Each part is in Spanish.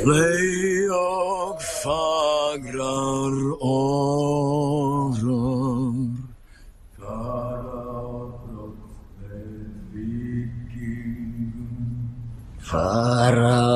Flöj och fagrar åror Farabrott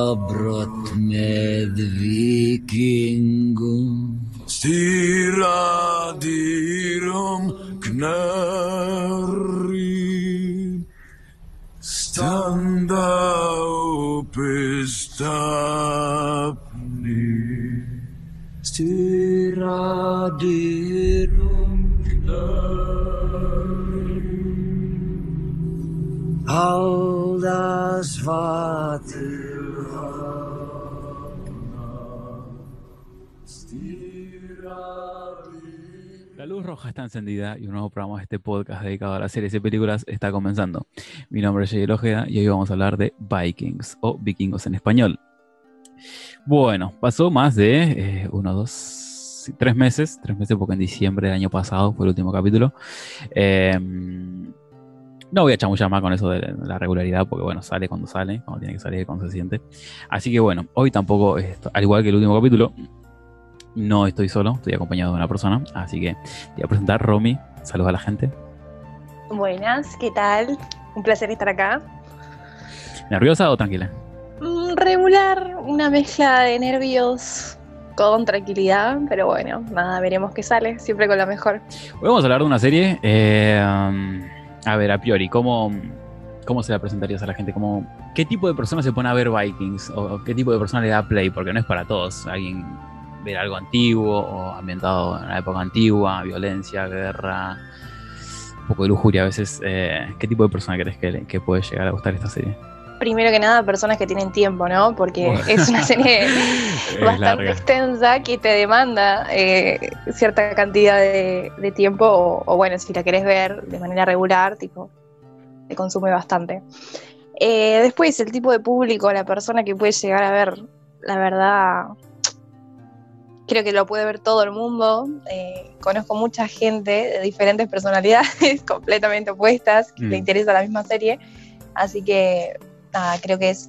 encendida y un nuevo programa de este podcast dedicado a las series y películas está comenzando. Mi nombre es Jay Ojeda y hoy vamos a hablar de Vikings o vikingos en español. Bueno, pasó más de eh, uno, dos, tres meses, tres meses porque en diciembre del año pasado fue el último capítulo. Eh, no voy a chamullar más con eso de la regularidad porque bueno, sale cuando sale, cuando tiene que salir, cuando se siente. Así que bueno, hoy tampoco, al igual que el último capítulo, no estoy solo, estoy acompañado de una persona, así que te voy a presentar Romy. Saludos a la gente. Buenas, ¿qué tal? Un placer estar acá. ¿Nerviosa o tranquila? Mm, Regular, una mezcla de nervios con tranquilidad, pero bueno, nada, veremos qué sale, siempre con la mejor. Hoy vamos a hablar de una serie. eh, a ver, a priori, ¿cómo, ¿cómo se la presentarías a la gente? ¿Cómo, ¿Qué tipo de persona se pone a ver Vikings? ¿O o qué tipo de persona le da play? Porque no es para todos. Alguien ver algo antiguo o ambientado en la época antigua, violencia, guerra, un poco de lujuria a veces. eh, ¿Qué tipo de persona crees que, que puede llegar a gustar esta serie? Primero que nada, personas que tienen tiempo, ¿no? Porque Bueno. es una serie bastante larga. extensa que te demanda eh, cierta cantidad de, de tiempo, o, o bueno, si la querés ver de manera regular, tipo, te consume bastante. Eh, después, el tipo de público, la persona que puede llegar a ver, la verdad, creo que lo puede ver todo el mundo. Eh, conozco mucha gente de diferentes personalidades completamente opuestas que le Mm. interesa la misma serie, así que nada, creo que es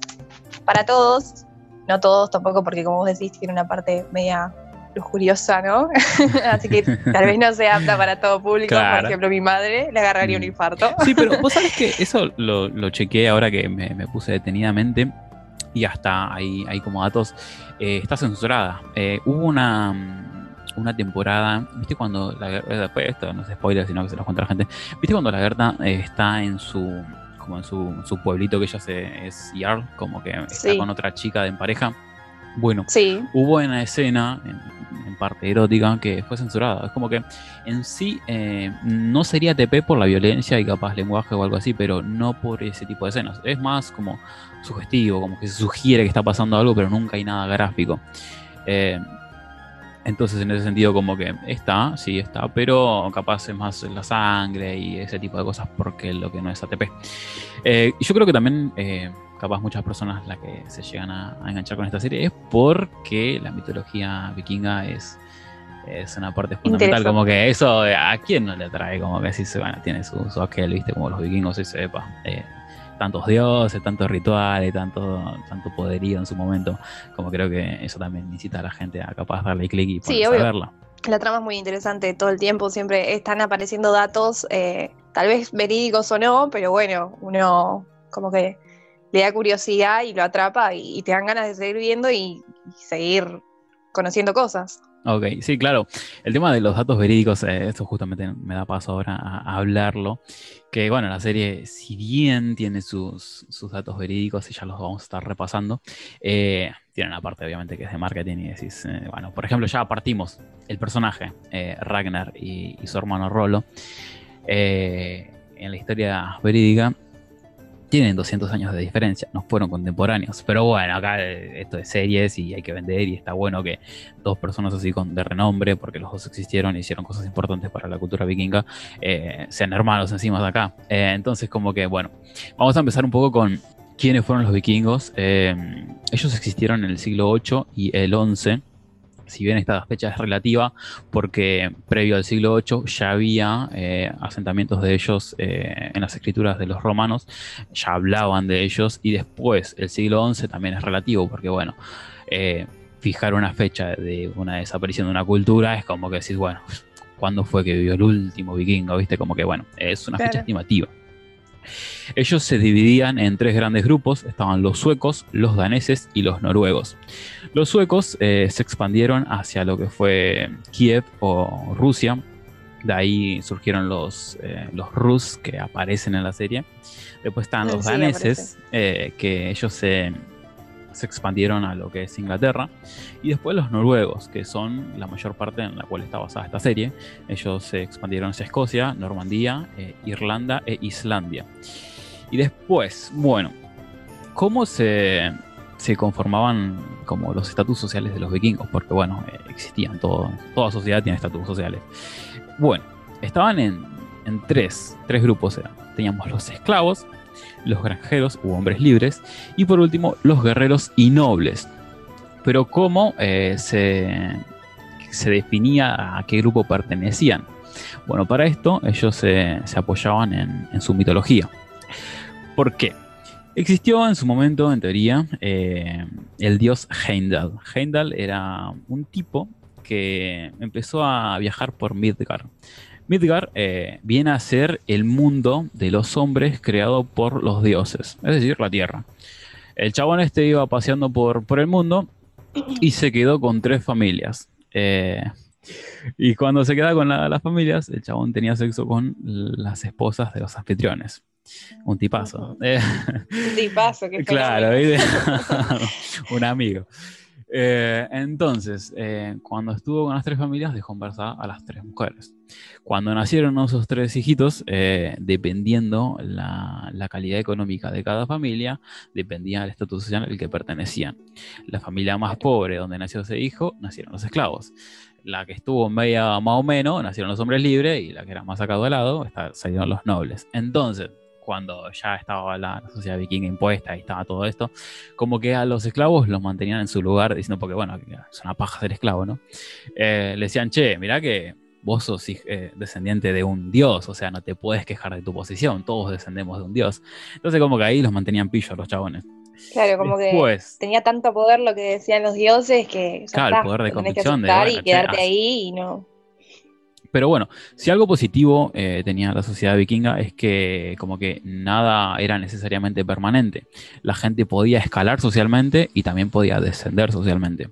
para todos, no todos tampoco, porque como vos decís, tiene una parte media lujuriosa, ¿no? Así que tal vez no sea apta para todo público. Claro. Por ejemplo, mi madre le agarraría un Mm. infarto. Sí, pero vos sabés que eso lo, lo chequeé ahora que me, me puse detenidamente y hasta ahí, ahí como datos, eh, está censurada. Eh, hubo una, mm, una temporada, ¿viste cuando la eh, después esto no es spoiler, sino que se los cuenta la gente, ¿viste cuando la Gerta eh, está en su como en su, su pueblito que ella se, es Jarl, como que está Sí. con otra chica de en pareja? Bueno, Sí, hubo una escena en, en parte erótica que fue censurada. Es como que en sí eh, no sería TP por la violencia y capaz lenguaje o algo así, pero no por ese tipo de escenas. Es más como sugestivo, como que se sugiere que está pasando algo, pero nunca hay nada gráfico. Eh, entonces, en ese sentido, como que está, sí está, pero capaz es más la sangre y ese tipo de cosas porque lo que no es ATP. Eh, yo creo que también, eh, capaz muchas personas las que se llegan a, a enganchar con esta serie es porque la mitología vikinga es, es una parte fundamental. Como que eso, eh, ¿a quién no le atrae? Como que si se bueno, tiene su, su aquel, viste, como los vikingos y sepa. Eh, tantos dioses, tantos rituales, tanto, tanto poderío en su momento. Como creo que eso también incita a la gente a capaz darle clic y Sí, ponerse a obvio. verla. la trama es muy interesante todo el tiempo, siempre están apareciendo datos, eh, tal vez verídicos o no, pero bueno, uno como que le da curiosidad y lo atrapa y, te dan ganas de seguir viendo y, seguir conociendo cosas. Ok, sí, claro. El tema de los datos verídicos, eh, esto justamente me da paso ahora a, a hablarlo. Que bueno, la serie, si bien tiene sus, sus datos verídicos y ya los vamos a estar repasando, eh, tiene una parte obviamente que es de marketing y decís, eh, bueno, por ejemplo, ya partimos el personaje, eh, Ragnar y, y su hermano Rolo, eh, en la historia verídica. Tienen 200 años de diferencia, no fueron contemporáneos. Pero bueno, acá eh, esto es series y hay que vender y está bueno que dos personas así con, de renombre, porque los dos existieron y hicieron cosas importantes para la cultura vikinga, eh, sean hermanos encima de acá. Eh, entonces, como que, bueno, vamos a empezar un poco con quiénes fueron los vikingos. Ellos existieron en el siglo 8 y el 11. Si bien esta fecha es relativa, porque previo al siglo 8 ya había eh, asentamientos de ellos eh, en las escrituras de los romanos, ya hablaban de ellos, y después el siglo 11 también es relativo, porque bueno, eh, fijar una fecha de una desaparición de una cultura es como que decís, bueno, ¿cuándo fue que vivió el último vikingo? ¿Viste? Como que, bueno, es una fecha estimativa. Ellos se dividían en tres grandes grupos, estaban los suecos, los daneses y los noruegos. Los suecos eh, se expandieron hacia lo que fue Kiev o Rusia, de ahí surgieron los, eh, los Rus que aparecen en la serie. Después están los Sí, daneses, eh, que ellos se, se expandieron a lo que es Inglaterra. Y después los noruegos, que son la mayor parte en la cual está basada esta serie. Ellos se expandieron hacia Escocia, Normandía, eh, Irlanda e Islandia. Y después, bueno, ¿cómo se, se conformaban como los estatus sociales de los vikingos? Porque bueno, eh, existían, todo, toda sociedad tiene estatus sociales. Bueno, estaban en, en tres, tres grupos eran. Teníamos los esclavos, los granjeros u hombres libres, y por último los guerreros y nobles. Pero cómo eh, se, definía a qué grupo pertenecían. Bueno, para esto ellos se, apoyaban en, en su mitología. ¿Por qué? Existió en su momento, en teoría, eh, el dios Heimdall. Heimdall era un tipo que empezó a viajar por Midgard. Midgard eh, viene a ser el mundo de los hombres creado por los dioses, es decir, la tierra. El chabón este iba paseando por, por el mundo y se quedó con tres familias. Eh, y cuando se queda con la- las familias, el chabón tenía sexo con las esposas de los anfitriones. Un tipazo. Eh, Un tipazo, qué Claro, un amigo. Eh, entonces, eh, cuando estuvo con las tres familias, dejó embarazada a las tres mujeres. Cuando nacieron esos tres hijitos, eh, dependiendo la, calidad económica de cada familia, dependía del estatus social al que pertenecían. La familia más pobre, donde nació ese hijo, nacieron los esclavos. La que estuvo media más o menos, nacieron los hombres libres, y la que era más sacado de lado, está- salieron los nobles. Entonces, cuando ya estaba la, la sociedad vikinga impuesta y estaba todo esto, como que a los esclavos los mantenían en su lugar, diciendo, porque bueno, es una paja ser esclavo, ¿no? Eh, le decían, che, mirá que vos sos eh, descendiente de un dios, o sea, no te puedes quejar de tu posición, todos descendemos de un dios. Entonces como que ahí los mantenían pillos los chabones. Claro, como que Después, tenía tanto poder lo que decían los dioses que Claro, el está, poder de que convicción de, bueno, y quedarte ahí y no. Pero bueno, si algo positivo eh, tenía la sociedad vikinga es que como que nada era necesariamente permanente. La gente podía escalar socialmente y también podía descender socialmente.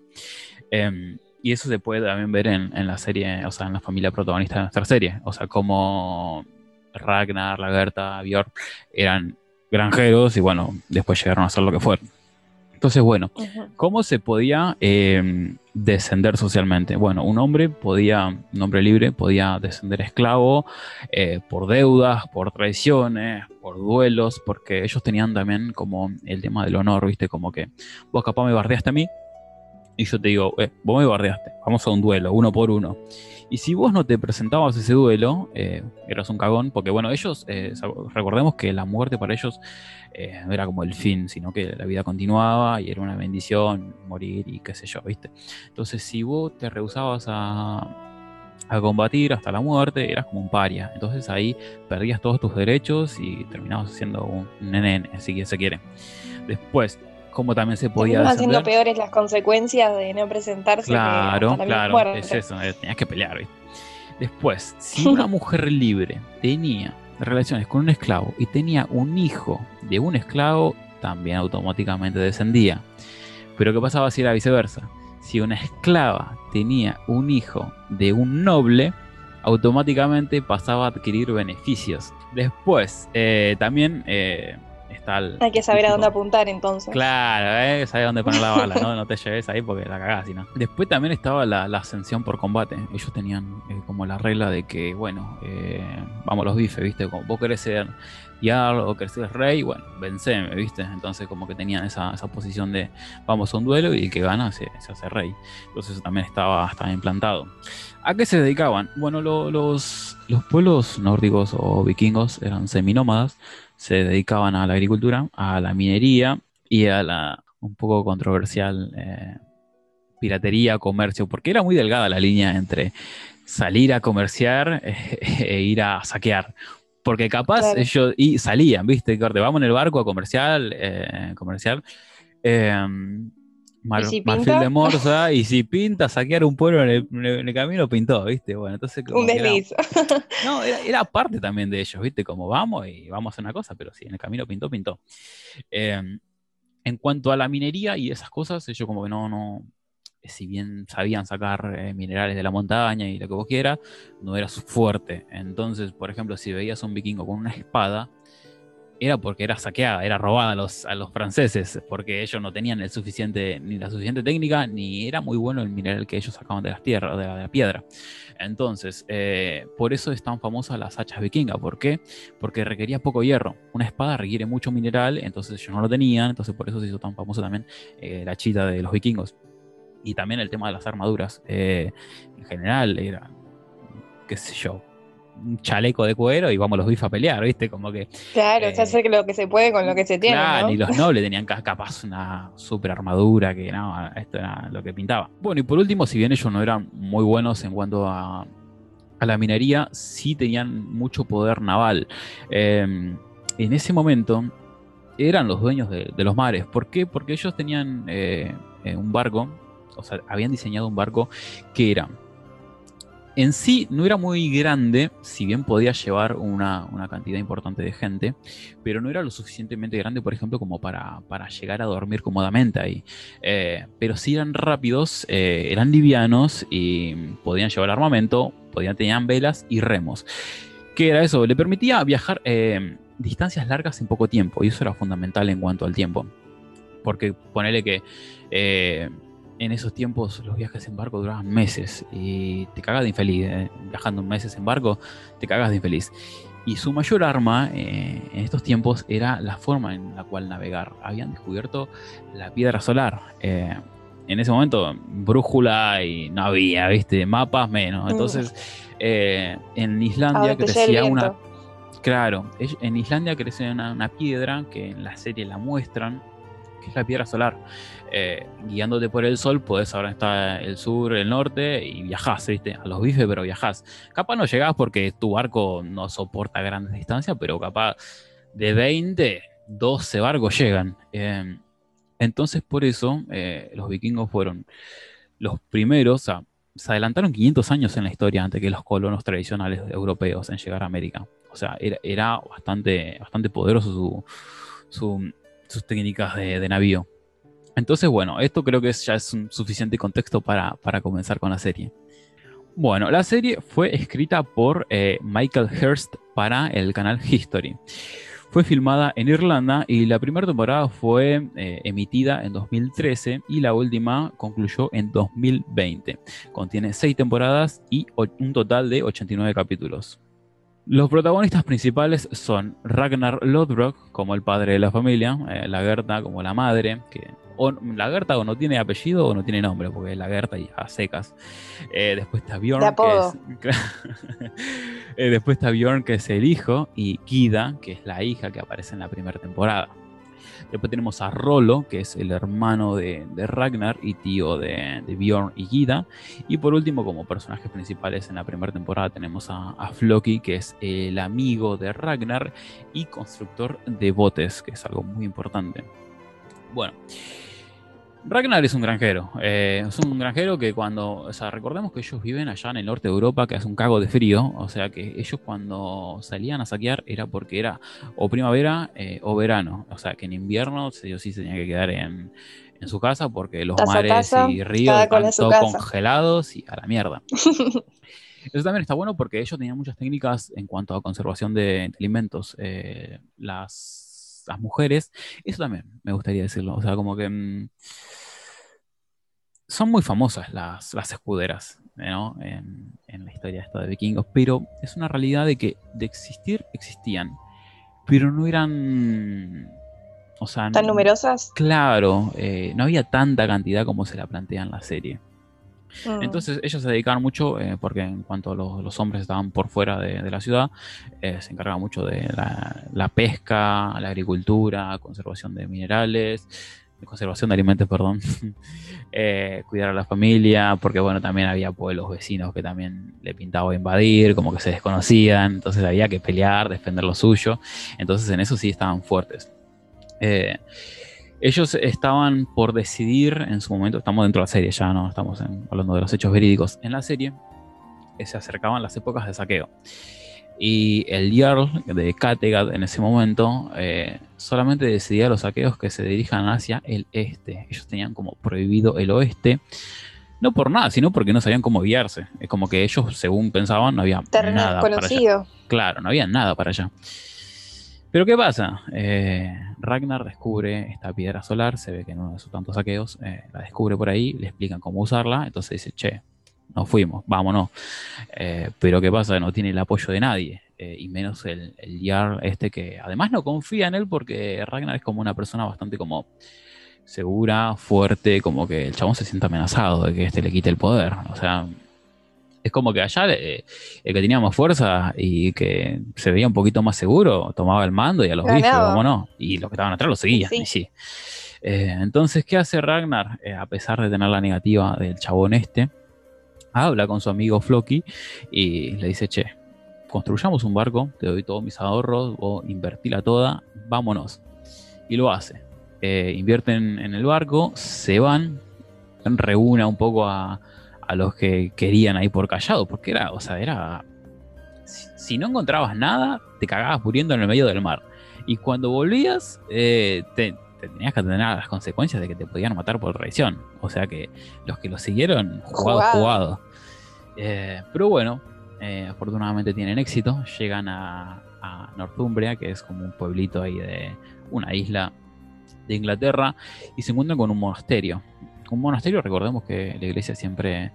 Em, y eso se puede también ver en, en la serie, o sea, en la familia protagonista de nuestra serie. O sea, como Ragnar, Lagerta, Björn eran granjeros y bueno, después llegaron a ser lo que fueron. Entonces, bueno. ¿Cómo se podía eh, descender socialmente? Bueno, un hombre podía, un libre podía descender esclavo eh, por deudas, por traiciones, por duelos, porque ellos tenían también como el tema del honor, ¿viste? Como que vos capaz me bardeaste a mí y yo te digo, eh, vos me bardeaste, vamos a un duelo, uno por uno. Y si vos no te presentabas ese duelo, eh, eras un cagón, porque bueno, ellos, eh, recordemos que la muerte para ellos eh, no era como el fin, sino que la vida continuaba y era una bendición morir y qué sé yo, ¿viste? Entonces, si vos te rehusabas a, a combatir hasta la muerte, eras como un paria. Entonces ahí perdías todos tus derechos y terminabas siendo un nene, si se quiere. Después, como también se podía siendo descender. peores las consecuencias de no presentarse Claro, claro, es eso, eh, tenías que pelear, ¿viste? Después, si una mujer libre tenía relaciones con un esclavo y tenía un hijo de un esclavo, también automáticamente descendía. Pero ¿qué pasaba si era viceversa? Si una esclava tenía un hijo de un noble, automáticamente pasaba a adquirir beneficios. Después, eh, también eh, Hay que saber a dónde apuntar entonces. Claro, ¿eh? sabes dónde poner la bala, ¿no? No te lleves ahí porque la cagás, si no. Después también estaba la, la ascensión por combate. Ellos tenían eh, como la regla de que, bueno, eh, vamos los bifes, ¿viste? Como vos querés ser Jarl o querés ser rey, bueno, venceme, ¿viste? Entonces como que tenían esa, esa posición de vamos a un duelo y el que gana se, se hace rey. Entonces eso también estaba, estaba implantado. ¿A qué se dedicaban? Bueno, lo- los, los pueblos nórdicos o vikingos eran seminómadas, se dedicaban a la agricultura, a la minería y a la un poco controversial eh, piratería, comercio, porque era muy delgada la línea entre salir a comerciar e ir a saquear. Porque capaz Claro. ellos y salían, ¿viste? Corte, vamos en el barco a comercial, eh, comercial. eh, Mar- ¿Y si marfil de morsa, y si pinta, saquear un pueblo en el, en el camino, pintó, ¿viste? Bueno, entonces como Un era- desliz. no, era, era parte también de ellos, ¿viste? Como vamos y vamos a hacer una cosa, pero sí, en el camino pintó, pintó. Eh, en cuanto a la minería y esas cosas, ellos como que no, no, si bien sabían sacar eh, minerales de la montaña y lo que vos quieras, no era su fuerte. Entonces, por ejemplo, si veías a un vikingo con una espada, era porque era saqueada, era robada a los, a los franceses, porque ellos no tenían el suficiente, ni la suficiente técnica, ni era muy bueno el mineral que ellos sacaban de las tierras, de la, de la piedra. Entonces, eh, por eso es tan famosa las hachas vikingas. ¿Por qué? Porque requería poco hierro. Una espada requiere mucho mineral, entonces ellos no lo tenían, entonces por eso se hizo tan famosa también eh, la chita de los vikingos. Y también el tema de las armaduras. Eh, en general era, qué sé yo, un chaleco de cuero y vamos los bifes a pelear, ¿viste? Como que Claro, Eh, se hace lo que se puede con lo que se tiene, Claro, ¿no? y los nobles tenían ca- capaz una super armadura que no, esto era lo que pintaba. Bueno, y por último, si bien ellos no eran muy buenos en cuanto a, a la minería, sí tenían mucho poder naval. Eh, en ese momento eran los dueños de, de los mares. ¿Por qué? Porque ellos tenían eh, eh, un barco, o sea, habían diseñado un barco que era en sí no era muy grande, si bien podía llevar una, una cantidad importante de gente, pero no era lo suficientemente grande, por ejemplo, como para, para llegar a dormir cómodamente ahí. Eh, pero sí eran rápidos, eh, eran livianos y podían llevar armamento, podían tenían velas y remos. ¿Qué era eso? Le permitía viajar eh, distancias largas en poco tiempo, y eso era fundamental en cuanto al tiempo. Porque ponele que en esos tiempos los viajes en barco duraban meses y te cagas de infeliz. eh. Viajando meses en barco, te cagas de infeliz. Y su mayor arma eh, en estos tiempos era la forma en la cual navegar. Habían descubierto la piedra solar. Eh, en ese momento, brújula y no había, ¿viste? Mapas menos. Entonces, eh, en Islandia crecía una. Claro, en Islandia crece una, una piedra que en la serie la muestran, es la piedra solar. Eh, guiándote por el sol, podés dónde está el sur, el norte, y viajás, ¿viste? A los bifes, pero viajás. Capaz no llegás porque tu barco no soporta grandes distancias, pero capaz de 20, 12 barcos llegan. Eh, entonces, por eso, eh, los vikingos fueron los primeros, o sea, se adelantaron 500 años en la historia antes que los colonos tradicionales europeos en llegar a América. O sea, era, era bastante, bastante poderoso su, su- sus técnicas de, navío. Entonces, bueno, esto creo que ya es un suficiente contexto para, para comenzar con la serie. Bueno, la serie fue escrita por eh, Michael Hurst para el canal History. Fue filmada en Irlanda y la primera temporada fue eh, emitida en 2013 y la última concluyó en 2020. Contiene seis temporadas y un total de 89 capítulos. Los protagonistas principales son Ragnar Lodbrok como el padre de la familia, eh, la Gerta como la madre, que o, la Gerta o no tiene apellido o no tiene nombre, porque es la Gerta y a secas. Eh, después está Bjorn, De que es, Eh, después está Bjorn, que es el hijo, y Kida, que es la hija que aparece en la primera temporada. Después tenemos a Rolo, que es el hermano de, Ragnar y tío de, Bjorn y Kida. Y por último, como personajes principales en la primera temporada, tenemos a, a Floki, que es el amigo de Ragnar y constructor de botes, que es algo muy importante. Bueno, Ragnar es un granjero. eh, es un granjero que cuando. O sea, recordemos que ellos viven allá en el norte de Europa, que hace un cago de frío. O sea, que ellos cuando salían a saquear era porque era o primavera eh, o verano. O sea, que en invierno ellos sí se tenían que quedar en, en su casa porque los Taza mares taza, y ríos están todos congelados y a la mierda. Eso también está bueno porque ellos tenían muchas técnicas en cuanto a conservación de, de alimentos. Eh, las, las mujeres, eso también me gustaría decirlo. O sea, como que mm, son muy famosas las, las escuderas ¿no? en, en la historia esta de vikingos, pero es una realidad de que de existir existían, pero no eran... O sea, ¿Tan no- numerosas? Claro, eh, no había tanta cantidad como se la plantea en la serie. Mm. Entonces ellos se dedicaban mucho, eh, porque en cuanto los, los hombres estaban por fuera de, la ciudad, eh, se encargaban mucho de la, pesca, la agricultura, conservación de minerales, conservación de alimentos, perdón, eh, cuidar a la familia, porque bueno, también había pueblos vecinos que también le pintaba invadir, como que se desconocían, entonces había que pelear, defender lo suyo, entonces en eso sí estaban fuertes. Ellos estaban por decidir en su momento, estamos dentro de la serie ya, no estamos en- hablando de los hechos verídicos. En la serie eh, se acercaban las épocas de saqueo. Y el Jarl de Kattegat en ese momento eh, solamente decidía los saqueos que se dirijan hacia el este. Ellos tenían como prohibido el oeste. No por nada, sino porque no sabían cómo guiarse. Es como que ellos, según pensaban, no había Terreno nada para allá. desconocido. Claro, no había nada para allá. Pero ¿qué pasa? Eh, Ragnar descubre esta piedra solar, se ve que en uno de sus tantos saqueos eh, la descubre por ahí, le explican cómo usarla, entonces dice, che, nos fuimos, vámonos. Eh, pero ¿qué pasa? No tiene el apoyo de nadie, eh, y menos el, el este que además no confía en él porque Ragnar es como una persona bastante como segura, fuerte, como que el chabón se siente amenazado de que este le quite el poder. O sea, es como que allá eh, el que tenía más fuerza y que se veía un poquito más seguro tomaba el mando y a los bifes, cómo no. Y los que estaban atrás lo seguían. Sí. y sí. Eh, entonces, ¿qué hace Ragnar? Eh, a pesar de tener la negativa del chabón este, habla con su amigo Floki y le dice, che, construyamos un barco, te doy todos mis ahorros, o invertila toda, vámonos. Y lo hace. Invierten en el barco, se van, reúne un poco a, a los que querían ahí por callado, porque era, o sea, era. Si, si no encontrabas nada, te cagabas muriendo en el medio del mar. Y cuando volvías, eh, te, te tenías que atender a las consecuencias de que te podían matar por traición. O sea que los que lo siguieron, jugado, Jugado. jugado. Eh, pero bueno, eh, afortunadamente tienen éxito. Llegan a, a Northumbria, que es como un pueblito ahí de una isla de Inglaterra, y se encuentran con un monasterio. Un monasterio, recordemos que la iglesia siempre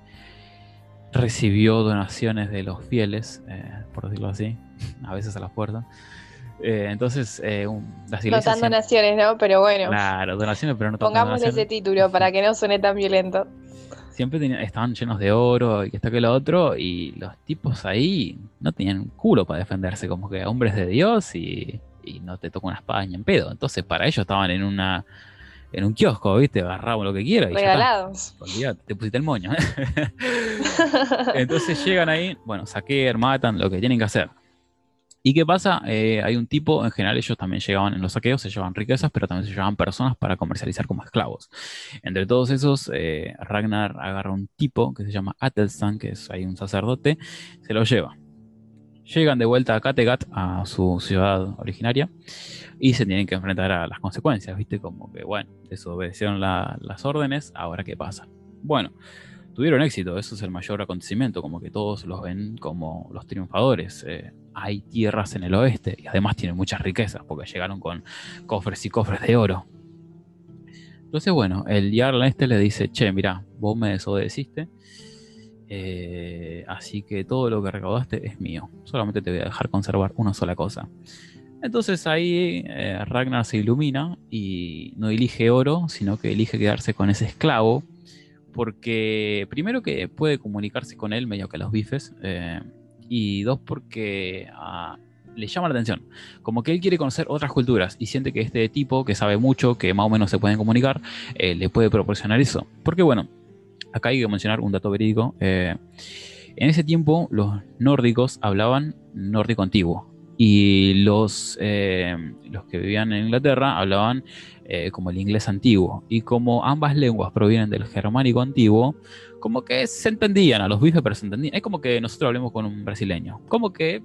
recibió donaciones de los fieles, eh, por decirlo así, a veces a las puertas. Eh, entonces, eh, un- las No iglesias. tan siempre- donaciones, ¿no? Pero bueno, Claro, donaciones, pero no tantas pongámosle ese título para que no suene tan violento. Siempre tenía- estaban llenos de oro y que esto que lo otro, y los tipos ahí no tenían un culo para defenderse, como que hombres de Dios y, y no te toca una espada ni en pedo. Entonces, para ellos estaban en una en un kiosco, ¿viste? Agarramos lo que quieras y ya está. Regalados. Olvídate, te pusiste el moño. Entonces llegan ahí, bueno, saquean, matan, lo que tienen que hacer. ¿Y qué pasa? Eh, hay un tipo, en general ellos también llegaban en los saqueos, se llevaban riquezas, pero también se llevaban personas para comercializar como esclavos. Entre todos esos, eh, Ragnar agarra un tipo que se llama Atelstan, que es ahí un sacerdote, se lo lleva. Llegan de vuelta a Kattegat, a su ciudad originaria, y se tienen que enfrentar a las consecuencias, ¿viste? Como que, bueno, desobedecieron la- las órdenes, ahora qué pasa. Bueno, tuvieron éxito, eso es el mayor acontecimiento, como que todos los ven como los triunfadores. Eh, hay tierras en el oeste y además tienen muchas riquezas, porque llegaron con cofres y cofres de oro. Entonces, bueno, el Jarl este le dice, che, mirá, vos me desobedeciste, eh, así que todo lo que recaudaste es mío, solamente te voy a dejar conservar una sola cosa. Entonces ahí eh, Ragnar se ilumina y no elige oro, sino que elige quedarse con ese esclavo, porque primero que puede comunicarse con él medio que los bifes, eh, y dos porque ah, le llama la atención, como que él quiere conocer otras culturas y siente que este tipo que sabe mucho, que más o menos se pueden comunicar, le puede proporcionar eso. Porque bueno, acá hay que mencionar un dato verídico. eh, en ese tiempo los nórdicos hablaban nórdico antiguo y los, eh, los que vivían en Inglaterra hablaban eh, como el inglés antiguo. Y como ambas lenguas provienen del germánico antiguo, como que se entendían a los bifes, pero se entendían. Es como que nosotros hablemos con un brasileño. Como que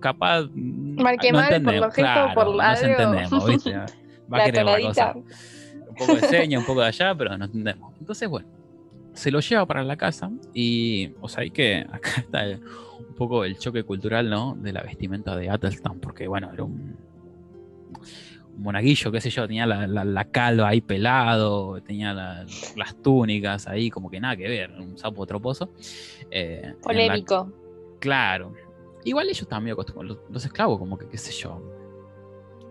capaz. mm, Mal que no mal, por entendemos, los gestos, claro, por no se algo. entendemos, ¿viste? Va a querer cosa un poco de seña, un poco de allá, pero no entendemos. Entonces, bueno, se lo lleva para la casa y, o sea, hay que, acá está el- un poco el choque cultural, ¿no? De la vestimenta de Atelstan, porque, bueno, era un, un monaguillo, qué sé yo, tenía la, la, la calva ahí pelado, tenía la- las túnicas ahí, como que nada que ver, un sapo troposo. Eh, Polémico. Claro. Igual ellos estaban medio acostumbrados. Los, los esclavos, como que, qué sé yo.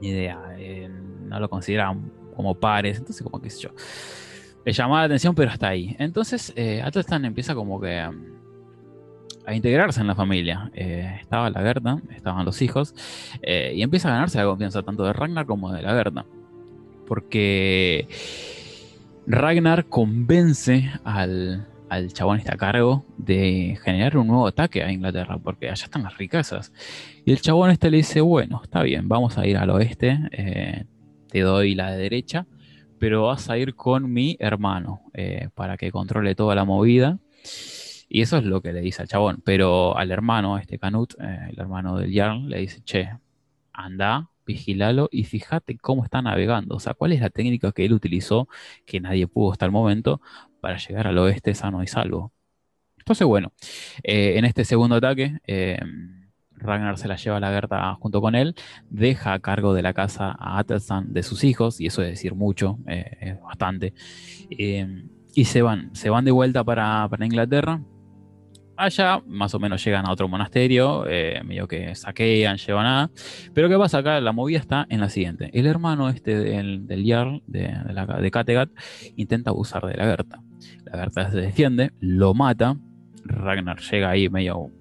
Ni idea. eh, no lo consideraban como pares. Entonces, como que, qué sé yo. Le llamaba la atención, pero hasta ahí. Entonces, eh, Atelstan empieza como que um, a integrarse en la familia. Eh, estaba la Gerda, estaban los hijos. eh, y empieza a ganarse la confianza tanto de Ragnar como de la Gerda. Porque Ragnar convence al, al chabón este a cargo de generar un nuevo ataque a Inglaterra, porque allá están las riquezas. Y el chabón este le dice, bueno, está bien, vamos a ir al oeste, eh, te doy la de derecha, pero vas a ir con mi hermano eh, para que controle toda la movida. Y eso es lo que le dice al chabón. Pero al hermano, este Canut, eh, el hermano del Jarl, le dice, che, anda, vigilalo y fíjate cómo está navegando. O sea, cuál es la técnica que él utilizó, que nadie pudo hasta el momento, para llegar al oeste sano y salvo. Entonces, bueno, eh, en este segundo ataque, Ragnar se la lleva a la Gerta junto con él, deja a cargo de la casa a Atelstan de sus hijos, y eso es decir mucho, eh, es bastante, eh, y se van, se van de vuelta para, para Inglaterra. Allá más o menos llegan a otro monasterio, eh, medio que saquean, llevan a... Pero ¿qué pasa acá? La movida está en la siguiente. El hermano este del, del Jarl, de, de, la, de Kattegat, intenta abusar de la Gerta. La Gerta se defiende, lo mata. Ragnar llega ahí medio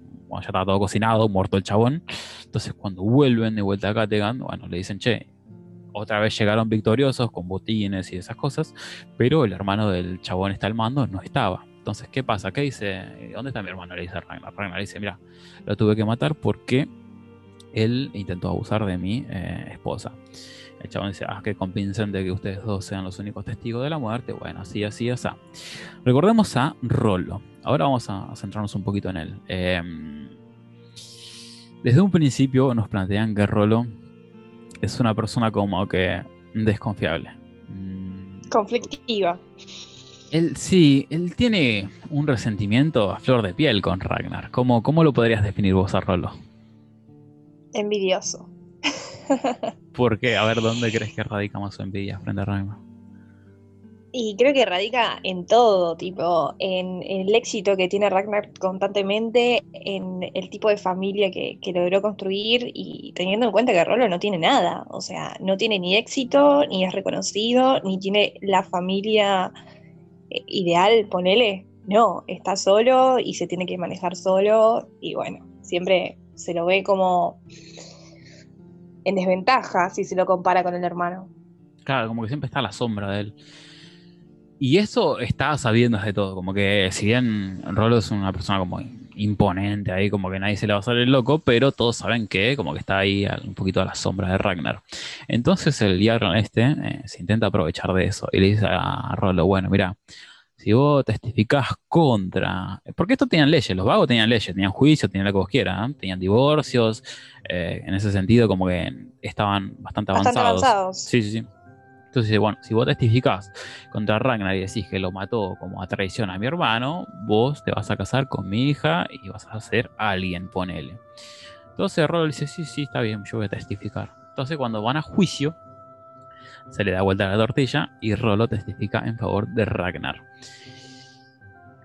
ya estaba todo cocinado, muerto el chabón. Entonces, cuando vuelven de vuelta a Kattegat, bueno, le dicen, che, otra vez llegaron victoriosos con botines y esas cosas, pero el hermano del chabón está al mando, no estaba. Entonces, ¿qué pasa? ¿Qué dice? ¿Dónde está mi hermano? Le dice Ragnar. Ragnar dice, mira, lo tuve que matar porque él intentó abusar de mi eh, esposa. El chabón dice, ah, qué convincente que ustedes dos sean los únicos testigos de la muerte. Bueno, así, así, así. Recordemos a Rollo. Ahora vamos a centrarnos un poquito en él. Eh, desde un principio nos plantean que Rollo es una persona como que desconfiable. Mm, Conflictiva. Él sí, él tiene un resentimiento a flor de piel con Ragnar. ¿Cómo, cómo lo podrías definir vos a Rollo? Envidioso. ¿Por qué? A ver, ¿dónde crees que radica más su envidia frente a Ragnar? Y creo que radica en todo, tipo, en, el éxito que tiene Ragnar constantemente, en el tipo de familia que, que logró construir y teniendo en cuenta que Rolo no tiene nada, o sea, no tiene ni éxito, ni es reconocido, ni tiene la familia eh, ideal, ponele, no, está solo y se tiene que manejar solo y bueno, siempre se lo ve como en desventaja si se lo compara con el hermano. Claro, como que siempre está a la sombra de él. Y eso está sabiendo de todo, como que si bien Rolo es una persona como imponente ahí, como que nadie se le va a salir loco, pero todos saben que como que está ahí un poquito a la sombra de Ragnar. Entonces el Jarl este eh, se intenta aprovechar de eso y le dice a Rolo, bueno, mira, si vos testificás contra... Porque esto tenían leyes, los vagos tenían leyes, tenían juicios, tenían lo que vos quieras, ¿eh? tenían divorcios, eh, en ese sentido como que estaban bastante avanzados. Bastante avanzados. Sí, sí, sí. Entonces, bueno, si vos testificás contra Ragnar y decís que lo mató como a traición a mi hermano, vos te vas a casar con mi hija y vas a ser alguien, ponele. Entonces Rollo dice, sí, sí, está bien, yo voy a testificar. Entonces cuando van a juicio, se le da vuelta la tortilla y Rollo testifica en favor de Ragnar.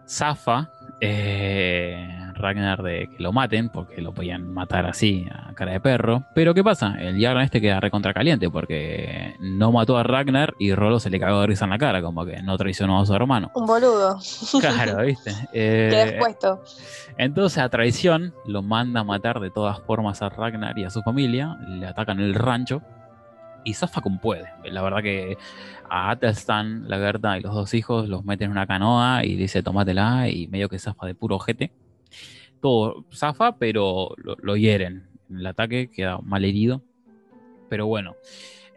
Zafa eh, Ragnar de que lo maten, porque lo podían matar así, a cara de perro. Pero ¿qué pasa? El Jarl este queda recontra caliente porque no mató a Ragnar y Rollo se le cagó de risa en la cara, como que no traicionó a su hermano. Un boludo. Claro, ¿viste? Eh, Queda expuesto. entonces a traición lo manda a matar de todas formas a Ragnar y a su familia, le atacan el rancho y zafa como puede. La verdad que a Atelstan, la Gerta y los dos hijos los meten en una canoa y dice tomátela y medio que zafa de puro ojete. Todo zafa, pero lo, lo hieren. En el ataque queda mal herido. Pero bueno,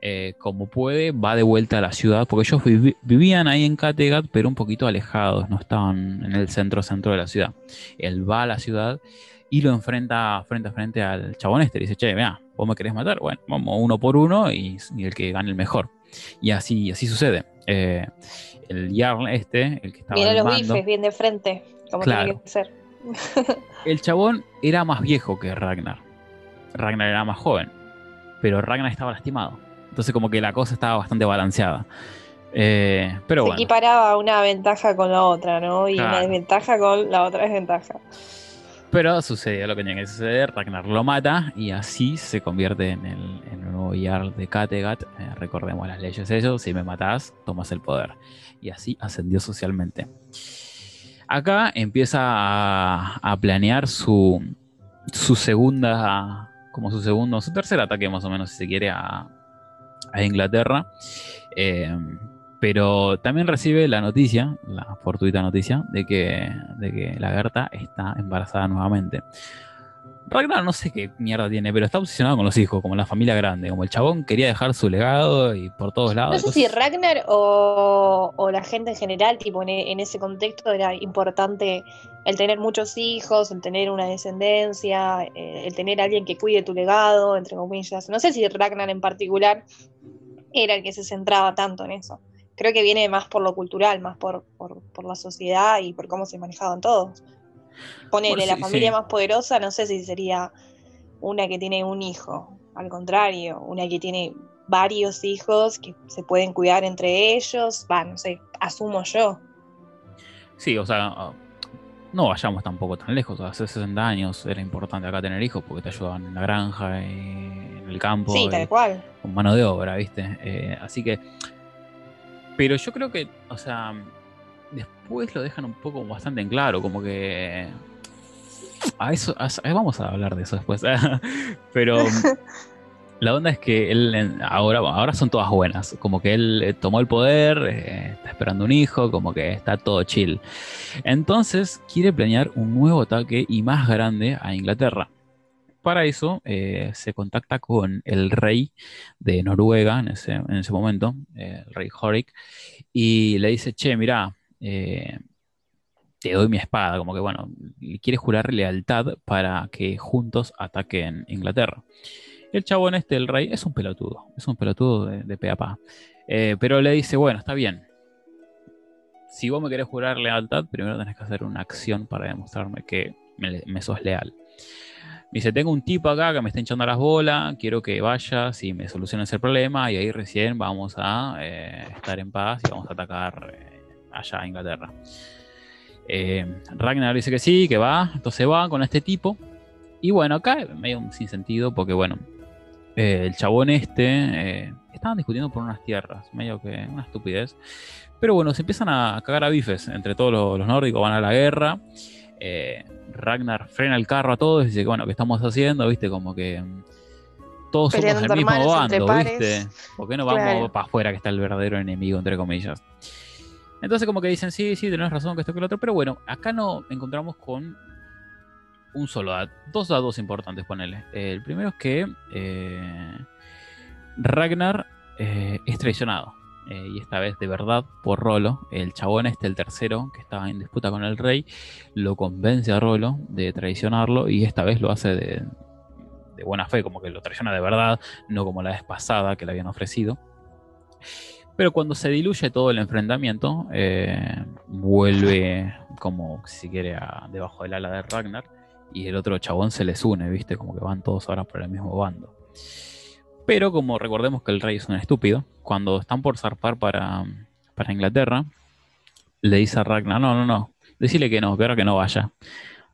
eh, como puede, va de vuelta a la ciudad, porque ellos vivi- vivían ahí en Kattegat, pero un poquito alejados, no estaban en el centro centro de la ciudad. Él va a la ciudad y lo enfrenta frente a frente al chabón este. Le dice, che, vea, vos me querés matar, bueno, vamos uno por uno y, y el que gane el mejor. Y así, así sucede. Eh, el Jarl este, el que estaba al los bifes bien de frente, como Claro. tiene que ser. El chabón era más viejo que Ragnar. Ragnar era más joven, pero Ragnar estaba lastimado. Entonces como que la cosa estaba bastante balanceada. Eh, pero Se bueno, equiparaba una ventaja con la otra, ¿no? Y una desventaja con la otra desventaja. pero sucedió lo que tenía que suceder. Ragnar lo mata y así se convierte en el, en el nuevo Jarl de Kattegat. Eh, recordemos las leyes de ellos. Si me matás, tomas el poder. Y así ascendió socialmente. Acá empieza a, planear su, su segunda, como su segundo, su tercer ataque más o menos, si se quiere, a, a Inglaterra. Eh, pero también recibe la noticia, la fortuita noticia, de que, de que la Gerta está embarazada nuevamente. Ragnar no sé qué mierda tiene, pero está obsesionado con los hijos, como la familia grande. Como el chabón quería dejar su legado y por todos lados. No sé si Ragnar o, o la gente en general, tipo en, e- en ese contexto era importante el tener muchos hijos, el tener una descendencia, eh, el tener alguien que cuide tu legado, entre comillas. No sé si Ragnar en particular era el que se centraba tanto en eso. Creo que viene más por lo cultural, más por, por, por la sociedad y por cómo se manejaban todos. Ponele, Bueno, la familia sí. más poderosa, no sé si sería una que tiene un hijo, al contrario, una que tiene varios hijos que se pueden cuidar entre ellos, va, no sé, asumo yo. Sí, o sea, ah, no vayamos tampoco tan lejos. Hace 60 años era importante acá tener hijos porque te ayudaban en la granja, y en el campo, Sí, y tal cual. con mano de obra, ¿viste? Eh, así que. Pero yo creo que, o sea, después lo dejan un poco bastante en claro, como que. A eso, a eh, vamos a hablar de eso después. Pero la onda es que él ahora, ahora son todas buenas. Como que él eh, tomó el poder, eh, está esperando un hijo, como que está todo chill. Entonces quiere planear un nuevo ataque y más grande a Inglaterra. Para eso eh, se contacta con el rey de Noruega en ese, en ese momento, eh, el rey Horik, y le dice, che, mirá, eh, te doy mi espada, como que bueno, le quiere jurar lealtad para que juntos ataquen Inglaterra. El chabón este, el rey, es un pelotudo, es un pelotudo de, de pe a pa. Eh, pero le dice, bueno, está bien. Si vos me querés jurar lealtad, primero tenés que hacer una acción para demostrarme que me, me sos leal. Me dice, tengo un tipo acá que me está hinchando las bolas, quiero que vayas y me soluciones el problema y ahí recién vamos a eh, estar en paz y vamos a atacar eh, allá a Inglaterra. Eh, Ragnar dice que sí, que va, entonces va con este tipo. Y bueno, acá medio un sinsentido porque bueno, eh, el chabón este, eh, estaban discutiendo por unas tierras, medio que una estupidez. Pero bueno, se empiezan a cagar a bifes entre todos los, los nórdicos, van a la guerra. Eh, Ragnar frena el carro a todos y dice bueno, ¿qué estamos haciendo? ¿Viste? Como que mm, todos somos Peleando del mismo bando. ¿viste? ¿Por qué no vamos Claro. para afuera que está el verdadero enemigo, entre comillas? Entonces como que dicen, sí, sí, tenés razón, que esto que lo otro. Pero bueno, acá no encontramos con un solo dato, dos datos importantes, ponele. El primero es que eh, Ragnar eh, es traicionado. eh, y esta vez de verdad por Rolo. El chabón este, el tercero, que estaba en disputa con el rey, lo convence a Rolo de traicionarlo y esta vez lo hace de, de buena fe, como que lo traiciona de verdad, no como la vez pasada que le habían ofrecido. Pero cuando se diluye todo el enfrentamiento, eh, vuelve como si quiere debajo del ala de Ragnar y el otro chabón se les une, ¿viste? Como que van todos ahora por el mismo bando. Pero como recordemos que el rey es un estúpido, cuando están por zarpar para, para Inglaterra, le dice a Ragnar, no, no, no, decirle que no, que ahora que no vaya.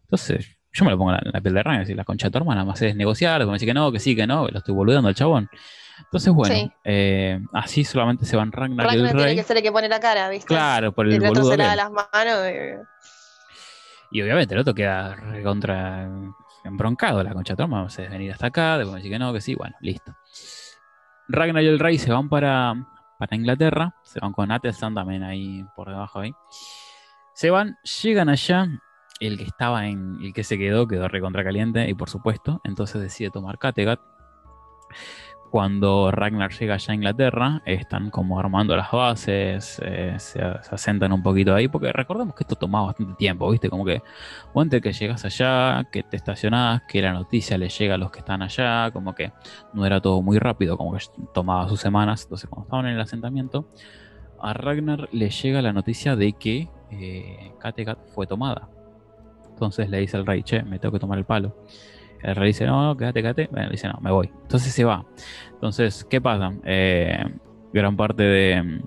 Entonces, yo me lo pongo en la, piel de Ragnar decir, la concha de tu hermana, más es negociar, me dice que no, que sí, que no, lo estoy boludeando al chabón. Entonces, bueno, Sí. eh, así solamente se van Ragnar, y el tiene rey. que ser el que pone la cara, ¿viste? Claro, por el el otro boludo que las manos. eh, Y obviamente el otro queda contra embroncado la concha hermana, o sea, venir hasta acá, después me dice que no, que sí, bueno, listo. Ragnar y el rey se van para, para Inglaterra, se van con Athelstan también ahí por debajo ahí. Se van, llegan allá, el que estaba en, el que se quedó, quedó recontra caliente, y por supuesto, entonces decide tomar Kattegat. Cuando Ragnar llega allá a Inglaterra, están como armando las bases, eh, se, se asentan un poquito ahí, porque recordemos que esto tomaba bastante tiempo, ¿viste? Como que antes que llegas allá, que te estacionás, que la noticia le llega a los que están allá, como que no era todo muy rápido, como que tomaba sus semanas. Entonces, cuando estaban en el asentamiento, a Ragnar le llega la noticia de que eh, Kattegat fue tomada. Entonces le dice al rey, che, me tengo que tomar el palo. El rey dice, no, no, quédate, quédate. Bueno, dice, no, me voy. Entonces se va. Entonces, ¿qué pasa? Eh, gran parte de,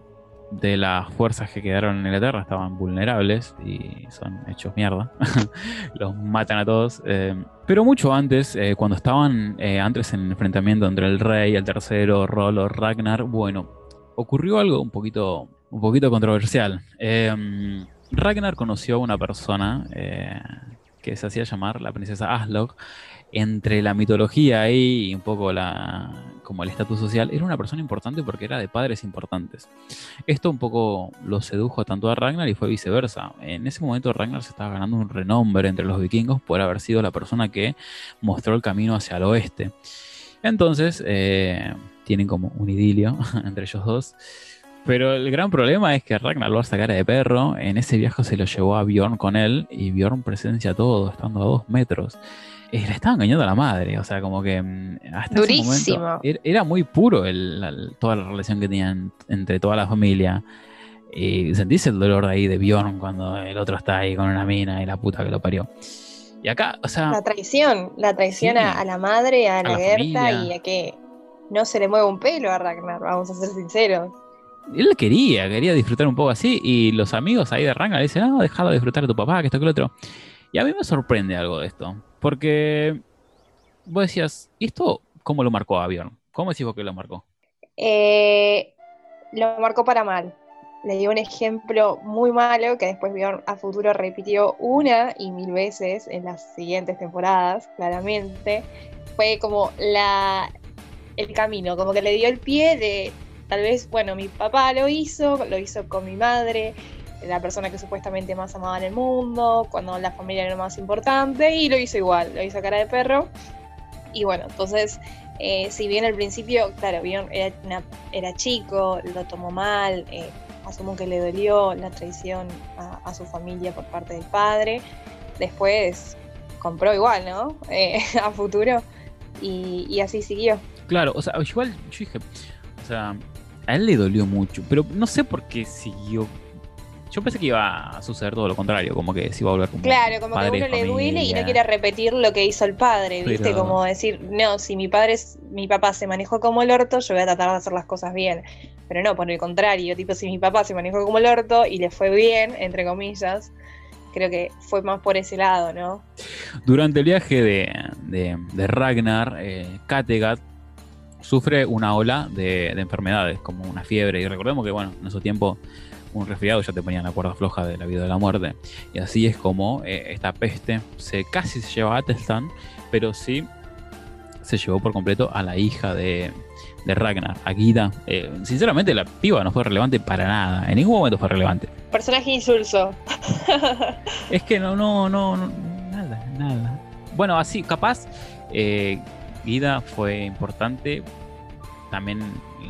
de las fuerzas que quedaron en Inglaterra estaban vulnerables y son hechos mierda. Los matan a todos. eh, pero mucho antes, eh, cuando estaban antes en el enfrentamiento entre el rey, el tercero, Rollo, Ragnar, bueno, ocurrió algo un poquito, un poquito controversial. Ragnar conoció a una persona que se hacía llamar la princesa Aslog entre la mitología y un poco la como el estatus social, era una persona importante porque era de padres importantes. Esto un poco lo sedujo tanto a Ragnar y fue viceversa. En ese momento Ragnar se estaba ganando un renombre entre los vikingos por haber sido la persona que mostró el camino hacia el oeste. Entonces, eh, tienen como un idilio entre ellos dos. Pero el gran problema es que Ragnar lo hace cara de perro. En ese viaje se lo llevó a Bjorn con él y Bjorn presencia todo, estando a dos metros. Y le estaba engañando a la madre, o sea, como que mm, hasta Durísimo. ese momento era, era muy puro el- la- toda la relación que tenían entre toda la familia. Y sentís el dolor de ahí de Bjorn cuando el otro está ahí con una mina y la puta que lo parió. Y acá, o sea, La traición, la traición Sí. a, a la madre, a, la, la Gerta y a que no se le mueve un pelo a Ragnar, vamos a ser sinceros. él quería, quería disfrutar un poco así. Y los amigos ahí de Ragnar le dicen, no, déjalo disfrutar de tu papá, que esto que lo otro. Y a mí me sorprende algo de esto. Porque vos decías, ¿y esto cómo lo marcó a Bjorn? ¿Cómo decís vos que lo marcó? Eh, lo marcó para mal. Le dio un ejemplo muy malo que después Bjorn a futuro repitió una y mil veces en las siguientes temporadas, claramente. Fue como la el camino, como que le dio el pie de tal vez, bueno, mi papá lo hizo, lo hizo con mi madre, la persona que supuestamente más amaba en el mundo, cuando la familia era lo más importante, y lo hizo igual, lo hizo a cara de perro. Y bueno, entonces eh, si bien al principio, claro, Bjorn era, una- era chico, lo tomó mal, eh, asumo que le dolió la traición a, a su familia por parte del padre, después compró igual, ¿no? Eh, a futuro, y, y así siguió. Claro, o sea, igual yo dije, o sea, a él le dolió mucho, pero no sé por qué siguió. Yo pensé que iba a suceder todo lo contrario, como que se iba a volver como Claro, como que padre uno de le duele y no quiere repetir lo que hizo el padre, ¿viste? Pero- Como decir, no, si mi padre, mi papá se manejó como el orto, yo voy a tratar de hacer las cosas bien. Pero no, por el contrario, tipo, si mi papá se manejó como el orto y le fue bien, entre comillas, creo que fue más por ese lado, ¿no? Durante el viaje de, de- de Ragnar, eh, Kattegat sufre una ola de, de enfermedades, como una fiebre. Y recordemos que, bueno, en ese tiempo un resfriado ya te ponían la cuerda floja de la vida de la muerte. Y así es como eh, esta peste se casi se lleva a Atelstan, pero sí se llevó por completo a la hija de, de Ragnar, a Gyda. Eh, sinceramente, la piba no fue relevante para nada. En ningún momento fue relevante. Personaje insulso. Es que no, no, no, no, nada, nada. Bueno, así, capaz, eh, Guida fue importante también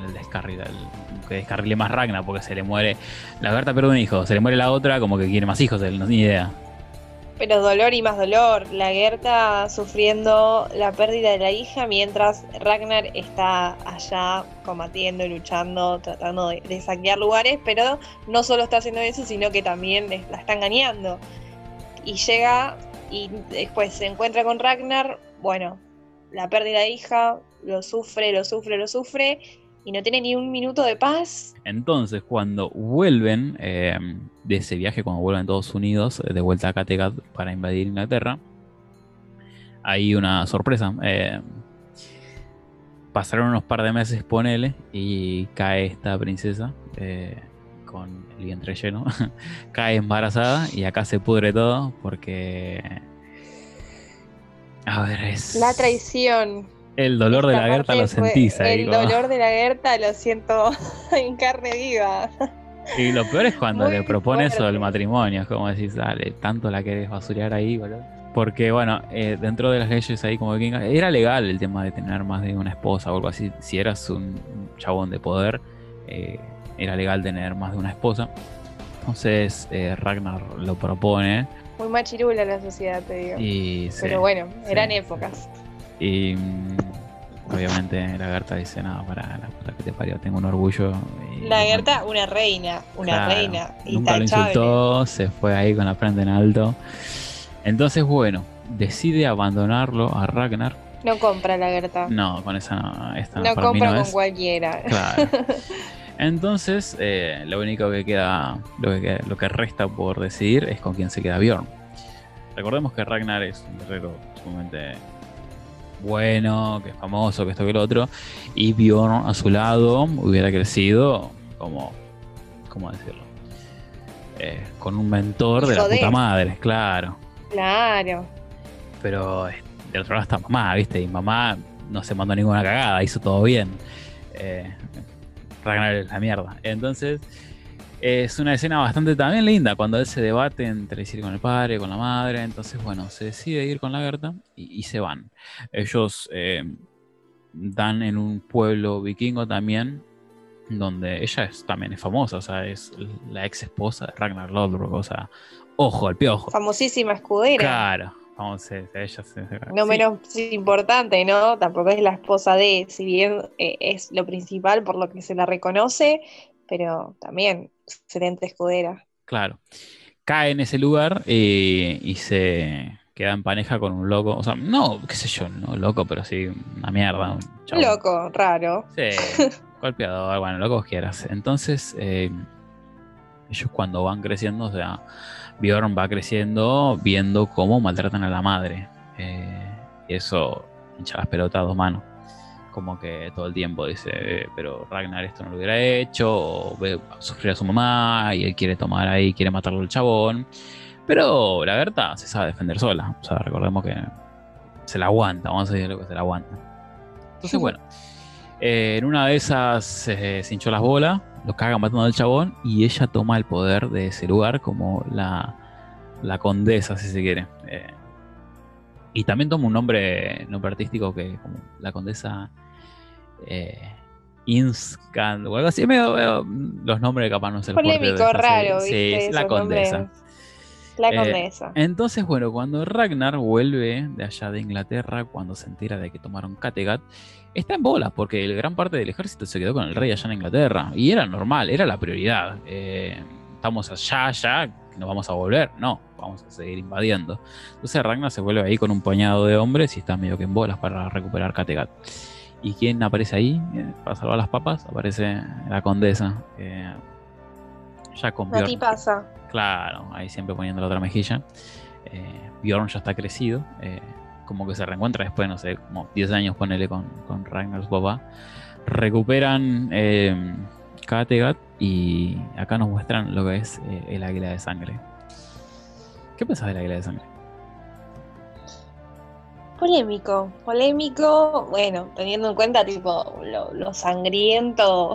el descarril, el- que descarrile más Ragnar, porque se le muere, la Berta pierde un hijo, se le muere la otra, como que quiere más hijos, él no tiene idea. Pero dolor y más dolor. La Gerta sufriendo la pérdida de la hija mientras Ragnar está allá combatiendo luchando, tratando de, saquear lugares, pero no solo está haciendo eso, sino que también la está engañando. Y llega y después se encuentra con Ragnar, bueno, la pérdida de hija, lo sufre, lo sufre, lo sufre, y no tiene ni un minuto de paz. Entonces, cuando vuelven eh, de ese viaje, cuando vuelven todos unidos, eh, de vuelta a Kattegat para invadir Inglaterra, hay una sorpresa. eh, pasaron unos par de meses, ponele, y cae esta princesa eh, con el vientre lleno. cae embarazada y acá se pudre todo porque. A ver, es. La traición. El dolor de la Gerta lo fue- sentís ahí. El como- dolor de la Gerta lo siento en carne viva. Y lo peor es cuando Muy le propone eso fuerte. del matrimonio. Es como decís, dale, tanto la querés basurear ahí, boludo. Porque, bueno, eh, dentro de las leyes ahí como vikingas, era legal el tema de tener más de una esposa o algo así. Si eras un chabón de poder, eh, era legal tener más de una esposa. Entonces, eh, Ragnar lo propone. Muy machirula la sociedad, te digo. Y, sí, Pero bueno, eran sí, épocas. Y mm, obviamente la Gerta dice, no, para la puta que te parió, tengo un orgullo. y- La Gerta, una reina, una Claro, reina. Nunca lo insultó, se fue ahí con la frente en alto. Entonces, bueno, decide abandonarlo a Ragnar. No compra la Gerta. No, con esa no, esta No compra no con es. cualquiera. Claro. Entonces, eh, lo único que queda, lo que, queda- lo que resta por decidir es con quién se queda Bjorn. Recordemos que Ragnar es un guerrero sumamente bueno, que es famoso, que esto que lo otro, y Bjorn a su lado hubiera crecido como, ¿cómo decirlo? Eh, con un mentor de la de. puta madre, claro. Claro. Pero eh, del otro lado está mamá, ¿viste? Y mamá no se mandó ninguna cagada, hizo todo bien. Eh, Ragnar es la mierda. Entonces, es una escena bastante también linda cuando él se debate entre ir con el padre, con la madre. Entonces, bueno, se decide ir con la Gerta y, y se van. Ellos eh, dan en un pueblo vikingo también, donde ella es, también es famosa, o sea, es la ex esposa de Ragnar Lodbrok, o sea, ojo al piojo. Famosísima escudera. Claro, vamos, ella se- No sí. menos importante, ¿no? Tampoco es la esposa de, si bien eh, es lo principal por lo que se la reconoce, pero también excelente escudera. Claro. Cae en ese lugar eh, y se queda en pareja con un loco. O sea, no, qué sé yo, no loco, pero sí una mierda. Un chabón. Loco, raro. Sí, golpeador, bueno, lo que vos quieras. Entonces, eh, ellos cuando van creciendo, o sea, Bjorn va creciendo viendo cómo maltratan a la madre. Eh, y eso hincha las pelotas a dos manos. Como que todo el tiempo dice, "Eh, pero Ragnar esto no lo hubiera hecho, o ve a sufrir a su mamá, y él quiere tomar ahí, quiere matarlo al chabón. Pero la Berta se sabe defender sola. O sea, recordemos que se la aguanta, vamos a decir lo que se la aguanta. Entonces, bueno, eh, en una de esas eh, se hinchó las bolas, lo cagan matando al chabón, y ella toma el poder de ese lugar como la, la condesa, si se quiere. Y también toma un nombre, nombre artístico que como la condesa eh, Inscan o algo así. medio- medio- los nombres capaz no se los Polémico, raro, Sí, ¿viste? es la condesa. nombres. La Eh, condesa. Entonces, bueno, cuando Ragnar vuelve de allá de Inglaterra, cuando se entera de que tomaron Kattegat, está en bolas, porque el gran parte del ejército se quedó con el rey allá en Inglaterra. Y era normal, era la prioridad. Eh, estamos allá, ya, nos vamos a volver. No, vamos a seguir invadiendo. Entonces Ragnar se vuelve ahí con un puñado de hombres y está medio que en bolas para recuperar Kattegat. ¿Y quién aparece ahí eh, para salvar las papas? Aparece la condesa. eh, ya con Bjorn. tipaza. Claro, ahí siempre poniendo la otra mejilla. Eh, Bjorn ya está crecido. eh, como que se reencuentra después, no sé, como 10 años ponele con, con Ragnar, su papá. Recuperan eh, Kattegat y acá nos muestran lo que es eh, el águila de sangre. ¿Qué pensás del águila de sangre? Polémico, polémico, bueno, teniendo en cuenta tipo lo, sangriento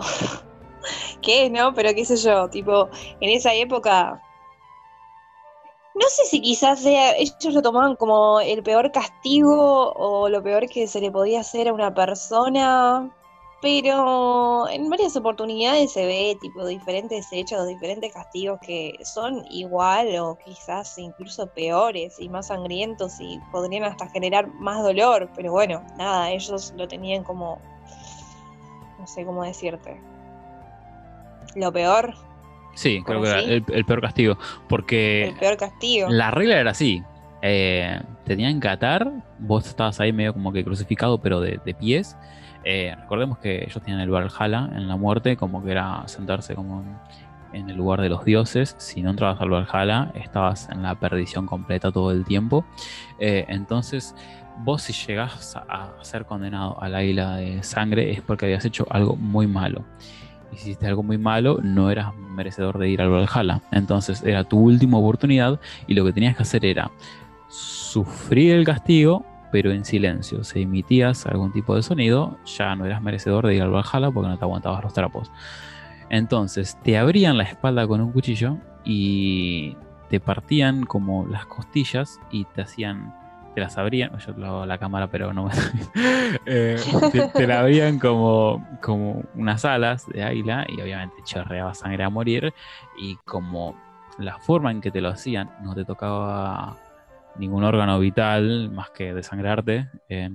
que es, ¿no? Pero qué sé yo, tipo, en esa época, no sé si quizás ellos lo tomaban como el peor castigo o lo peor que se le podía hacer a una persona, pero en varias oportunidades se ve tipo diferentes hechos, diferentes castigos que son igual o quizás incluso peores y más sangrientos y podrían hasta generar más dolor, pero bueno, nada, ellos lo tenían como, no sé cómo decirte, lo peor, Sí, creo ¿Cómo que era el peor castigo. Porque el peor castigo. La regla era así. eh, tenían que atar, vos estabas ahí medio como que crucificado, pero de, de pies. Eh, recordemos que ellos tenían el Valhalla en la muerte, como que era sentarse como en, el lugar de los dioses. Si no entrabas al Valhalla, estabas en la perdición completa todo el tiempo. Eh, entonces, vos si llegás a, a ser condenado a la isla de sangre es porque habías hecho algo muy malo. Y si hiciste algo muy malo, no eras merecedor de ir al Valhalla. Entonces era tu última oportunidad y lo que tenías que hacer era sufrir el castigo, pero en silencio. Si emitías algún tipo de sonido, ya no eras merecedor de ir al Valhalla porque no te aguantabas los trapos. Entonces te abrían la espalda con un cuchillo y te partían como las costillas y te hacían, te las abrían, yo hago la cámara pero no me... Eh, te, te la abrían como, como unas alas de águila y obviamente chorreaba sangre a morir y como la forma en que te lo hacían no te tocaba ningún órgano vital más que desangrarte, eh,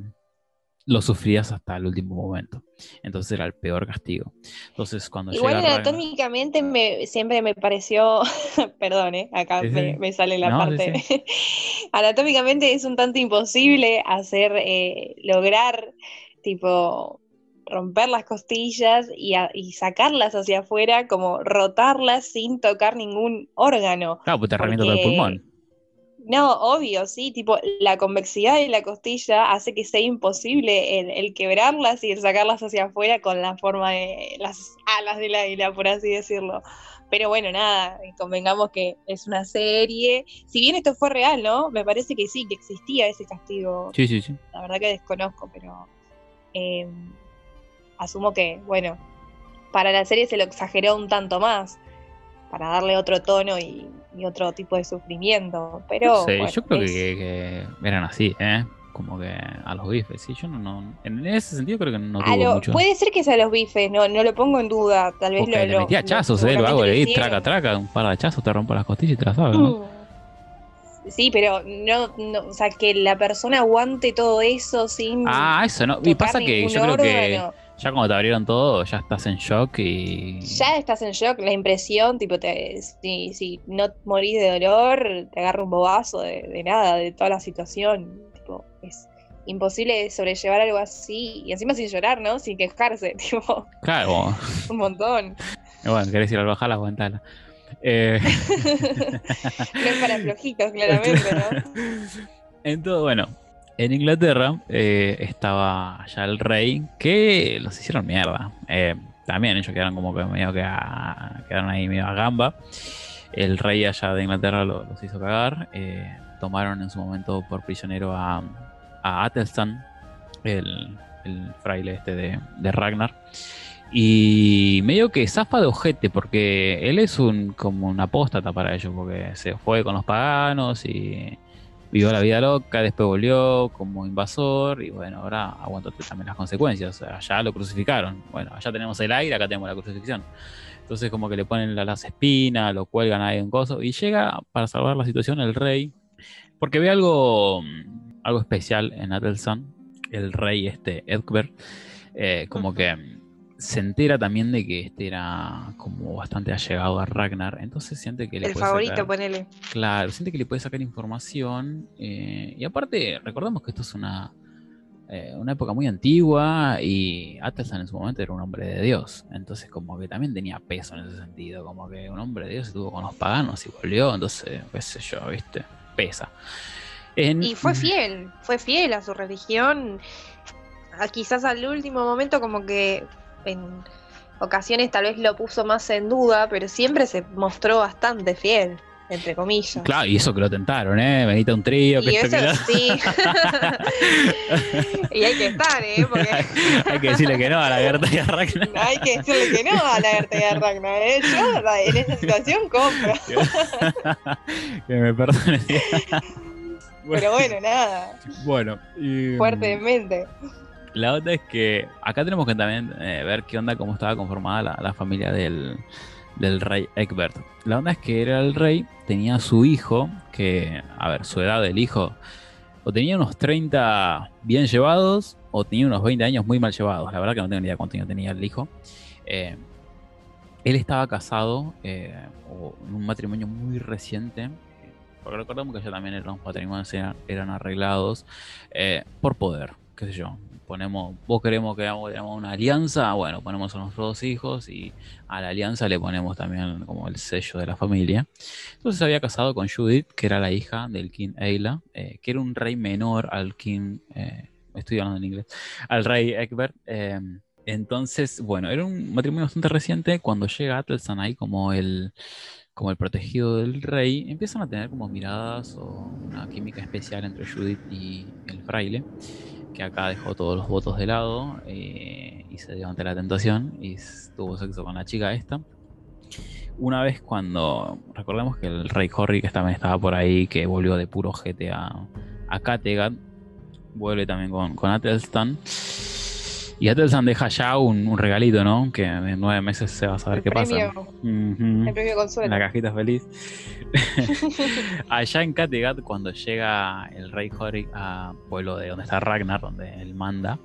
lo sufrías hasta el último momento. Entonces era el peor castigo. Entonces cuando Igual llega anatómicamente me, siempre me pareció, perdón, eh, acá me, me sale la No, sí, parte, anatómicamente es un tanto imposible hacer, eh, lograr, tipo, romper las costillas y, a- y sacarlas hacia afuera, como rotarlas sin tocar ningún órgano. Claro, pues te revienta todo el porque- pulmón. No, obvio, sí, tipo, la convexidad de la costilla hace que sea imposible el, el quebrarlas y el sacarlas hacia afuera con la forma de las alas del águila, por así decirlo. Pero bueno, nada, convengamos que es una serie. Si bien esto fue real, ¿no? Me parece que sí, que existía ese castigo. Sí, sí, sí. La verdad que desconozco, pero eh, asumo que, bueno, para la serie se lo exageró un tanto más, para darle otro tono y, y otro tipo de sufrimiento. Pero No sé, bueno, yo creo es- que, que eran así, ¿eh? Como que a los bifes, sí, yo no, no- en ese sentido creo que no a tuvo lo- mucho. puede ser que sea los bifes, no, no lo pongo en duda. Tal vez Porque lo, le metía hachazos, ¿eh? Lo hago, le di traca, traca, un par de hachazos, te rompo las costillas y te las sabes, ¿no? Mm. Sí, pero no, no, o sea, que la persona aguante todo eso sin Ah, eso no. Y pasa que yo creo que órgano. Ya cuando te abrieron todo, ya estás en shock y. Ya estás en shock, la impresión, tipo, te, si, si no morís de dolor, te agarra un bobazo de, de nada, de toda la situación. Tipo, es imposible sobrellevar algo así, y encima sin llorar, ¿no? Sin quejarse, tipo, Claro, un montón. bueno, querés ir al Bajala, aguantala. Eh, No es para flojitos, claramente, ¿no? Entonces, bueno, en Inglaterra eh, estaba allá el rey que los hicieron mierda. Eh, también ellos quedaron como que medio que a- quedaron ahí medio a gamba. El rey allá de Inglaterra lo- los hizo cagar. Eh, tomaron en su momento por prisionero a, a Atelstan, el, el fraile este de, de Ragnar. Y medio que zafa de ojete, porque él es un como un apóstata para ellos, porque se fue con los paganos y vivió la vida loca, después volvió como invasor y bueno, ahora aguantó también las consecuencias. Allá lo crucificaron. Bueno, allá tenemos el aire, acá tenemos la crucifixión. Entonces como que le ponen la- las espinas, lo cuelgan ahí en coso y llega para salvar la situación el rey, porque ve algo, mm, algo especial en Adelsan, el rey este Edgbert, eh, como que mm, se entera también de que este era como bastante allegado a Ragnar, entonces siente que le El puede favorito, sacar- ponele. Claro, siente que le puede sacar información. eh, y aparte, recordemos que esto es una, eh, una época muy antigua y Atelsan en su momento era un hombre de Dios. Entonces, como que también tenía peso en ese sentido. Como que un hombre de Dios estuvo con los paganos y volvió. Entonces, qué sé yo, ¿viste? Pesa. En- Y fue fiel, fue fiel a su religión. A- quizás al último momento como que en ocasiones tal vez lo puso más en duda, pero siempre se mostró bastante fiel, entre comillas. Claro, y eso que lo tentaron, ¿eh? Venite a un trío, que Y eso que lo- sí. y hay que estar, ¿eh? Porque Hay que decirle que no a la Gerta y a Ragnar. hay que decirle que no a la Gerta y a Ragnar, ¿eh? Yo en esa situación compro. que me perdone. Pero bueno, nada, Bueno, y, fuertemente. La otra es que acá tenemos que también eh, ver qué onda, cómo estaba conformada la, familia del, rey Egbert. La onda es que era el rey, tenía su hijo, que, a ver, su edad del hijo, o tenía unos 30 bien llevados, o tenía unos 20 años muy mal llevados. La verdad que no tengo ni idea cuánto tenía el hijo. Eh, él estaba casado, eh, o en un matrimonio muy reciente, porque recordamos que ya también eran los matrimonios eran, eran arreglados por poder, qué sé yo. Ponemos, vos queremos que hagamos una alianza, bueno, ponemos a nuestros dos hijos y a la alianza le ponemos también como el sello de la familia. Entonces se había casado con Judith, que era la hija del King Eila, eh, que era un rey menor al King, eh, estoy hablando en inglés, al rey Egbert. eh, entonces, bueno, era un matrimonio bastante reciente. Cuando llega Atelsan ahí como el, como el protegido del rey, empiezan a tener como miradas o una química especial entre Judith y el fraile, que acá dejó todos los votos de lado eh, y se dio ante la tentación y tuvo sexo con la chica esta. Una vez cuando, recordemos que el rey Horry, que también estaba por ahí, que volvió de puro GT a, a Kattegat, vuelve también con, con Atelstan. Y Atelstan deja ya un, un regalito, ¿no? Que en nueve meses se va a saber El qué pasa. el premio consuelo. La cajita feliz. Allá en Kattegat, cuando llega el rey Horik a pueblo de donde está Ragnar, donde él manda,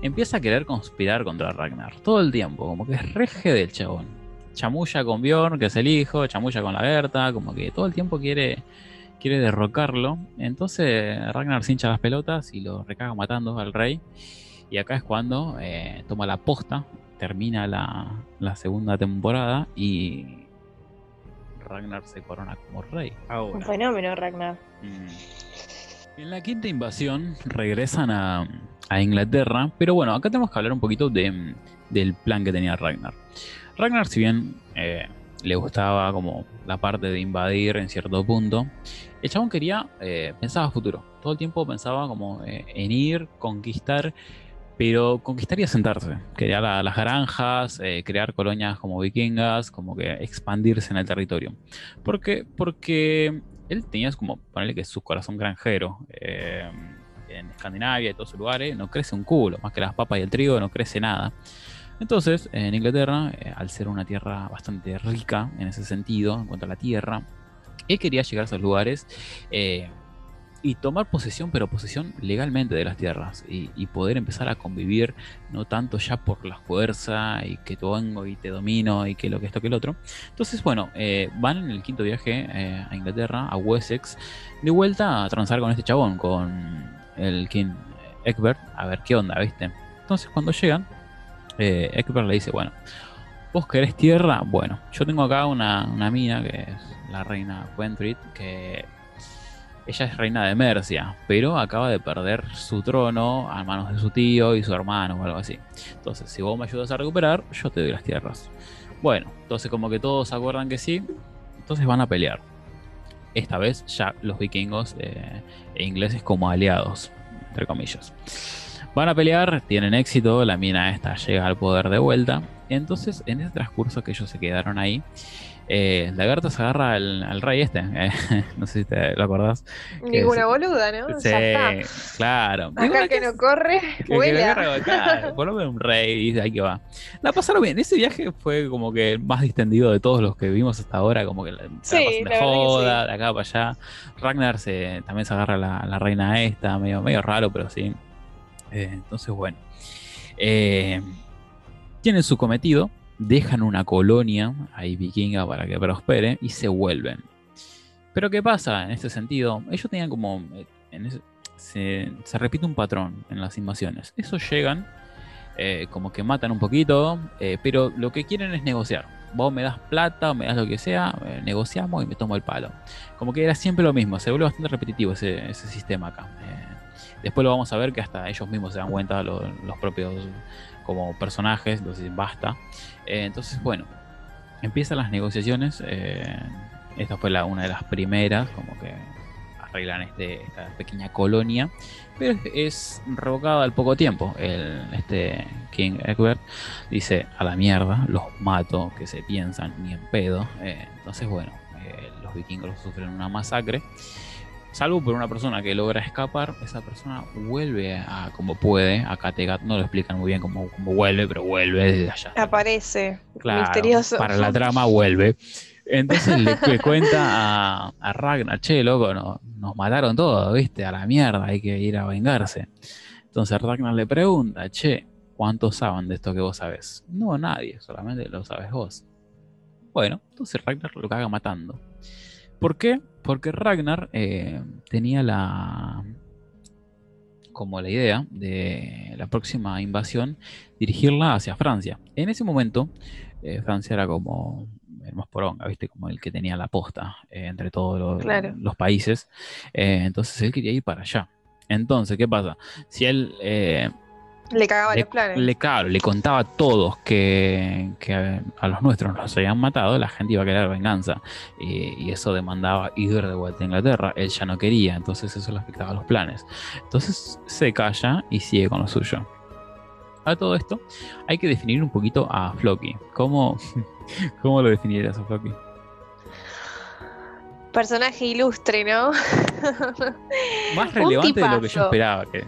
empieza a querer conspirar contra Ragnar todo el tiempo, como que es reje del chabón. Chamulla con Bjorn, que es el hijo, chamulla con la Berta, como que todo el tiempo quiere, quiere derrocarlo. Entonces Ragnar se hincha las pelotas y lo recaga matando al rey. Y acá es cuando eh, toma la posta, termina la, la segunda temporada y Ragnar se corona como rey. Un Ahora. fenómeno, Ragnar. Mm. En la quinta invasión regresan a, a Inglaterra, pero bueno, acá tenemos que hablar un poquito de, del plan que tenía Ragnar. Ragnar, si bien eh, le gustaba como la parte de invadir en cierto punto, el chabón quería, eh, pensaba futuro. Todo el tiempo pensaba como eh, en ir, conquistar, pero conquistar y asentarse. Quería la- las granjas, eh, crear colonias como vikingas, como que expandirse en el territorio. ¿Por qué? Porque él tenía como, ponerle que su corazón granjero. eh, en Escandinavia y todos esos lugares no crece un culo, más que las papas y el trigo no crece nada. Entonces, en Inglaterra, eh, al ser una tierra bastante rica en ese sentido, en cuanto a la tierra, él quería llegar a esos lugares y tomar posesión, pero posesión legalmente de las tierras y, y poder empezar a convivir, no tanto ya por la fuerza y que tú vengo y te domino y que lo que esto que el otro. Entonces, bueno, eh, van en el quinto viaje eh, a Inglaterra, a Wessex, de vuelta a transar con este chabón, con el King Egbert, a ver qué onda, ¿viste? Entonces, cuando llegan, eh, Egbert le dice, bueno, vos querés tierra, bueno, yo tengo acá una, una mina que es la reina Quentrit, que ella es reina de Mercia, pero acaba de perder su trono a manos de su tío y su hermano o algo así. Entonces, si vos me ayudas a recuperar, yo te doy las tierras. Bueno, entonces como que todos acuerdan que sí, entonces van a pelear. Esta vez ya los vikingos eh, e ingleses como aliados, entre comillas. Van a pelear, tienen éxito, la mina esta llega al poder de vuelta. Entonces, en ese transcurso que ellos se quedaron ahí, eh, Lagarto se agarra al, al rey este. eh, no sé si te lo acordás. Ninguna es- boluda, ¿no? Sí, Ya está. claro. Acá que no corre, que- que vuela. agarra, claro, poneme un rey y ahí que va. La pasaron bien. Ese viaje fue como que el más distendido de todos los que vimos hasta ahora. Como que la, Sí, la que joda, de acá para allá. Ragnar se, también se agarra la, la reina esta, medio, medio raro, pero sí. Eh, entonces, bueno. Eh, tienen su cometido, dejan una colonia ahí vikinga para que prospere y se vuelven. Pero ¿qué pasa en este sentido? Ellos tenían como... eh, se, repite un patrón en las invasiones. Esos llegan, eh, como que matan un poquito, eh, pero lo que quieren es negociar. Vos me das plata o me das lo que sea, negociamos y me tomo el palo. Como que era siempre lo mismo, se vuelve bastante repetitivo ese, sistema acá. Después lo vamos a ver que hasta ellos mismos se dan cuenta, lo- los propios como personajes, entonces basta. Eh, entonces, bueno, empiezan las negociaciones. eh, esta fue la, una de las primeras, como que arreglan este, esta pequeña colonia, pero es, revocada al poco tiempo. El, este King Egbert dice: A la mierda, los mato, que se piensan ni en pedo. Eh, entonces, bueno, los vikingos sufren una masacre. Salvo por una persona que logra escapar, esa persona vuelve a como puede a Kattegat. No lo explican muy bien cómo, cómo vuelve, pero vuelve desde allá. Aparece. Claro, misterioso. Para la trama vuelve. Entonces le, le cuenta a, a Ragnar, che, loco, no- nos mataron todos, ¿viste? A la mierda, hay que ir a vengarse. Entonces Ragnar le pregunta, che, ¿cuántos saben de esto que vos sabés? No, nadie, solamente lo sabes vos. Bueno, entonces Ragnar lo caga matando. ¿Por qué? Porque Ragnar eh, tenía la como la idea de la próxima invasión dirigirla hacia Francia. En ese momento, eh, Francia era como el más poronga, ¿viste? Como el que tenía la posta eh, entre todos los, Claro. los países. Entonces él quería ir para allá. Entonces, ¿qué pasa? Si él Le cagaba le, los planes. le- claro, le contaba a todos que, que a, a los nuestros nos habían matado, la gente iba a querer venganza. Y, y eso demandaba ir de vuelta a Inglaterra. Él ya no quería, entonces eso le afectaba a los planes. Entonces se calla y sigue con lo suyo. A todo esto, hay que definir un poquito a Floki. ¿Cómo, cómo lo definirías a Floki? Personaje ilustre, ¿no? Más relevante de lo que yo esperaba. Que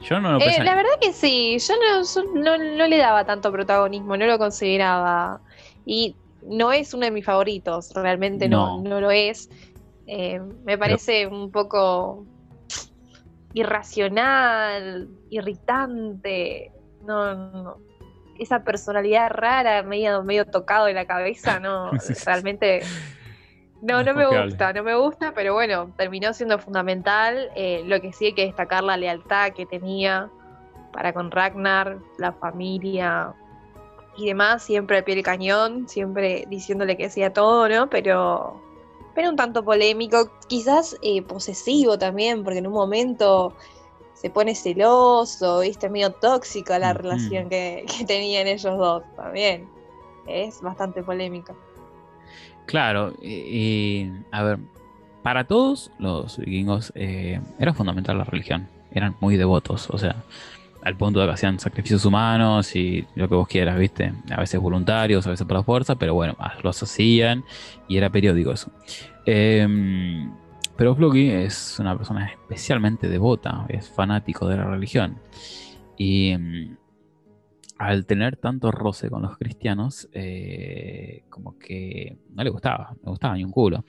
yo no lo Eh, la verdad que sí, yo no, yo no, no le daba tanto protagonismo, no lo consideraba. Y no es uno de mis favoritos, realmente no, No. no lo es. Eh, me parece un poco irracional, irritante. No, no. Esa personalidad rara, medio, medio tocado de la cabeza, no, realmente. No, No me gusta, no me gusta, pero bueno, terminó siendo fundamental. Eh, lo que sí hay que destacar la lealtad que tenía para con Ragnar, la familia y demás, siempre al pie del cañón, siempre diciéndole que sí a todo, ¿no? Pero, pero un tanto polémico, quizás eh, posesivo también, porque en un momento se pone celoso, viste, medio tóxica la relación que, que tenían ellos dos también. Es bastante polémico. Claro, y, a ver, para todos los vikingos eh, era fundamental la religión, eran muy devotos, o sea, al punto de que hacían sacrificios humanos y lo que vos quieras, ¿viste? A veces voluntarios, a veces por la fuerza, pero bueno, ah, los hacían y era periódico eso. Em, pero Floki es una persona especialmente devota, es fanático de la religión. Y em, al tener tanto roce con los cristianos, eh, como que no le gustaba, no le gustaba ni un culo.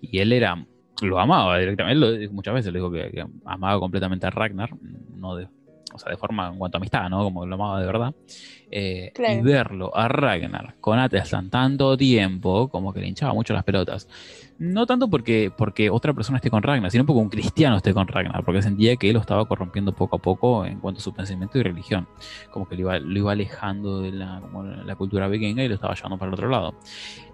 Y él era, lo amaba directamente, él lo dijo muchas veces le dijo que, que amaba completamente a Ragnar, no de, o sea, de forma en cuanto a amistad, ¿no? Como lo amaba de verdad. Eh, Claro. Y verlo a Ragnar con Atelstan tanto tiempo, como que le hinchaba mucho las pelotas. No tanto porque, porque otra persona esté con Ragnar, sino porque un cristiano esté con Ragnar, porque sentía que él lo estaba corrompiendo poco a poco en cuanto a su pensamiento y religión. Como que lo iba, lo iba alejando de la, como la cultura vikinga y lo estaba llevando para el otro lado.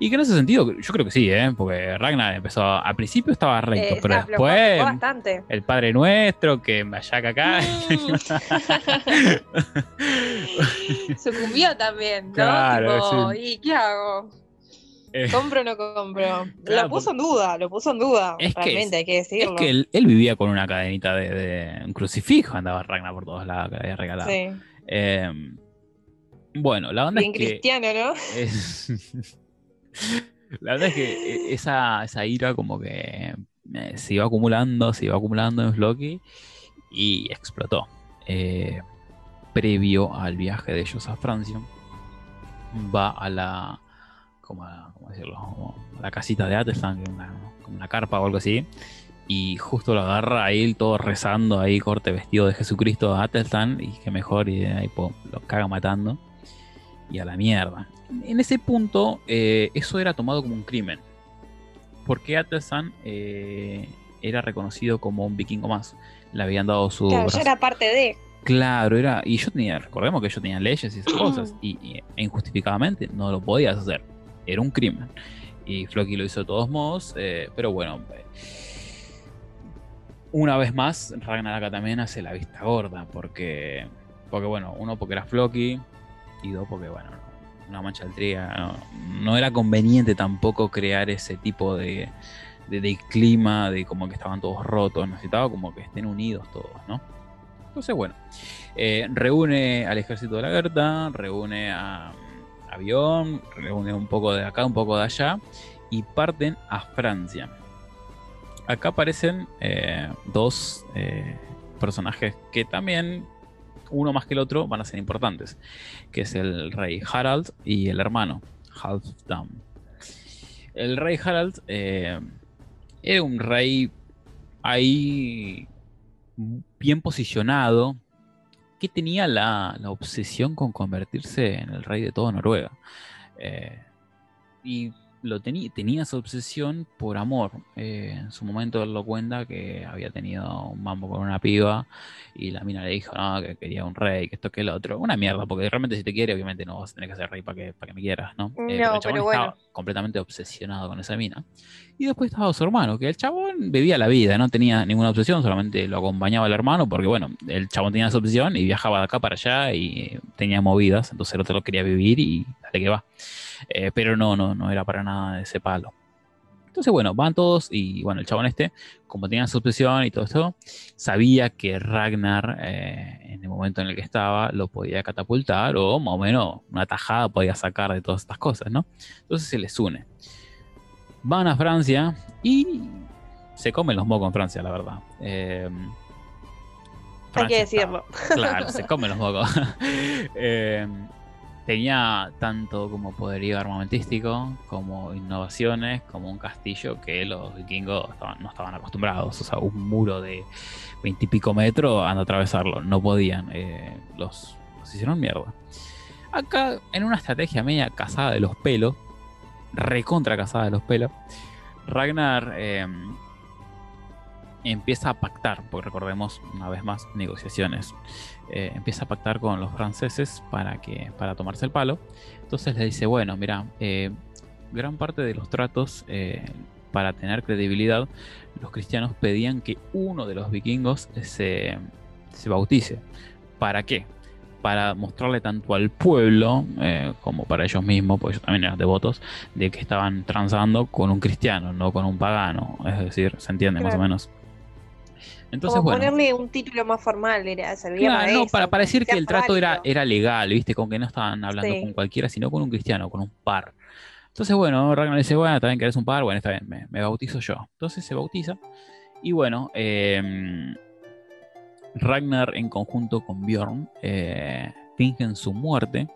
Y que en ese sentido, yo creo que sí, ¿eh? porque Ragnar empezó, a- al principio estaba recto, Eh, pero aflojó- después bastante. el Padre Nuestro, que vaya acá. Sucumbió también, ¿no? Claro, Tipo, sí. ¿y qué hago? Eh, ¿Compro o no compro? Claro, lo puso en duda, lo puso en duda. Es que realmente, hay que Es decirlo. que él, él vivía con una cadenita de, de un crucifijo, andaba Ragnar por todos lados que le había regalado. Sí. Eh, bueno, la onda Bien es que. cristiano, ¿no? es- la verdad es que esa, esa ira como que eh, se iba acumulando, se iba acumulando en Floki y explotó. Eh, previo al viaje de ellos a Francia, va a la, como a- ¿cómo decirlo? Como a la casita de es una, como una carpa o algo así, y justo lo agarra a él todo rezando ahí, corte vestido de Jesucristo a Atelstan, y que mejor, y ahí pum, lo caga matando, y a la mierda. En ese punto, eh, eso era tomado como un crimen, porque Atelstan eh, era reconocido como un vikingo más. Le habían dado su Claro, brazo- ya era parte de. Claro, era. Y yo tenía, recordemos que yo tenía leyes y esas cosas. Y, y injustificadamente no lo podías hacer. Era un crimen. Y Floki lo hizo de todos modos. eh, pero bueno. eh, Una vez más, Ragnar acá también hace la vista gorda. Porque. Porque bueno, uno porque era Floki. Y dos porque, bueno, una mancha de triga. No, era conveniente tampoco crear ese tipo de, de, de clima. De como que estaban todos rotos. Necesitaba como que estén unidos todos, ¿no? Entonces, bueno, eh, reúne al ejército de la Gerta, reúne a, a Bion, reúne un poco de acá, un poco de allá, y parten a Francia. Acá aparecen eh, dos eh, personajes que también, uno más que el otro, van a ser importantes, que es el rey Harald y el hermano Halfdan. El rey Harald eh, era un rey ahí bien posicionado, que tenía la, la obsesión con convertirse en el rey de toda Noruega. Eh, y lo tenía, tenía esa obsesión por amor. Eh, en su momento él lo cuenta que había tenido un mambo con una piba y la mina le dijo no, que quería un rey, que esto que el otro. Una mierda, porque realmente si te quiere, obviamente no vas a tener que ser rey para que, para que me quieras, ¿no? Eh, No, el chabón pero estaba bueno. completamente obsesionado con esa mina. Y después estaba su hermano, que el chabón vivía la vida, no tenía ninguna obsesión, solamente lo acompañaba el hermano, porque bueno, el chabón tenía esa obsesión y viajaba de acá para allá y tenía movidas, entonces el otro lo quería vivir y dale que va. Eh, pero no, no, no era para nada de ese palo. Entonces, bueno, van todos y bueno, el chabón este, como tenía su obsesión y todo esto, sabía que Ragnar, eh, en el momento en el que estaba, lo podía catapultar o más o menos una tajada podía sacar de todas estas cosas, ¿no? Entonces se les une. Van a Francia y se comen los mocos en Francia, la verdad. Eh, Hay que decirlo. Claro, se comen los mocos. Eh, tenía tanto como poderío armamentístico, como innovaciones, como un castillo que los vikingos no estaban acostumbrados. O sea, un muro de veintipico metros, anda a atravesarlo. No podían. eh, los, hicieron mierda. Acá, en una estrategia media cazada de los pelos, recontra cazada de los pelos, Ragnar eh, empieza a pactar, porque recordemos una vez más negociaciones, eh, empieza a pactar con los franceses para, que, para tomarse el palo. Entonces le dice, bueno, mira, eh, gran parte de los tratos eh, para tener credibilidad, los cristianos pedían que uno de los vikingos se, se bautice. ¿Para qué? Para mostrarle tanto al pueblo como para ellos mismos, porque ellos también eran devotos, de que estaban transando con un cristiano, no con un pagano. Es decir, se entiende más o menos. Entonces, Como bueno. ponerle un título más formal, era, servía Claro, para no, eso, para, para decir que el trato era, válido. era legal, ¿viste? Con que no estaban hablando Sí. con cualquiera, sino con un cristiano, con un par. Entonces, bueno, Ragnar dice, bueno, también querés un par, bueno, está bien, me, me bautizo yo. Entonces se bautiza. Y bueno, eh, Ragnar en conjunto con Bjorn eh, fingen su muerte.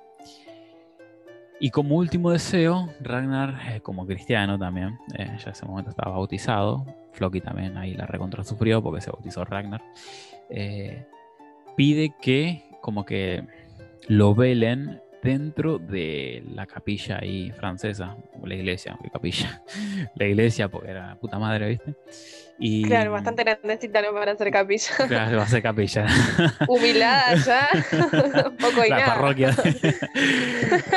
Y como último deseo, Ragnar, eh, como cristiano también, eh, ya en ese momento estaba bautizado. Floki también ahí la recontra sufrió porque se bautizó Ragnar. eh, pide que como que lo velen dentro de la capilla ahí francesa, o la iglesia, ¿qué capilla? La iglesia, porque era la puta madre, ¿viste? Y, Claro, bastante grandecita ¿no? para hacer capilla. Claro, va a ser capilla. Humilada ya. Poco y la nada. parroquia.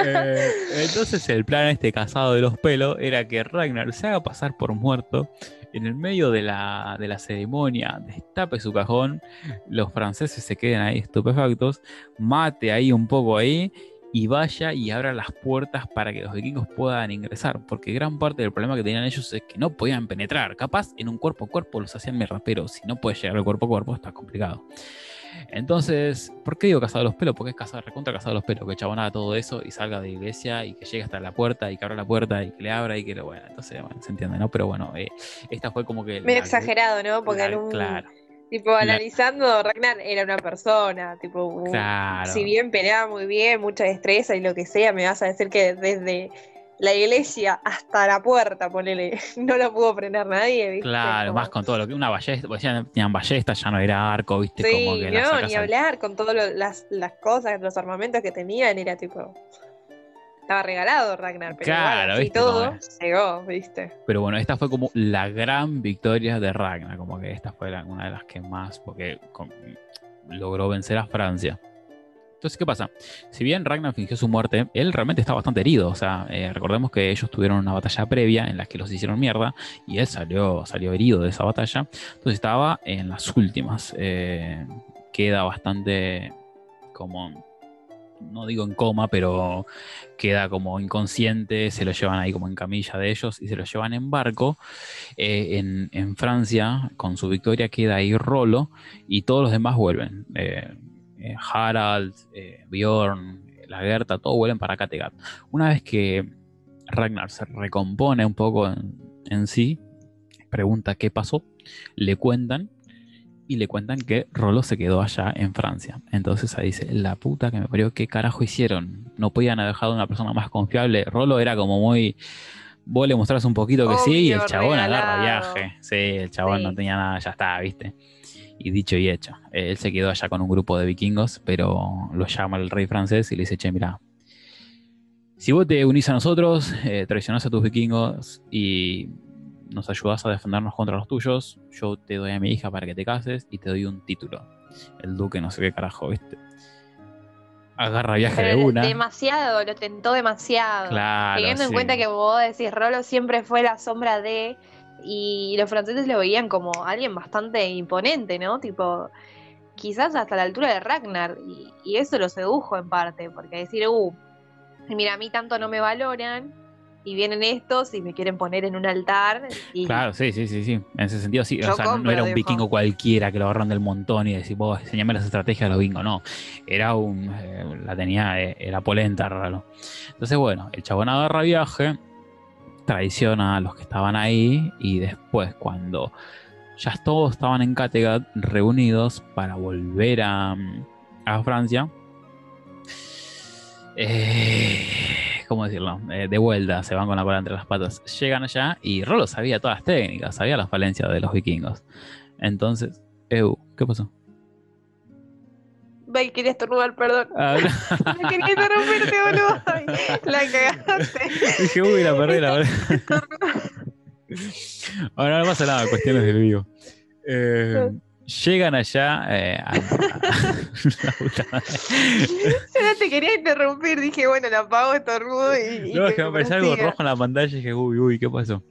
Eh, entonces el plan este casado de los pelos era que Ragnar se haga pasar por muerto en el medio de la, de la ceremonia, destape su cajón, los franceses se queden ahí estupefactos, mate ahí un poco ahí y vaya y abra las puertas para que los vikingos puedan ingresar, porque gran parte del problema que tenían ellos es que no podían penetrar, capaz en un cuerpo a cuerpo los hacían mierda, pero si no puedes llegar al cuerpo a cuerpo está complicado. Entonces, ¿por qué digo casado de los pelos? Porque es casado, recontra casado de los pelos, que chabonada todo eso y salga de iglesia y que llegue hasta la puerta y que abra la puerta y que le abra y que lo bueno. Entonces, bueno, se entiende, ¿no? Pero bueno, eh, esta fue como que. Medio exagerado, ¿no? Porque en un, Claro, tipo analizando, Ragnar era una persona, tipo, claro. si bien peleaba muy bien, mucha destreza y lo que sea, me vas a decir que desde la iglesia hasta la puerta, ponele, no lo pudo frenar nadie, ¿viste? Claro, Como- más con todo lo que una ballesta, porque ya tenían ballestas, ya no era arco, viste, como Sí, que la no, ni al- hablar con todas las, las cosas, los armamentos que tenían, era tipo. Estaba regalado Ragnar, pero Claro, bueno, cómo todo llegó, ¿viste? Pero bueno, esta fue como la gran victoria de Ragnar, como que esta fue la- una de las que más, porque con- logró vencer a Francia. Entonces, ¿qué pasa? Si bien Ragnar fingió su muerte, él realmente está bastante herido. O sea, eh, recordemos que ellos tuvieron una batalla previa en la que los hicieron mierda y él salió, salió herido de esa batalla. Entonces estaba en las últimas. Eh, queda bastante como, no digo en coma, pero queda como inconsciente, se lo llevan ahí como en camilla de ellos y se lo llevan en barco. Eh, en, en Francia, con su victoria, queda ahí Rolo y todos los demás vuelven. Eh, Harald, eh, Bjorn, la Gerta, todos vuelven para Kattegat. Una vez que Ragnar se recompone un poco en, en sí, pregunta qué pasó, le cuentan y le cuentan que Rolo se quedó allá en Francia. Entonces ahí dice, la puta que me parió, ¿qué carajo hicieron? No podían haber dejado a una persona más confiable. Rolo era como muy... Vos le mostrás un poquito que sí y el chabón agarra regalado. viaje. Sí, el chabón Sí. no tenía nada, ya está, ¿viste? Y dicho y hecho. Él se quedó allá con un grupo de vikingos, pero lo llama el rey francés y le dice, che, mira, si vos te unís a nosotros, eh, traicionás a tus vikingos y nos ayudás a defendernos contra los tuyos, yo te doy a mi hija para que te cases y te doy un título. El duque no sé qué carajo, ¿viste? Agarra viaje de una. demasiado, lo tentó demasiado. Claro, Teniendo en cuenta que vos decís, Rolo siempre fue la sombra de. Y los franceses lo veían como alguien bastante imponente, ¿no? Tipo, quizás hasta la altura de Ragnar. Y, y eso lo sedujo en parte, porque decir, uh, mira, a mí tanto no me valoran. Y vienen estos y me quieren poner en un altar. Y Claro, sí, sí, sí, sí. En ese sentido, sí. Yo o sea, no- era un dijo. vikingo cualquiera que lo agarran del montón y decís, vos, enseñame las estrategias de los vikingos. No. Era un. eh, la tenía, eh, era polenta, raro. Entonces, bueno, el chabón agarra viaje, traiciona a los que estaban ahí y después, cuando ya todos estaban en Kattegat reunidos para volver a, Francia. Eh, ¿Cómo decirlo? Eh, de vuelta, se van con la cola entre las patas. Llegan allá y Rolo sabía todas las técnicas, sabía las falencias de los vikingos. Entonces, Eu, ¿qué pasó? Ve, quería estornudar, perdón. Ah, No quería interrumpirte, boludo. Ay, la cagaste. Dije, uy, la perdí, la perdí. Ahora no pasa nada, cuestiones del vivo. Eh, llegan allá eh, a-. Yo no te quería interrumpir, dije, bueno, la apago, estornudo y. y No, es que me apareció algo rojo en la pantalla y dije, uy, uy, ¿qué pasó?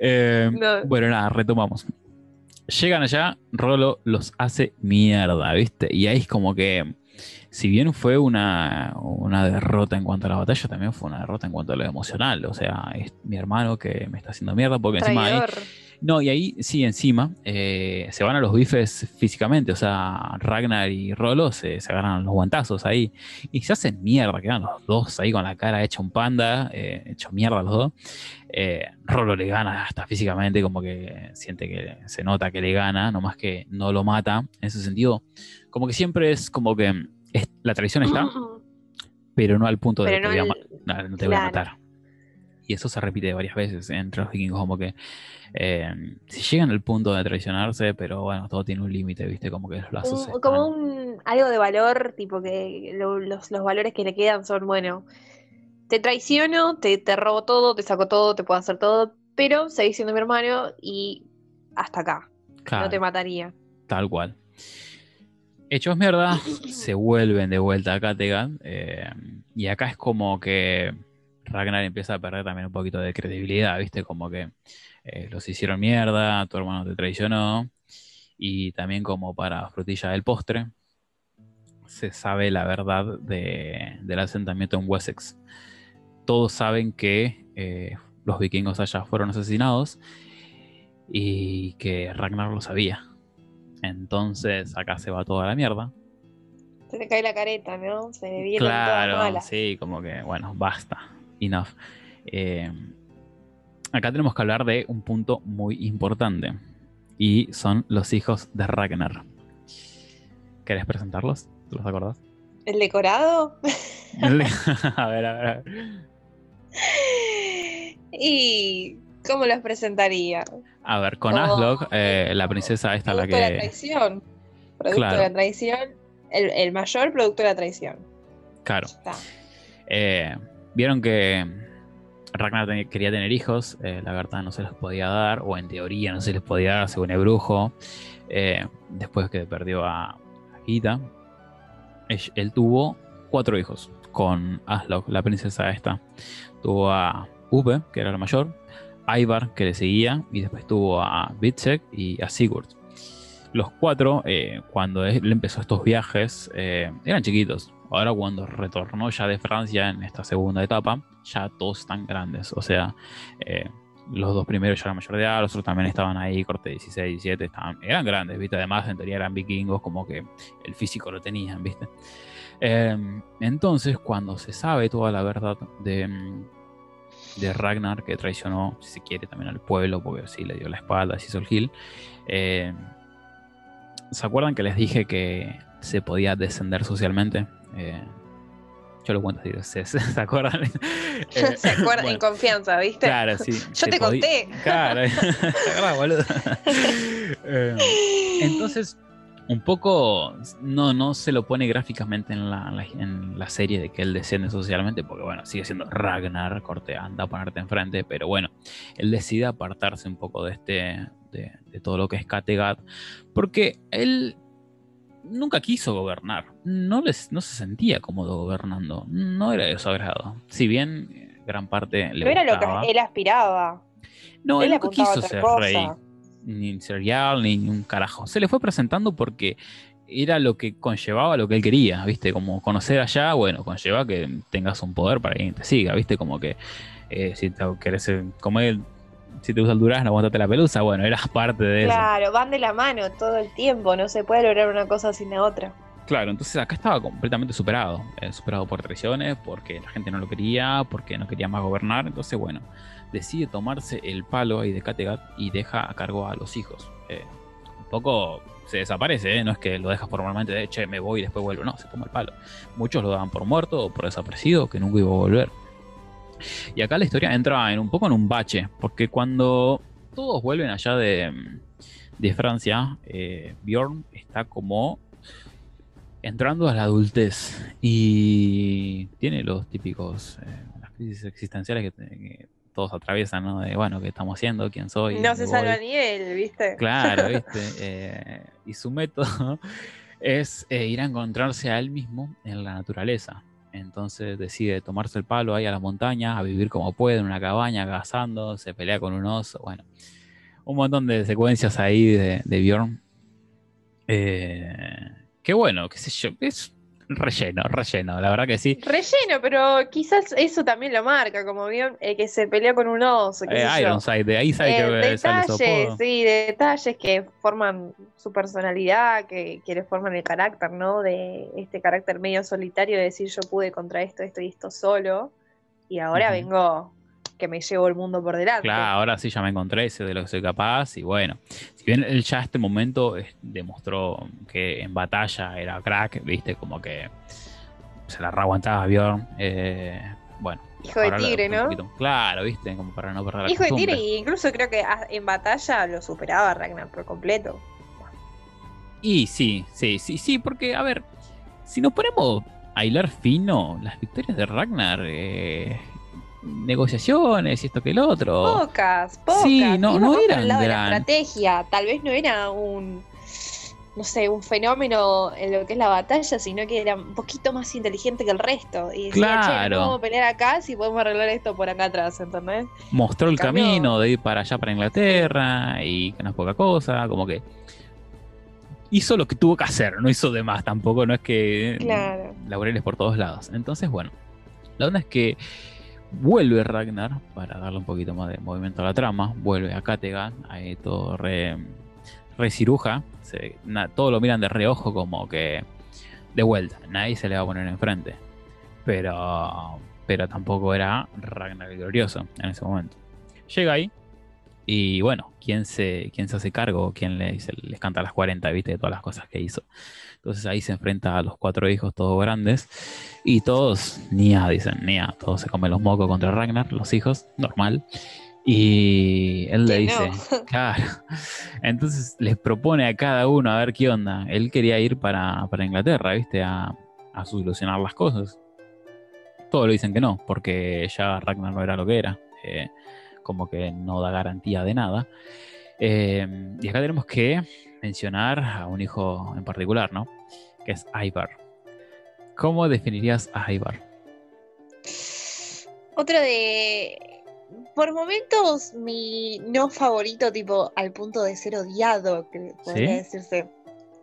Eh, No. Bueno, nada, retomamos. Llegan allá, Rolo los hace mierda, ¿viste? Y ahí es como que, si bien fue una, una derrota en cuanto a la batalla, también fue una derrota en cuanto a lo emocional. O sea, es mi hermano que me está haciendo mierda, porque encima ahí. No, y ahí sí, encima eh, se van a los bifes físicamente. O sea, Ragnar y Rolo se, se agarran los guantazos ahí. Y se hacen mierda, quedan los dos ahí con la cara hecha un panda, eh, hecho mierda los dos. Eh, Rolo le gana hasta físicamente, como que siente que se nota que le gana, nomás que no lo mata. En ese sentido, como que siempre es como que es- la traición está, pero no al punto de que te no voy a no, no te voy a matar. Y eso se repite varias veces entre los vikingos, como que eh, si llegan al punto de traicionarse, pero bueno, todo tiene un límite, ¿viste? Como que los lazos. Un- como un algo de valor, tipo que lo- los, los valores que le quedan son, bueno, te traiciono, te, te robo todo, te saco todo, te puedo hacer todo, pero seguís siendo mi hermano y hasta acá. Claro. No te mataría. Tal cual. Hechos mierda, se vuelven de vuelta a Kattegat. eh, y acá es como que Ragnar empieza a perder también un poquito de credibilidad, ¿viste? Como que eh, los hicieron mierda, tu hermano te traicionó. Y también como para frutilla del postre, se sabe la verdad de- del asentamiento en Wessex. Todos saben que eh, los vikingos allá fueron asesinados y que Ragnar lo sabía. Entonces acá se va toda la mierda. Se le cae la careta, ¿no? Se viene toda Claro, mala. sí, como que, bueno, basta. Enough. Eh, acá tenemos que hablar de un punto muy importante. Y son los hijos de Ragnar. ¿Querés presentarlos? ¿Te los acordás? ¿El decorado? a ver, a ver. a ver. ¿Y cómo los presentaría? A ver, con Oh, Aslog, eh, la princesa esta, la Producto de la que. traición. Producto Claro. de la traición. El, el mayor producto de la traición. Claro. Eh, Vieron que Ragnar quería tener hijos, eh, la verdad no se los podía dar, o en teoría no se les podía dar según el brujo. Eh, después que perdió a, Gita, él, tuvo cuatro hijos con Aslog, la princesa esta. Tuvo a Uve, que era la mayor, Ivar, que le seguía, y después tuvo a Bitsek y a Sigurd. Los cuatro, eh, cuando él empezó estos viajes, eh, eran chiquitos. Ahora cuando retornó ya de Francia en esta segunda etapa, ya todos están grandes. O sea, eh, los dos primeros ya eran mayor de edad, los otros también estaban ahí, corte 16, 17, estaban, eran grandes, ¿viste? Además, en teoría eran vikingos, como que el físico lo tenían, ¿viste? Eh, entonces, cuando se sabe toda la verdad de, de Ragnar, que traicionó, si se quiere, también al pueblo, porque sí le dio la espalda, se hizo el gil, eh, ¿se acuerdan que les dije que se podía descender socialmente? Eh, yo lo cuento así, ¿se, se, se acuerdan? Eh, Se acuerda bueno, en confianza, ¿viste? Claro, sí. Yo te conté. Claro, boludo. Eh, entonces, un poco no, no se lo pone gráficamente en la, en la- en la serie de que él desciende socialmente, porque bueno, sigue siendo Ragnar, corte, anda a ponerte enfrente, pero bueno, él decide apartarse un poco de este, de, de todo lo que es Kattegat, porque él nunca quiso gobernar, no, les, no se sentía cómodo gobernando, no era de su agrado, si bien eh, gran parte le No era lo que él aspiraba. No, él, él nunca quiso ser cosa. rey, ni serial, ni un carajo. Se le fue presentando porque era lo que conllevaba lo que él quería, ¿viste? Como conocer allá, bueno, conlleva que tengas un poder para que te siga, ¿viste? Como que eh, si te querés él, si te gusta el durazno, aguantate la pelusa, bueno, eras parte de eso. Claro, van de la mano todo el tiempo. No se puede lograr una cosa sin la otra. Claro, entonces acá estaba completamente superado. eh, superado por traiciones, porque la gente no lo quería, porque no quería más gobernar. Entonces, bueno, decide tomarse el palo ahí de Kattegat y deja a cargo a los hijos. Eh, un poco se desaparece, ¿eh? no es que lo dejas formalmente de che, me voy y después vuelvo. No, se toma el palo. Muchos lo daban por muerto o por desaparecido, que nunca iba a volver. Y acá la historia entra en un poco en un bache, porque cuando todos vuelven allá de, de Francia, eh, Bjorn está como entrando a la adultez y tiene los típicos, eh, las crisis existenciales que, todos atraviesan, ¿no? De, bueno, ¿qué estamos haciendo? ¿Quién soy? No se ¿Dónde salva ni él, ¿viste? Claro, ¿viste? Eh, y su método es eh, ir a encontrarse a él mismo en la naturaleza. Entonces decide tomarse el palo ahí a la montaña, a vivir como puede, en una cabaña, cazando, se pelea con un oso, bueno. Un montón de secuencias ahí de, de Bjorn. Eh, qué bueno, qué sé yo, es relleno, relleno, la verdad que sí. Relleno, pero quizás eso también lo marca, como bien, el que se pelea con un oso, Eh. Ironside, de ahí Eh, que detalles, sí, detalles que forman su personalidad, que, que le forman el carácter, ¿no? De este carácter medio solitario de decir yo pude contra esto, esto y esto solo, y ahora vengo que me llevo el mundo por delante. Claro, ahora sí ya me encontré, sé de lo que soy capaz y bueno, si bien él ya este momento eh, demostró que en batalla era crack, viste, como que se la reaguantaba a Bjorn, eh, bueno. Hijo de tigre, ¿no? claro, viste, como para no perder la Hijo de costumbre. tigre, e incluso creo que en batalla lo superaba Ragnar por completo. Y sí, sí, sí, sí, porque a ver, si nos ponemos a hilar fino, las victorias de Ragnar, eh, negociaciones y esto que el otro. Pocas, pocas. Sí, no- no eran de la estrategia. Tal vez no era un, no sé, un fenómeno en lo que es la batalla, sino que era un poquito más inteligente que el resto. Y decía, che, Claro. no vamos a pelear acá si podemos arreglar esto por acá atrás, ¿entendés? mostró el camino de ir para allá, para Inglaterra, y que no es poca cosa, como que hizo lo que tuvo que hacer, no hizo de más tampoco, no es que Claro. laureles por todos lados. Entonces, bueno, la onda es que vuelve Ragnar, para darle un poquito más de movimiento a la trama, vuelve a Kattegat, ahí todo re, re ciruja, se- na- todo lo miran de reojo como que de vuelta, nadie se le va a poner enfrente. Pero, pero tampoco era Ragnar el glorioso en ese momento. Llega ahí y bueno, ¿quién se, quién se hace cargo? ¿Quién le, se- les canta las 40, viste, de todas las cosas que hizo? Entonces ahí se enfrenta a los cuatro hijos todos grandes y todos, Nia, dicen, Nia, todos se comen los mocos contra Ragnar, los hijos, normal. Y él le dice, no. claro. Entonces les propone a cada uno a ver qué onda. Él quería ir para, para Inglaterra, ¿viste? A, a solucionar las cosas. Todos le dicen que no, porque ya Ragnar no era lo que era. eh, como que no da garantía de nada. Eh, y acá tenemos que mencionar a un hijo en particular, ¿no? Que es Ivar. ¿Cómo definirías a Ivar? Otro de. Por momentos, mi no favorito, tipo, al punto de ser odiado, que podría ¿Sí? decirse.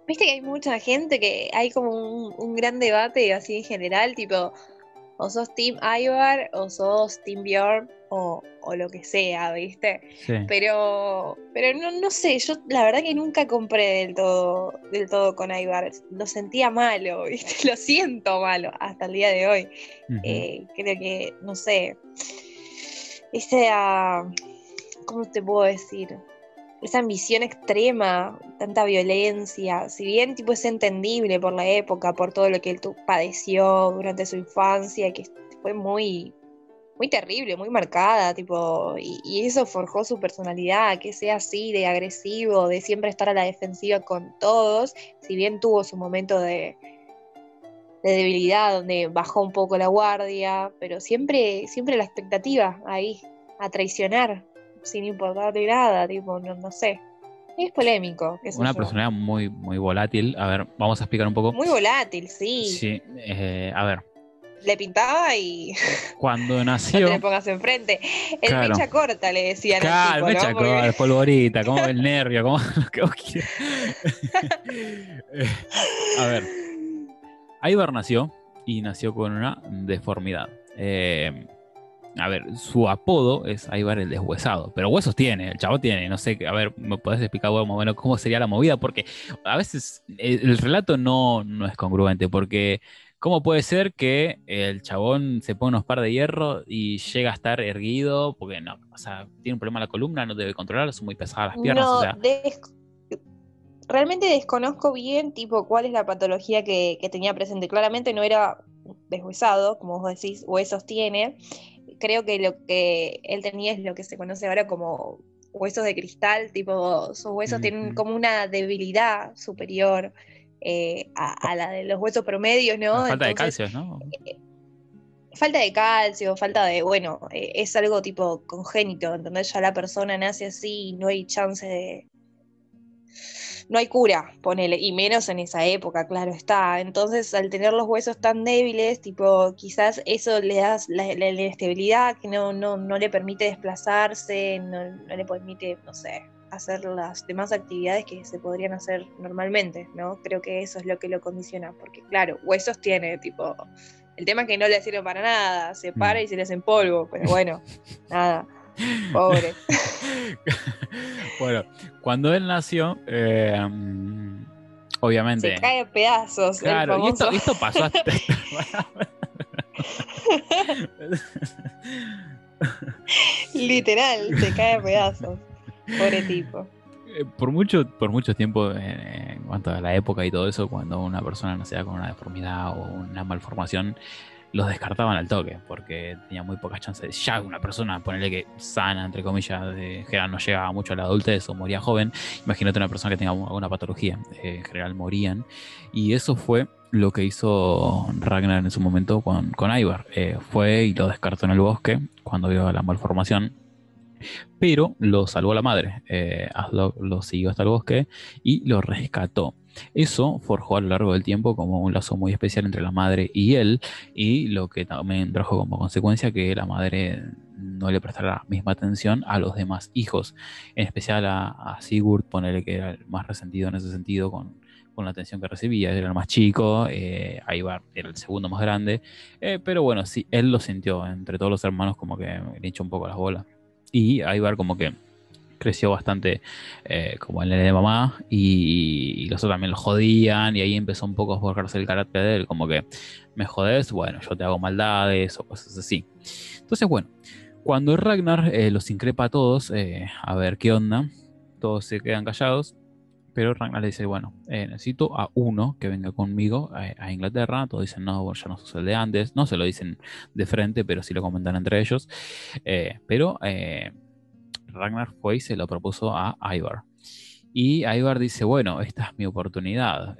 Viste que hay mucha gente que hay como un, un gran debate así en general, tipo, o sos Team Ivar, o sos Team Bjorn, o, o lo que sea, ¿viste? Sí. Pero, pero no, no sé, yo la verdad que nunca compré del todo, del todo con Ivar. Lo sentía malo, ¿viste? Lo siento malo hasta el día de hoy. Eh, creo que, no sé, esa, ¿cómo te puedo decir? Esa ambición extrema, tanta violencia, si bien tipo es entendible por la época, por todo lo que él padeció durante su infancia, que fue muy, muy terrible, muy marcada, tipo, y, y eso forjó su personalidad, que sea así, de agresivo, de siempre estar a la defensiva con todos, si bien tuvo su momento de, de debilidad, donde bajó un poco la guardia, pero siempre, siempre la expectativa ahí, a traicionar, sin importarle nada, tipo, no, no sé. Es polémico. Una personalidad muy, muy volátil. A ver, vamos a explicar un poco. Muy volátil, sí. Sí, eh, a ver, Le pintaba y cuando no nació. te le pongas enfrente. El Claro. mecha corta, le decían Claro, tipo, mecha ¿no? Porque- corta, polvorita, como el nervio, como lo que vos quieras. A ver, Ivar nació y nació con una deformidad. Eh, a ver, su apodo es Ivar el deshuesado, pero huesos tiene, el chavo tiene, no sé, a ver, ¿me podés explicar vos más o menos cómo sería la movida? Porque a veces el, el relato no, no es congruente, porque ¿cómo puede ser que el chabón se pone unos par de hierro y llega a estar erguido? Porque no, o sea, tiene un problema en la columna, no debe controlar, son muy pesadas las piernas, No, o sea, des- realmente desconozco bien, tipo, cuál es la patología que, que tenía presente. Claramente no era deshuesado, como vos decís, huesos tiene. Creo que lo que él tenía es lo que se conoce ahora como huesos de cristal, tipo, sus huesos tienen como una debilidad superior eh, a, a la de los huesos promedios, ¿no? falta de calcio, ¿no? falta de calcio, falta de, bueno, eh, es algo tipo congénito, ¿entendés? Ya la persona nace así y no hay chance de... No hay cura, ponele, y menos en esa época, claro está. Entonces, al tener los huesos tan débiles, tipo, quizás eso le da la, la- la inestabilidad que no, no, no le permite desplazarse, no, no le permite, no sé, hacer las demás actividades que se podrían hacer normalmente, ¿no? Creo que eso es lo que lo condiciona, porque claro, huesos tiene, tipo, el tema es que no le sirve para nada, se para Mm. y se le hace en polvo, pero bueno, nada, pobre. bueno, cuando él nació, eh, obviamente. Se cae a pedazos, Claro, el y esto, pasó hasta. Literal, se cae a pedazos. Pobre tipo. Eh, por mucho, por mucho tiempo, eh, en cuanto a la época y todo eso, cuando una persona nacía con una deformidad o una malformación, los descartaban al toque, porque tenía muy pocas chances. Ya una persona, ponerle que sana, entre comillas, de, en general no llegaba mucho a la adultez o moría joven. Imagínate una persona que tenga alguna patología, eh, en general morían. Y eso fue lo que hizo Ragnar en su momento con, con Ivar. Eh, fue y lo descartó en el bosque cuando vio la malformación pero lo salvó la madre. Eh, lo siguió hasta el bosque y lo rescató. Eso forjó a lo largo del tiempo como un lazo muy especial entre la madre y él, y lo que también trajo como consecuencia que la madre no le prestara la misma atención a los demás hijos, en especial a, Sigurd, ponerle que era el más resentido en ese sentido con, con la atención que recibía, era el más chico, eh, era el segundo más grande, eh, pero bueno, sí, él lo sintió entre todos los hermanos como que le echó un poco las bolas. Y Ivar como que creció bastante eh, como el nene de mamá y, los otros también lo jodían y ahí empezó un poco a forjarse el carácter de él, como que me jodes, bueno, yo te hago maldades o cosas así. Entonces, bueno, cuando Ragnar eh, los increpa a todos, eh, a ver qué onda, todos se quedan callados, pero Ragnar le dice, bueno, eh, necesito a uno que venga conmigo a, Inglaterra, todos dicen, no, ya no sos el de antes, no se lo dicen de frente, pero sí lo comentan entre ellos, eh, pero... eh, Ragnar fue y se lo propuso a Ivar. Y Ivar dice, bueno, esta es mi oportunidad.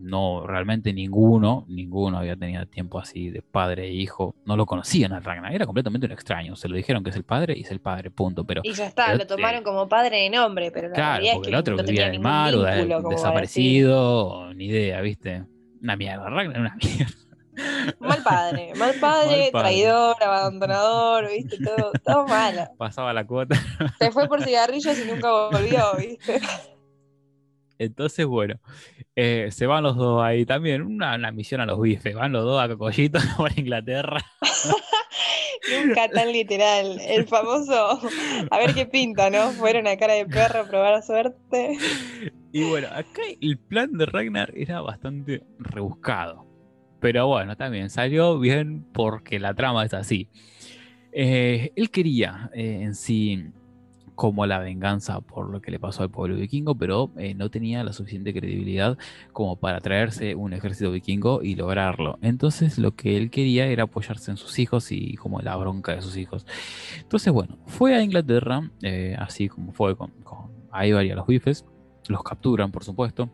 No, realmente ninguno, ninguno había tenido tiempo así de padre e hijo. No lo conocían a Ragnar, era completamente un extraño. Se lo dijeron que es el padre y es el padre, punto. Pero Y ya está, lo te- tomaron como padre de nombre, pero la claro, realidad es porque que el otro no vivía en el mar o de- desaparecido, ni idea, ¿viste? Una mierda, Ragnar una mierda. Mal padre, mal padre, Mal padre. traidor, abandonador, viste, todo, todo malo. Pasaba la cuota. Se fue por cigarrillos y nunca volvió, viste. Entonces, bueno, eh, se van los dos ahí también. Una, una misión a los bifes. Van los dos a Cocollito por Inglaterra. Nunca tan literal. El famoso, a ver qué pinta, ¿no? Fueron a cara de perro a probar suerte. Y bueno, acá el plan de Ragnar era bastante rebuscado. Pero bueno, también salió bien porque la trama es así. Eh, él quería eh, en sí como la venganza por lo que le pasó al pueblo vikingo, pero eh, no tenía la suficiente credibilidad como para traerse un ejército vikingo y lograrlo. Entonces lo que él quería era apoyarse en sus hijos y como la bronca de sus hijos. Entonces bueno, fue a Inglaterra, eh, así como fue con, con Ivar y a los bifes, los capturan por supuesto,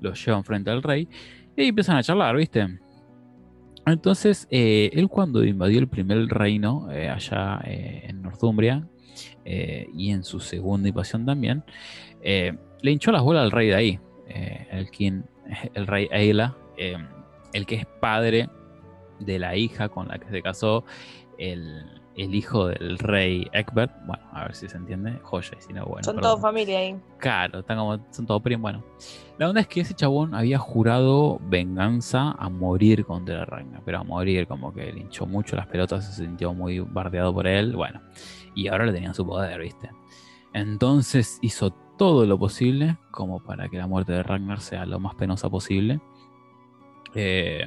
los llevan frente al rey y empiezan a charlar, ¿viste? Entonces, eh, él cuando invadió el primer reino, allá en Northumbria, eh, y en su segunda invasión también, eh, le hinchó las bolas al rey de ahí, eh, el, king, el rey Eila, eh, el que es padre de la hija con la que se casó el, el hijo del rey Egbert. Bueno, a ver si se entiende, joya, si no, bueno. Son todos familia ahí. Claro, están como, son todos primos. Bueno, la onda es que ese chabón había jurado venganza a morir contra Ragnar, pero a morir, como que le hinchó mucho las pelotas, se sintió muy bardeado por él. Bueno, y ahora le tenían su poder, ¿viste? Entonces hizo todo lo posible como para que la muerte de Ragnar sea lo más penosa posible. Eh,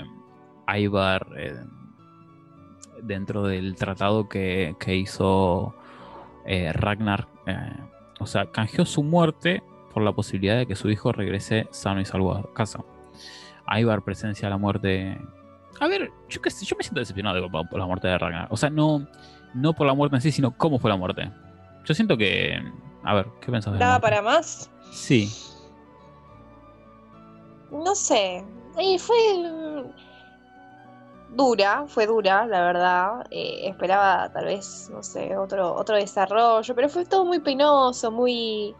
Ivar, eh, dentro del tratado que, que hizo eh, Ragnar, eh, o sea, canjeó su muerte por la posibilidad de que su hijo regrese sano y salvo a casa. Ivar presencia la muerte. A ver, yo, qué sé, yo me siento decepcionado por, por la muerte de Ragnar. O sea, no, no por la muerte en sí, sino cómo fue la muerte. Yo siento que. A ver, ¿qué pensás ¿Daba para más? Sí. No sé. Y fue. dura, fue dura, la verdad. Eh, esperaba tal vez, no sé, otro, otro desarrollo, pero fue todo muy penoso, muy,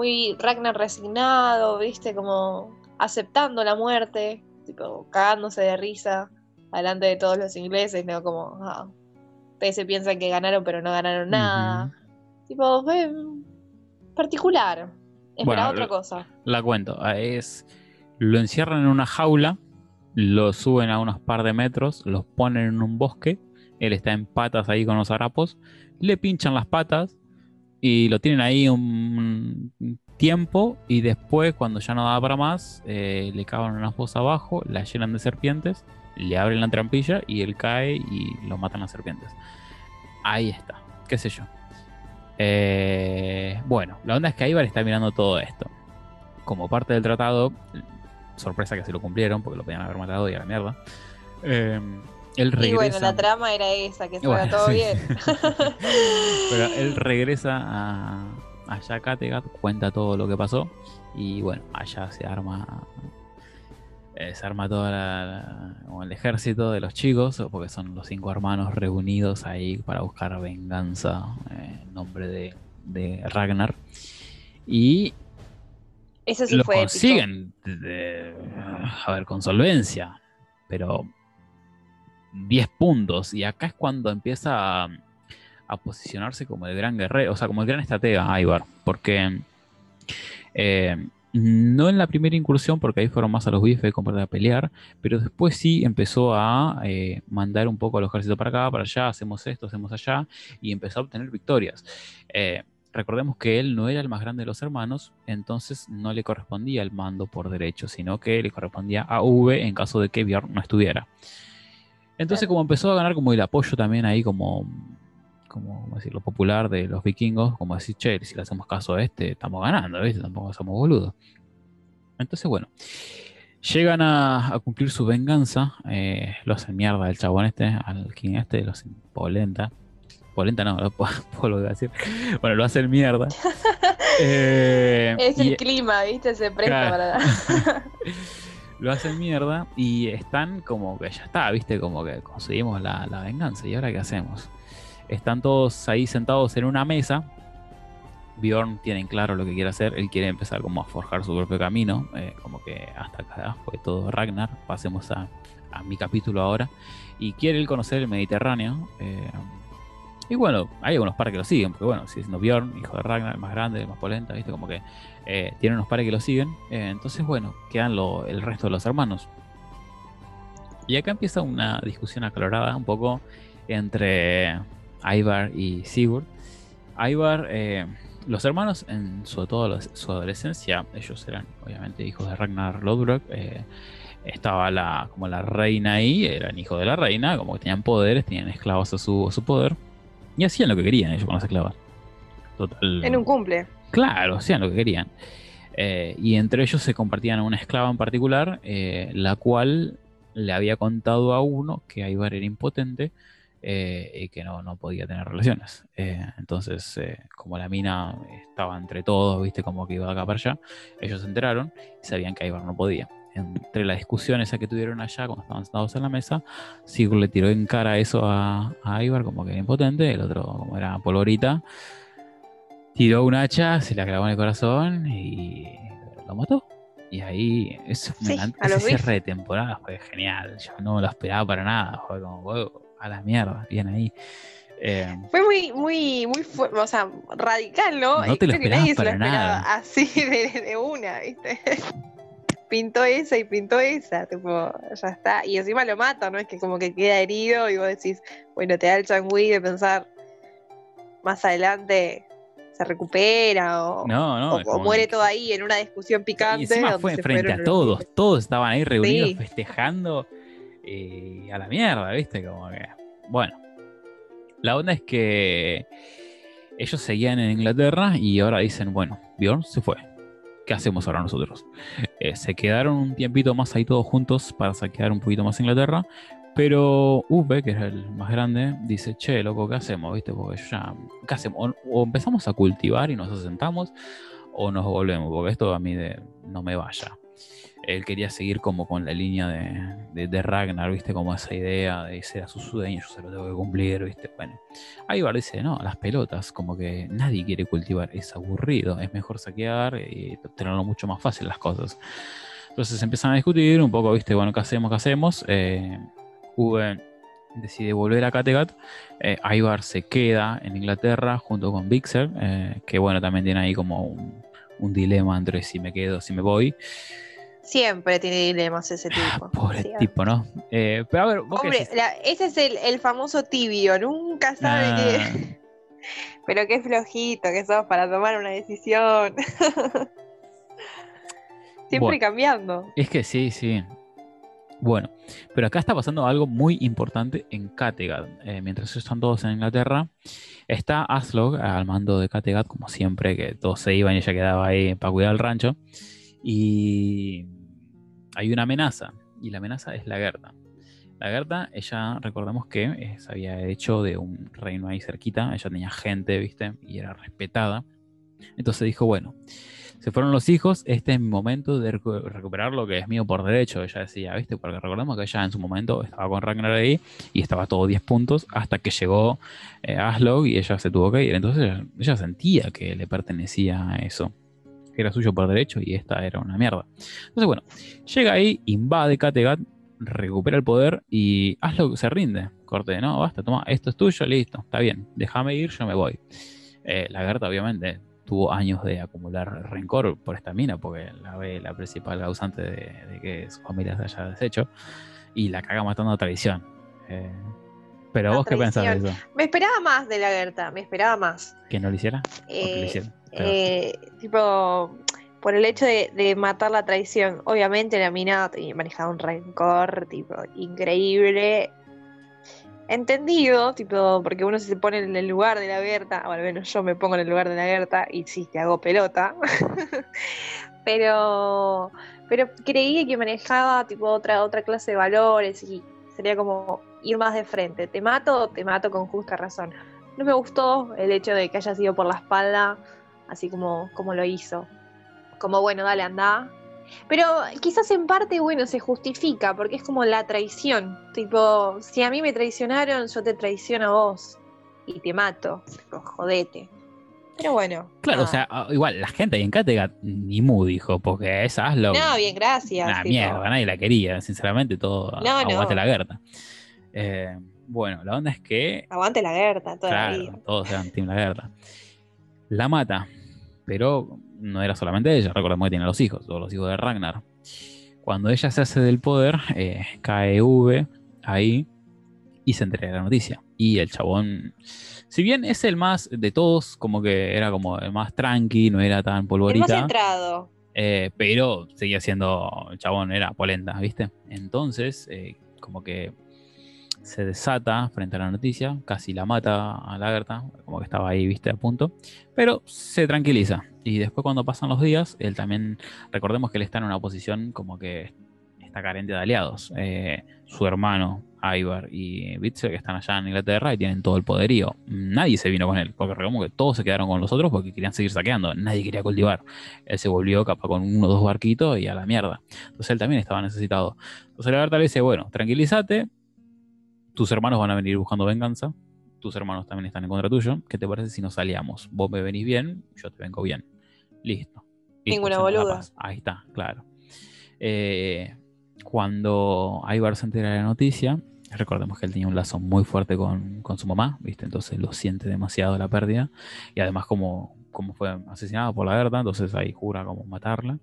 muy Ragnar resignado, viste, como aceptando la muerte, tipo, cagándose de risa delante de todos los ingleses, ¿no? Como, ah, ustedes se piensan que ganaron, pero no ganaron nada. Tipo, fue particular. Esperaba Bueno, otra cosa. La cuento. ah, Es, lo encierran en una jaula, lo suben a unos par de metros, los ponen en un bosque. Él está en patas ahí con los harapos. Le pinchan las patas y lo tienen ahí un tiempo. Y después, cuando ya no da para más, eh, le cavan una fosa abajo, la llenan de serpientes, le abren la trampilla y él cae y lo matan las serpientes. Ahí está. ¿Qué sé yo? Eh, bueno, la onda es que Ivar está mirando todo esto. Como parte del tratado, sorpresa que se lo cumplieron porque lo podían haber matado y a la mierda. eh, él regresa. Y bueno, la trama era esa, que Bueno, fuera todo sí. bien. Pero él regresa a, allá Kattegat, cuenta todo lo que pasó y bueno, allá se arma eh, se arma todo el ejército de los chicos, porque son los cinco hermanos reunidos ahí para buscar venganza eh, en nombre de, de Ragnar. Y Eso sí lo fue consiguen, de- de- a ver, con solvencia, pero 10 puntos. Y acá es cuando empieza a, a posicionarse como el gran guerrero, o sea, como el gran estratega Ivar, porque eh, no en la primera incursión, porque ahí fueron más a los bifes como para pelear, pero después sí empezó a eh, mandar un poco al ejército para acá, para allá, hacemos esto, hacemos allá, y empezó a obtener victorias. Eh, recordemos que él no era el más grande de los hermanos, entonces no le correspondía el mando por derecho, sino que le correspondía a V en caso de que Bjorn no estuviera. Entonces, como empezó a ganar como el apoyo también ahí como, como ¿cómo decirlo, popular de los vikingos, como decir, che, si le hacemos caso a este, estamos ganando, ¿viste? Tampoco somos boludos. Entonces, bueno, llegan a, a cumplir su venganza, eh, lo hacen mierda el chabón este, al king este, lo hacen polenta. Polenta no, lo puedo decir. Bueno, lo hacen mierda. Eh, Es y- el clima, ¿viste? Se presta Claro. para. lo hacen mierda y están como que ya está, viste, como que conseguimos la, la venganza. ¿Y ahora qué hacemos? Están todos ahí sentados en una mesa. Bjorn tiene claro lo que quiere hacer. Él quiere empezar como a forjar su propio camino. eh, como que hasta acá fue todo Ragnar. Pasemos a, a mi capítulo ahora. Y quiere él conocer el Mediterráneo. eh, y bueno, hay algunos pares que lo siguen. Porque bueno, sigue siendo Bjorn, hijo de Ragnar, el más grande, el más polenta, viste, como que eh, tiene unos pares que lo siguen. eh, entonces, bueno, quedan el resto de los hermanos. Y acá empieza una discusión acalorada un poco entre Ivar y Sigurd. Ivar, eh, los hermanos en su, toda la- su adolescencia, ellos eran obviamente hijos de Ragnar Lodbrok. eh, estaba la, como la reina ahí, eran hijos de la reina, como que tenían poderes, tenían esclavos a su, su poder. Y hacían lo que querían ellos con las esclavas. Total. En un cumple. Claro, hacían lo que querían. Eh, y entre ellos se compartían una esclava en particular, eh, la cual le había contado a uno que Ivar era impotente eh, y que no, no podía tener relaciones. Entonces, como la mina estaba entre todos, viste, como que iba de acá para allá, ellos se enteraron y sabían que Ivar no podía. Entre la discusión esa que tuvieron allá cuando estaban sentados en la mesa, Sigurd le tiró en cara eso a, a como que era impotente, el otro como era polvorita, tiró un hacha, se la clavó en el corazón y lo mató. Y ahí, eso Sí, Ese cierre de temporada fue genial. Yo no lo esperaba para nada. Fue como, "Wow, a la mierda, bien ahí. Eh, Fue muy, muy, muy, o sea, radical, ¿no? No te lo que esperabas lo para nada. así de, de una, ¿viste? Pintó esa y pintó esa, tipo, ya está. Y encima lo mata, ¿no? Es que como que queda herido y vos decís, bueno, te da el changüí de pensar más adelante se recupera o, no, no. o- es o como- muere todo ahí en una discusión Y picante. encima donde fue frente a todos. Todos estaban ahí reunidos Sí. festejando. Y a la mierda, ¿viste? Como que. Bueno. La onda es que ellos seguían en Inglaterra y ahora dicen, bueno, Bjorn se fue. ¿Qué hacemos ahora nosotros? Eh, se quedaron un tiempito más ahí todos juntos para saquear un poquito más Inglaterra. Pero Uwe, que era el más grande, dice, che, loco, ¿qué hacemos? ¿Viste? Porque ya, ¿qué hacemos? O, empezamos a cultivar y nos asentamos, o nos volvemos, porque esto a mí no me vaya. él quería seguir como con la línea de, Ragnar, ¿viste? Como esa idea de ese era su sueño, yo se lo tengo que cumplir, ¿viste? Bueno, Ivar dice, no, las pelotas, como que nadie quiere cultivar, es aburrido, es mejor saquear y tenerlo mucho más fácil las cosas. Entonces empiezan a discutir un poco, ¿viste? Bueno, ¿qué hacemos? ¿Qué hacemos? Eh, Decide volver a Kattegat. Eh, Ivar se queda en Inglaterra junto con Vixer, eh, que bueno, también tiene ahí como un, un dilema entre si me quedo, si me voy. Siempre tiene dilemas ese tipo. Pobre tipo, ¿no? Eh, pero a ver, ¿vos Hombre, la- ese es el, el famoso tibio, nunca sabe Ah. que. Pero qué flojito que sos para tomar una decisión. Siempre Bueno. cambiando. Es que sí, sí. Bueno, pero acá está pasando algo muy importante en Kattegat. Eh, mientras están todos en Inglaterra, está Aslog al mando de Kattegat, como siempre, que todos se iban y ella quedaba ahí para cuidar el rancho. Y hay una amenaza, y la amenaza es la Gerda. La Gerda, ella, recordemos que eh, se había hecho de un reino ahí cerquita, ella tenía gente, ¿viste? Y era respetada. Entonces dijo, bueno, se fueron los hijos, este es mi momento de recu- recuperar lo que es mío por derecho. Ella decía, ¿viste? Porque recordemos que ella en su momento estaba con Ragnar ahí y estaba todo 10 puntos hasta que llegó eh, y ella se tuvo que ir. Entonces ella, sentía que le pertenecía a eso, era suyo por derecho y esta era una mierda. Entonces, bueno, llega ahí, invade Kattegat, recupera el poder y Aslog se rinde. Corte, no, basta, toma, esto es tuyo, listo, está bien, déjame ir, yo me voy. Eh, la Gerta, obviamente, tuvo años de acumular rencor por esta mina, porque la ve la principal causante de, de que su familia se haya deshecho, y la caga matando a traición. Eh, pero A vos qué pensás de eso? Me esperaba más de la Gerta, me esperaba más. ¿Que no lo hiciera? ¿O que lo Eh, hiciera? Eh, tipo, por el hecho de, de matar la traición. Obviamente la mina manejaba un rencor, tipo, increíble. Entendido, tipo, porque uno se pone en el lugar de la Berta, o al menos yo me pongo en el lugar de la Berta y sí, te hago pelota. pero, pero creí que manejaba tipo otra, otra clase de valores y sería como ir más de frente. Te mato, te mato con justa razón. No me gustó el hecho de que haya sido por la espalda, así como, como lo hizo. Como bueno, dale, anda. Pero quizás en parte, bueno, se justifica, porque es como la traición. Tipo, si a mí me traicionaron, yo te traiciono a vos. Y te mato. Tipo, jodete. Pero bueno. Claro, o sea, igual, la gente ahí en Kattegat ni mu dijo, porque esa Aslo. No, bien, gracias. Una mierda, nadie la quería, sinceramente, todo No, aguante no. la Gerta. Eh, bueno, la onda es que Aguante la Gerta toda la Claro, todos eran Team Lagerta. La mata, pero no era solamente ella, recordemos que tiene los hijos, todos los hijos de Ragnar. Cuando ella se hace del poder, eh, cae V ahí y se entrega la noticia. Y el chabón, si bien es el más de todos, como que era como el más tranqui, no era tan El más polvorita, centrado. eh, pero seguía siendo, el chabón era polenta, ¿viste? Entonces, eh, como que se desata frente a la noticia, casi la mata a Lagerta, como que estaba ahí, ¿viste? A punto, pero se tranquiliza. Y después cuando pasan los días, él también, recordemos que él está en una posición como que está carente de aliados. Eh, su hermano, Ivar y Bitzer, que están allá en Inglaterra y tienen todo el poderío. Nadie se vino con él, porque recordemos que todos se quedaron con los otros porque querían seguir saqueando, nadie quería cultivar. Él se volvió capaz con uno o dos barquitos y a la mierda. Entonces él también estaba necesitado. Entonces Lagerta le dice, bueno, tranquilízate, tus hermanos van a venir buscando venganza, tus hermanos también están en contra tuyo, ¿qué te parece si nos aliamos? Vos me venís bien, yo te vengo bien. Listo. Ninguna boluda. Ahí está, claro. Eh, cuando Ivar se entera de la noticia, recordemos que él tenía un lazo muy fuerte con, con su mamá, ¿viste? Entonces lo siente demasiado la pérdida. Y además como, como fue asesinado por la Gerta, entonces ahí jura como matarla.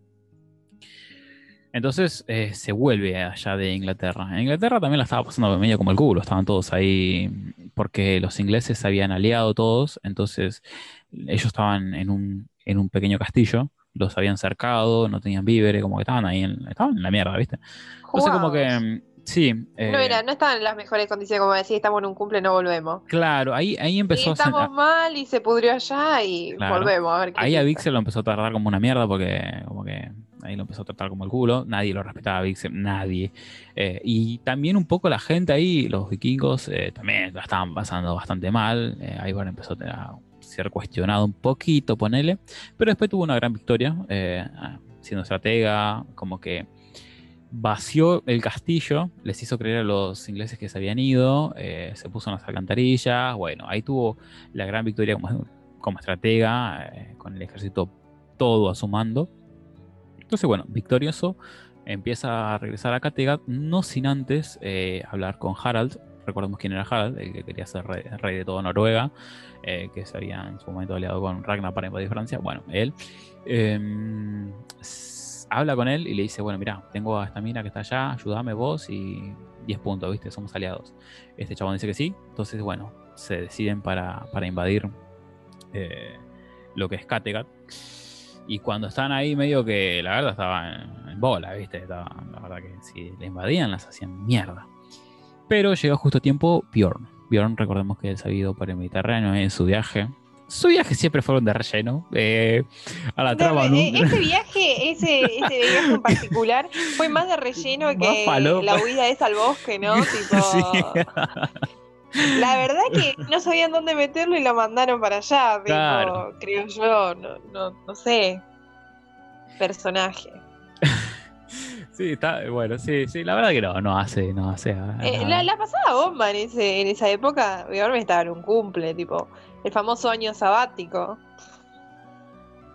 Entonces eh, se vuelve allá de Inglaterra. En Inglaterra también la estaba pasando medio como el culo, estaban todos ahí porque los ingleses se habían aliado todos, entonces ellos estaban en un, en un pequeño castillo, los habían cercado, no tenían víveres, como que estaban ahí, en, estaban en la mierda, ¿viste? Entonces como que, mm, sí, eh, No, era, no estaban en las mejores condiciones, como decir, estamos en un cumple, no volvemos. claro, ahí, ahí Y empezó a... estamos mal y se pudrió allá y Claro. volvemos a ver qué Ahí a pasa. Vixen lo empezó a tratar como una mierda porque como que ahí lo empezó a tratar como el culo. Nadie lo respetaba Vixen, nadie. Eh, y también un poco la gente ahí, los vikingos, eh, también la estaban pasando bastante mal. Eh, empezó a ser cuestionado un poquito, ponele. Pero después tuvo una gran victoria, eh, siendo estratega, como que vació el castillo, les hizo creer a los ingleses que se habían ido, se puso en las alcantarillas, bueno, ahí tuvo la gran victoria como, como estratega, con el ejército todo a su mando. Entonces, bueno, victorioso, empieza a regresar a Kattegat, no sin antes eh, hablar con Harald. Recordemos quién era Harald, el que quería ser rey, de toda Noruega, eh, que se había en su momento aliado con Ragnar para invadir Francia. Bueno, él em, habla con él y le dice, bueno, mira, tengo a esta mina que está allá, ayúdame vos y 10 puntos, ¿viste? Somos aliados. Este chabón dice que sí, entonces, bueno, se deciden para, para invadir eh, lo que es Kattegat. Y cuando están ahí, medio que la verdad estaba en, en bola, ¿viste? Estaba- la verdad que si le invadían, las hacían mierda. Pero llegó justo a tiempo Bjorn. Bjorn, recordemos que él se había ido por el Mediterráneo en su viaje. Su viaje siempre fueron de relleno. eh, a la trama De- nunca- eh, Ese viaje, ese, ese viaje en particular, fue más de relleno Más que la huida esa al bosque, ¿no? Tipo, Sí. La verdad que no sabían dónde meterlo y lo mandaron para allá, Claro. creo yo, no, no, no sé. Personaje. Sí, está, bueno, sí, sí, la verdad que no, no hace, no hace. ah, Eh, la, la pasada bomba en, ese, en esa época, Bjorn estaba en un cumple, tipo, el famoso año sabático.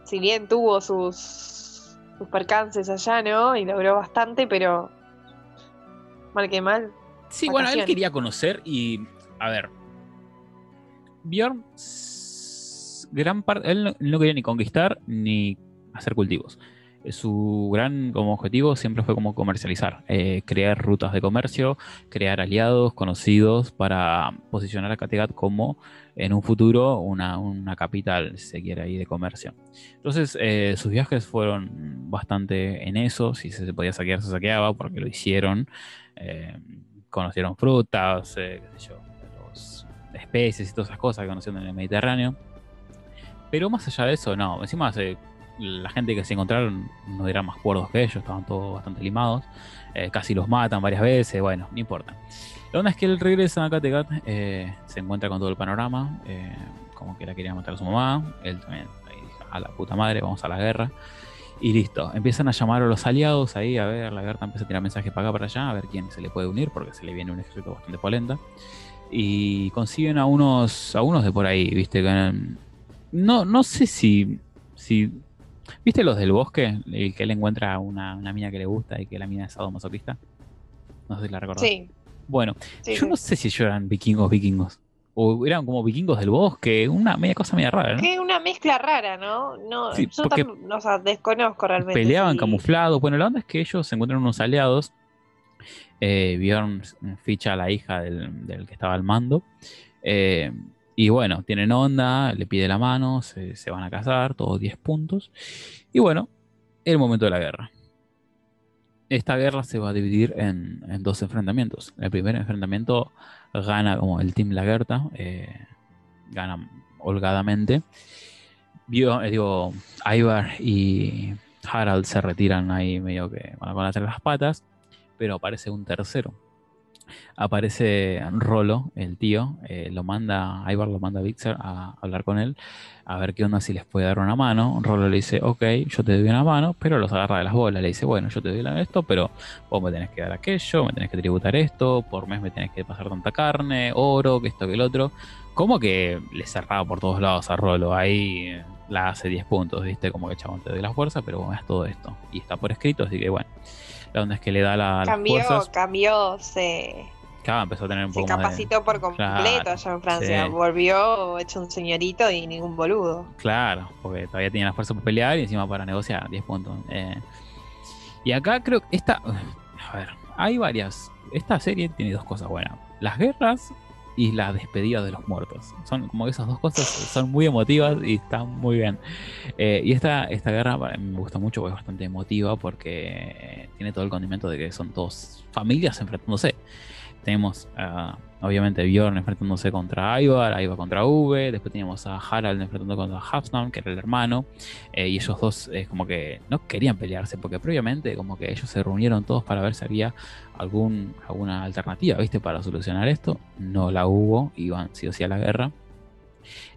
Si bien tuvo sus, sus percances allá, ¿no? Y logró bastante, pero mal que mal. Sí, bueno, él quería conocer y. A ver. Bjorn. Gran parte. Él no, quería ni conquistar ni hacer cultivos. Eh, Su gran como objetivo siempre fue como comercializar, eh, crear rutas de comercio, crear aliados conocidos para posicionar a Kattegat como en un futuro una, una capital, si se quiere, ahí de comercio. Entonces, eh, sus viajes fueron bastante en eso, si se podía saquear, se saqueaba, porque lo hicieron. Conocieron frutas, qué sé yo, especies y todas esas cosas que conocieron en el Mediterráneo. Pero más allá de eso, no. Encima la gente que se encontraron no eran más cuerdos que ellos, estaban todos bastante limados. Eh, casi los matan varias veces, bueno, no importa. La onda es que él regresa a Kattegat, eh, se encuentra con todo el panorama, eh, como que la quería matar a su mamá. Él también a la puta madre, vamos a la guerra. Y listo, empiezan a llamar a los aliados ahí, a ver, la Berta empieza a tirar mensajes para acá, para allá, a ver quién se le puede unir, porque se le viene un ejército bastante polenta. Y consiguen a unos, a unos de por ahí, viste, que, mm, no, no sé si, si, viste los del bosque, el que él encuentra una, una mina que le gusta y que la mina es sadomasoquista. No sé si la recordás. Sí, Bueno, sí, yo no sé si ellos eran vikingos, vikingos. O eran como vikingos del bosque, una media cosa media rara, ¿no? Que una mezcla rara, ¿no? no Sí, yo o sea, desconozco realmente. Peleaban camuflados. Bueno, la onda es que ellos se encuentran unos aliados. Eh, Bjorn ficha a la hija del, del que estaba al mando. Eh, y bueno, tienen onda, le pide la mano, se, se van a casar, todos 10 puntos. Y bueno, el momento de la guerra. Esta guerra se va a dividir en, en dos enfrentamientos. El primer enfrentamiento gana como el Team Lagerta, eh, gana holgadamente. Vio, eh, Ivar y Harald se retiran ahí medio que van a poner las patas, pero aparece un tercero. Aparece Rolo, el tío, eh, lo manda, Ivar lo manda a Vixer a hablar con él, a ver qué onda si les puede dar una mano. Rolo le dice, ok, yo te doy una mano, pero los agarra de las bolas. Le dice, bueno, yo te doy esto, pero vos me tenés que dar aquello, me tenés que tributar esto, por mes me tenés que pasar tanta carne, oro, que esto, que el otro. Como que le cerraba por todos lados a Rolo. Ahí eh, la hace 10 puntos, ¿viste? Como que chabón te doy la fuerza, pero vos me das todo esto. Y está por escrito, así que bueno. La onda es que le da la, las Cambió, fuerzas. cambió, se, Claro, empezó a tener un se poco más de- capacitó por completo Claro, allá en Francia. sí. Volvió hecho un señorito y ningún boludo. Claro, porque todavía tenía la fuerza para pelear y encima para negociar, 10 puntos. Eh, y acá creo que esta. A ver, hay varias. Esta serie tiene dos cosas buenas: las guerras y la despedida de los muertos. Son como esas dos cosas son muy emotivas y están muy bien. Eh, y esta, esta guerra me gusta mucho es bastante emotiva porque eh, tiene todo el condimento de que son dos familias enfrentándose. Tenemos obviamente Bjorn enfrentándose contra Ivar, Ivar contra Uve, después teníamos a Harald enfrentando contra Hafsnam, que era el hermano, eh, y ellos dos es como que no querían pelearse, porque previamente como que ellos se reunieron todos para ver si había algún, alguna alternativa, ¿viste? Para solucionar esto. No la hubo, iban sí o sí a la guerra.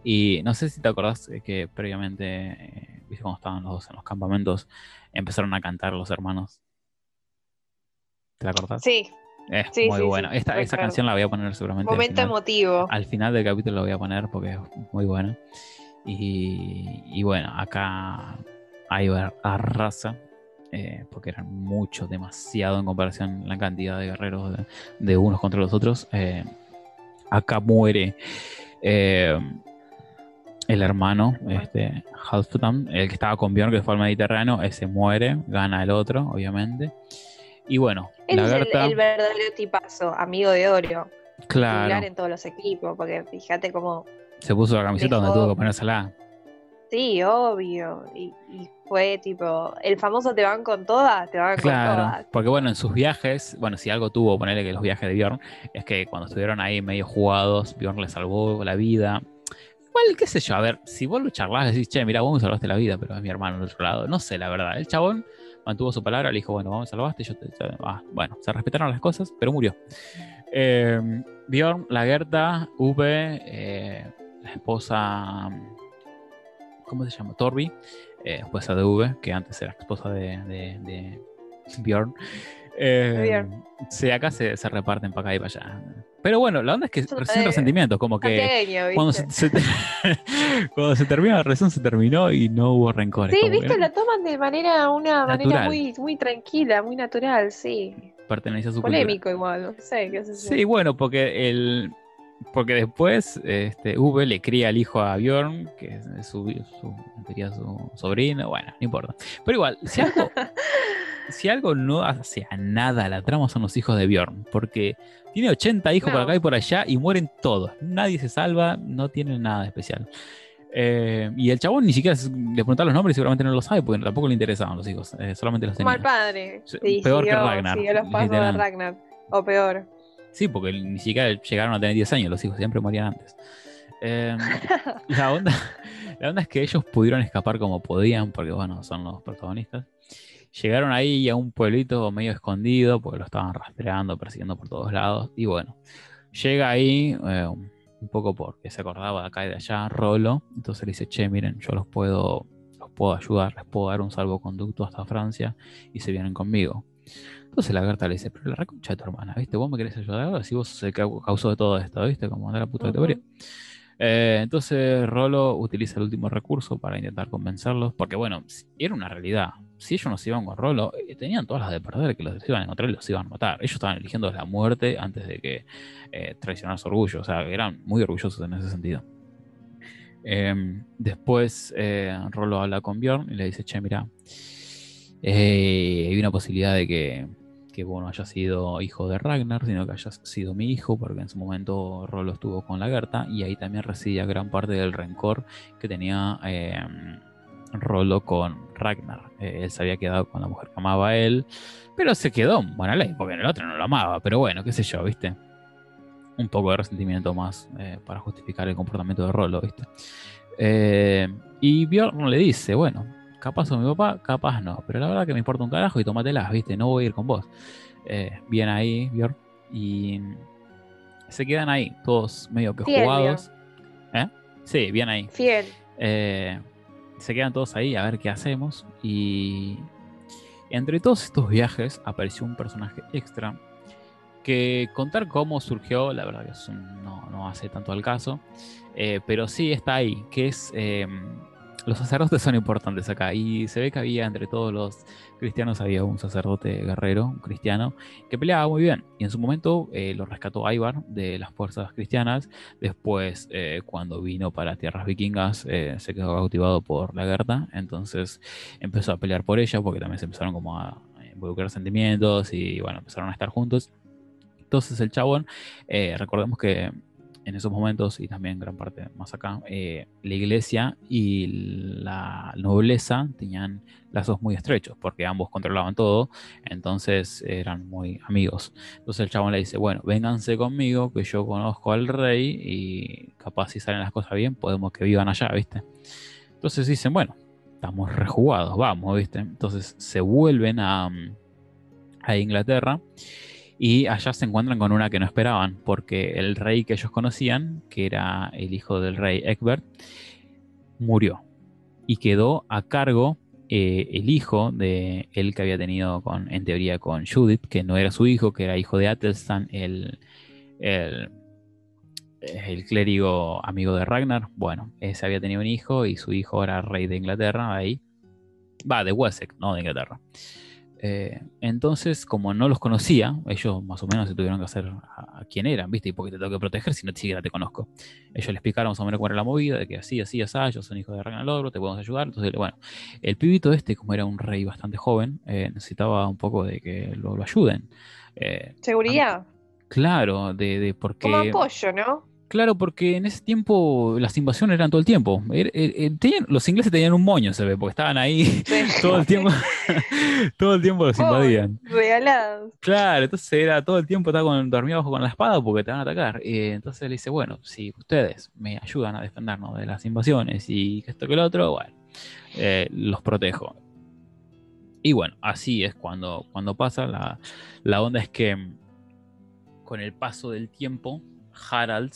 Y no sé si te acordás eh, que previamente, eh, ¿viste? Cuando estaban los dos en los campamentos, empezaron a cantar los hermanos. ¿Te la acordás? Sí, Es sí, muy sí, buena. sí, Esta, esa recuerdo. canción la voy a poner seguramente. al final. emotivo. Al final del capítulo lo voy a poner porque es muy buena. Y, y bueno, acá Ivar arrasa. eh, porque eran muchos, demasiado en comparación la cantidad de guerreros de, de unos contra los otros. Eh, acá muere eh, el hermano, este, Halfdan, el que estaba con Bjorn, que fue al Mediterráneo, ese muere, gana el otro, obviamente. Y bueno, Él es el, verdadero tipazo, amigo de Oro. claro, en todos los equipos, porque fíjate cómo. se puso la camiseta donde tuvo que ponérsela. Sí, obvio. Y, y fue tipo. El famoso te van con todas, te van con Claro, todas. porque bueno, en sus viajes, bueno, si algo tuvo, ponerle que los viajes de Bjorn, es que cuando estuvieron ahí medio jugados, Bjorn le salvó la vida. Igual, qué sé yo, a ver, si vos lo charlás, decís, che, mira, vos me salvaste la vida, pero es mi hermano del otro lado. No sé, la verdad. El chabón mantuvo su palabra, le dijo, bueno, vos me salvaste, yo te. te- ah, bueno, se respetaron las cosas, pero murió. Eh, Bjorn, la Gerta, V, eh, la esposa. ¿Cómo se llama? Torbi, eh, esposa de V, que antes era esposa de, de- de Bjorn. Eh, Bjorn. Sí, acá se, se reparten para acá y para allá. Pero bueno, la onda es que Eso, recién eh, resentimientos, como que cuando ¿viste? se, se te- cuando se termina la relación se terminó y no hubo rencores. Sí, como que viste, lo toman de manera, una manera muy, muy tranquila, muy natural, sí. pertenece a su cultura. Polémico igual, no sé, qué sé. Sí, bueno, porque el porque después este, V le cría al hijo a Bjorn, que es su, su, en teoría su sobrino, bueno, no importa. Pero igual, si algo, si algo no hace a nada la trama son los hijos de Bjorn, porque tiene 80 hijos por acá y por allá y mueren todos. Nadie se salva, no tiene nada de especial. Eh, y el chabón ni siquiera le preguntar los nombres y seguramente no lo sabe porque tampoco le interesaban los hijos, eh, solamente los tenía. Mal padre. Sí, Sí, peor que Ragnar, Siguió los pasos de. Ragnar. O peor. Sí, porque ni siquiera llegaron a tener 10 años, los hijos siempre morían antes. Eh, la, onda, la onda es que ellos pudieron escapar como podían, porque bueno, son los protagonistas. Llegaron ahí a un pueblito medio escondido, porque lo estaban rastreando, persiguiendo por todos lados. Y bueno, llega ahí, eh, un poco porque se acordaba de acá y de allá, Rolo. Entonces le dice, che, miren, yo los puedo, los puedo ayudar, les puedo dar un salvoconducto hasta Francia y se vienen conmigo. Entonces la Gerta le dice, pero la reconcha de tu hermana, ¿viste? Vos me querés ayudar si vos sos el que causó de todo esto, ¿viste? Como anda la puta que te Ujú. parió. Eh, entonces Rolo utiliza el último recurso para intentar convencerlos, porque bueno, era una realidad. Si ellos no se iban con Rolo, eh, tenían todas las de perder, que los iban a encontrar y los iban a matar. Ellos estaban eligiendo la muerte antes de que eh, traicionar su orgullo, o sea, eran muy orgullosos en ese sentido. Eh, después eh, Rolo habla con Bjorn y le dice, che, mira, eh, hay una posibilidad de que, que vos no hayas sido hijo de Ragnar, sino que hayas sido mi hijo, porque en su momento Rolo estuvo con la Gerta y ahí también residía gran parte del rencor que tenía eh, Rolo con Ragnar. Eh, él se había quedado con la mujer que amaba a él, pero se quedó en buena ley, porque el otro no lo amaba, pero bueno, qué sé yo, ¿viste? Un poco de resentimiento más eh, para justificar el comportamiento de Rolo, ¿viste? Eh, y Bjorn le dice, bueno, capaz sos mi papá, capaz no, pero la verdad que me importa un carajo y tómatelas, ¿viste? No voy a ir con vos. Eh, bien ahí, Bjorn, y se quedan ahí, todos medio que Fiel, jugados. ¿Eh? Sí, bien ahí. Fiel. Eh, se quedan todos ahí a ver qué hacemos. Y entre todos estos viajes apareció un personaje extra que contar cómo surgió, la verdad que no, no hace tanto al caso, eh, pero sí está ahí, que es... los sacerdotes son importantes acá y se ve que había entre todos los cristianos había un sacerdote guerrero, un cristiano, que peleaba muy bien y en su momento eh, lo rescató Ivar de las fuerzas cristianas Después, eh, cuando vino para tierras vikingas, eh, se quedó cautivado por la Gerta. Entonces empezó a pelear por ella, porque también se empezaron como a involucrar sentimientos y bueno, empezaron a estar juntos. Entonces el chabón, eh, recordemos que en esos momentos, y también gran parte más acá, eh, la iglesia y la nobleza tenían lazos muy estrechos, porque ambos controlaban todo, entonces eran muy amigos. Entonces el chabón le dice, bueno, vénganse conmigo, que yo conozco al rey y capaz si salen las cosas bien, podemos que vivan allá, ¿viste? Entonces dicen, bueno, estamos rejugados, vamos, ¿viste? Entonces se vuelven a, mm, a Inglaterra y allá se encuentran con una que no esperaban, porque el rey que ellos conocían, que era el hijo del rey Egbert, murió y quedó a cargo eh, el hijo de él que había tenido con, en teoría con Judith, que no era su hijo, que era hijo de Atelstan, el, el, el clérigo amigo de Ragnar. Bueno, ese había tenido un hijo y su hijo era rey de Inglaterra, ahí. Va, de Wessex, no de Inglaterra. Eh, entonces, como no los conocía, ellos más o menos se tuvieron que hacer a, a quién eran, ¿viste? Y porque te tengo que proteger si no ni siquiera te conozco. Ellos le explicaron más o menos cuál era la movida, de que así, así, así, ellos son hijos de Ragnar Logro, te podemos ayudar. Entonces, bueno, el pibito este, como era un rey bastante joven, eh, necesitaba un poco de que lo, lo ayuden. Eh, Seguridad. claro, de, de porque... Como apoyo, ¿no? Claro, porque en ese tiempo las invasiones eran todo el tiempo. Er- er- er- tenían- los ingleses tenían un moño, se ve, porque estaban ahí todo el tiempo. todo el tiempo los Oh. invadían. Regalados. Claro, entonces era todo el tiempo estaba con, dormía abajo con la espada porque te van a atacar. Eh, entonces le dice, bueno, si ustedes me ayudan a defendernos de las invasiones y esto que lo otro, bueno, eh, los protejo. Y bueno, así es cuando, cuando pasa. La, la onda es que con el paso del tiempo, Harald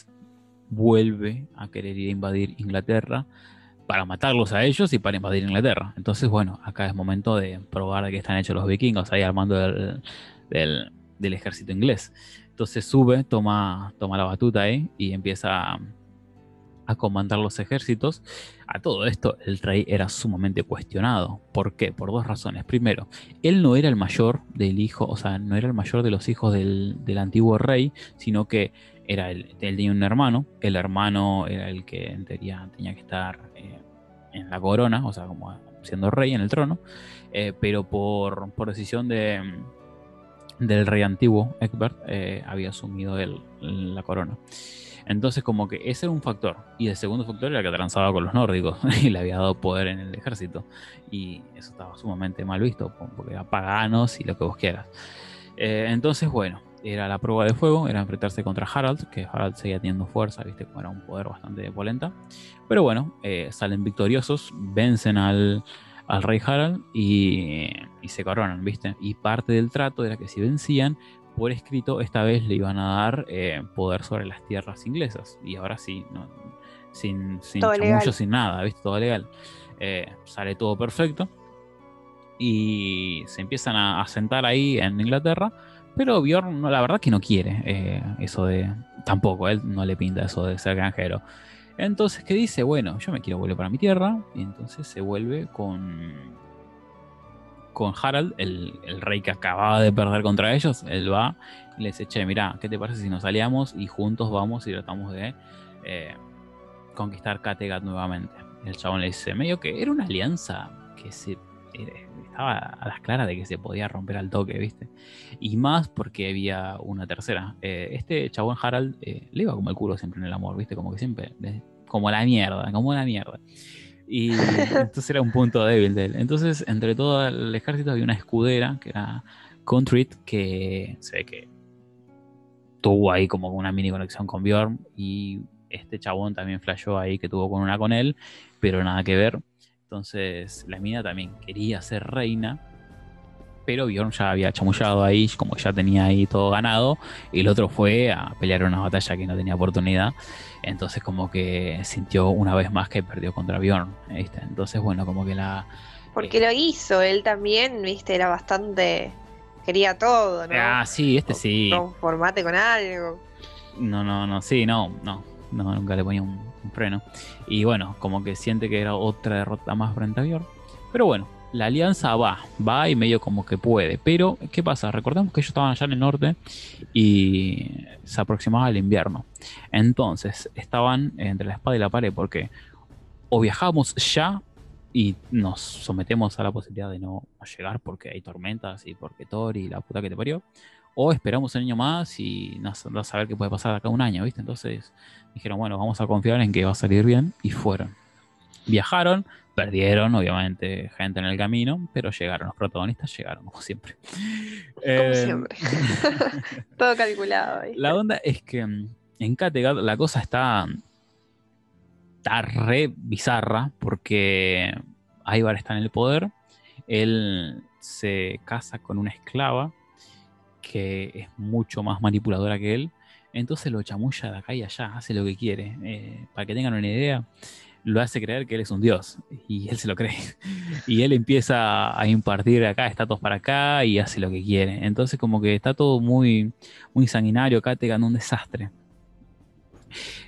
vuelve a querer ir a invadir Inglaterra para matarlos a ellos y para invadir Inglaterra. Entonces, bueno, acá es momento de probar de qué están hechos los vikingos ahí al mando del, del- ejército inglés. Entonces sube, toma, toma la batuta ahí y empieza a, a comandar los ejércitos. A todo esto, el rey era sumamente cuestionado. ¿Por qué? Por dos razones. Primero, él no era el mayor del hijo, o sea, no era el mayor de los hijos del, del antiguo rey, sino que era el, él tenía un hermano. El hermano era el que en teoría tenía que estar eh, en la corona, o sea, como siendo rey en el trono. Eh, pero por, por decisión de, del rey antiguo, Egbert, eh, había asumido él la corona. Entonces, como que ese era un factor. Y el segundo factor era que transaba con los nórdicos y le había dado poder en el ejército. Y eso estaba sumamente mal visto, porque eran paganos y lo que vos quieras. Eh, entonces, bueno, era la prueba de fuego, era enfrentarse contra Harald, que Harald seguía teniendo fuerza, viste, como era un poder bastante polenta. Pero bueno, eh, salen victoriosos, vencen al, al rey Harald y, y se coronan, viste. Y parte del trato era que si vencían, por escrito, esta vez le iban a dar eh, poder sobre las tierras inglesas. Y ahora sí, no- sin, sin legal. sin nada, ¿viste? Todo legal. Eh, sale todo perfecto. Y se empiezan a, a sentar ahí en Inglaterra. Pero Bjorn, la verdad que no quiere eh, eso de. Tampoco, él no le pinta eso de ser granjero. Entonces, ¿qué dice? Bueno, yo me quiero volver para mi tierra. Y entonces se vuelve con. Con Harald, el, rey que acababa de perder contra ellos. Él va y le dice: Che, mira, ¿qué te parece si nos aliamos y juntos vamos y tratamos de eh, conquistar Kattegat nuevamente? El chabón le dice: medio que era una alianza que se. era- estaba a las claras de que se podía romper al toque, ¿viste? Y más porque había una tercera. Eh, este chabón Harald eh, le iba como el culo siempre en el amor, ¿viste? Como que siempre, como la mierda, como la mierda. Y entonces era un punto débil de él. Entonces, entre todo el ejército había una escudera que era Contrit, que se ve que tuvo ahí como una mini conexión con Bjorn. Y este chabón también flasheó ahí que tuvo con una con él, pero nada que ver. Entonces, la mina también quería ser reina, pero Bjorn ya había chamullado ahí, como ya tenía ahí todo ganado, y el otro fue a pelear una batalla que no tenía oportunidad. Entonces, como que sintió una vez más que perdió contra Bjorn. ¿viste? Entonces, bueno, como que la. Porque lo hizo, él también, viste, era bastante. Quería todo, ¿no? Ah, sí, este sí. Conformate con algo. No, no, no, sí, no, no. No, nunca le ponía un, un freno. Y bueno, como que siente que era otra derrota más frente a Bjorn. Pero bueno, la alianza va, va y medio como que puede. Pero, ¿qué pasa? Recordemos que ellos estaban allá en el norte y se aproximaba el invierno. Entonces, estaban entre la espada y la pared porque o viajamos ya y nos sometemos a la posibilidad de no llegar porque hay tormentas y porque Thor y la puta que te parió. O esperamos un año más y no no saber qué puede pasar acá a un año, ¿viste? Entonces dijeron, bueno, vamos a confiar en que va a salir bien y fueron. Viajaron, perdieron, obviamente, gente en el camino, pero llegaron, los protagonistas llegaron, como siempre. Como Eh, siempre. todo calculado. ¿viste? la onda es que mm, en Kattegat la cosa está, está re bizarra porque Ivar está en el poder. Él se casa con una esclava que es mucho más manipuladora que él. Entonces lo chamulla de acá y allá, hace lo que quiere. Eh, para que tengan una idea, lo hace creer que él es un dios y él se lo cree. Y él empieza a impartir acá estatus para acá y hace lo que quiere. Entonces como que está todo muy, muy sanguinario, acá te ganó un desastre.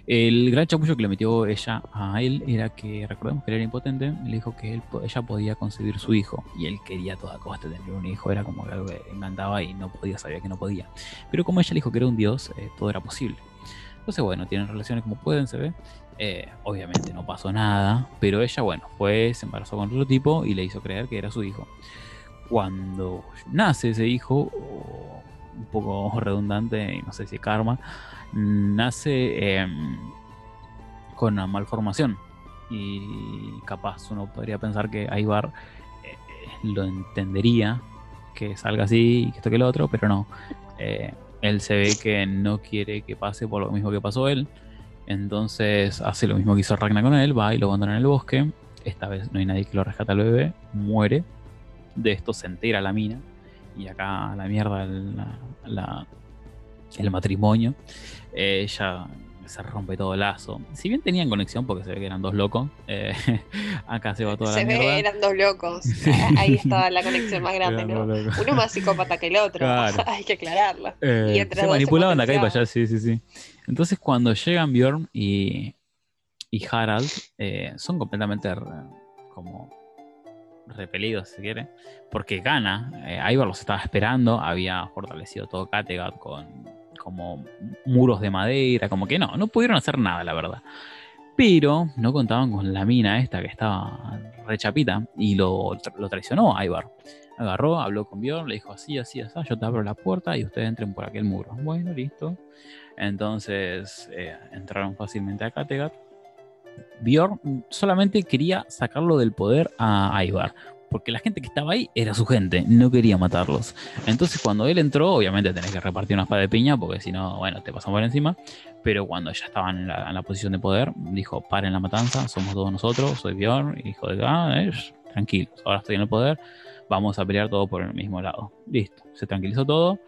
El gran chapullo que le metió ella a él era que, recordemos que él era impotente, le dijo que ella podía concebir su hijo y él quería a toda costa tener un hijo, era como que algo que encantaba y no podía, sabía que no podía. Pero como ella le dijo que era un dios, eh, todo era posible. Entonces, bueno, tienen relaciones como pueden, se ve. Eh, obviamente no pasó nada, pero ella, bueno, fue, se embarazó con otro tipo y le hizo creer que era su hijo. Cuando nace ese hijo, un poco redundante, y no sé si karma, nace em, con una malformación. Y capaz uno podría pensar que Aibar eh, lo entendería que salga así y que esto que lo otro, pero no. Eh, él se ve que no quiere que pase por lo mismo que pasó él. Entonces hace lo mismo que hizo Ragnar con él, va y lo abandona en el bosque. Esta vez no hay nadie que lo rescata al bebé, muere. De esto se entera la mina. Y acá la mierda la, el matrimonio. ella se rompe todo el lazo. Si bien tenían conexión, porque se ve que eran dos locos, eh, acá se va toda se la mierda. ve eran dos locos. Ahí estaba la conexión más grande, ¿no? Uno más psicópata que el otro. Hay que aclararlo. Eh, se manipulaban de acá y para allá, sí, sí, sí. Entonces, cuando llegan Bjorn y, y Harald, eh, son completamente como repelidos, si quiere, porque gana. Eh, los estaba esperando, había fortalecido todo Kattegat con como muros de madera, como que no, no pudieron hacer nada, la verdad. Pero no contaban con la mina esta que estaba rechapita y lo, lo traicionó a Ivar. Agarró, habló con Bjorn, le dijo así, así, así, yo te abro la puerta y ustedes entren por aquel muro. Bueno, listo. Entonces eh, entraron fácilmente a Kattegat Bjorn solamente quería sacarlo del poder a Ivar, porque la gente que estaba ahí era su gente, no quería matarlos. Entonces cuando él entró, obviamente tenés que repartir una espada de piña, porque si no, bueno, te pasan por encima. Pero cuando ya estaban en la, posición de poder, dijo, paren la matanza, somos todos nosotros, soy Bjorn, y dijo de ah, eh, tranquilos, ahora estoy en el poder, vamos a pelear todo por el mismo lado. Listo, se tranquilizó todo.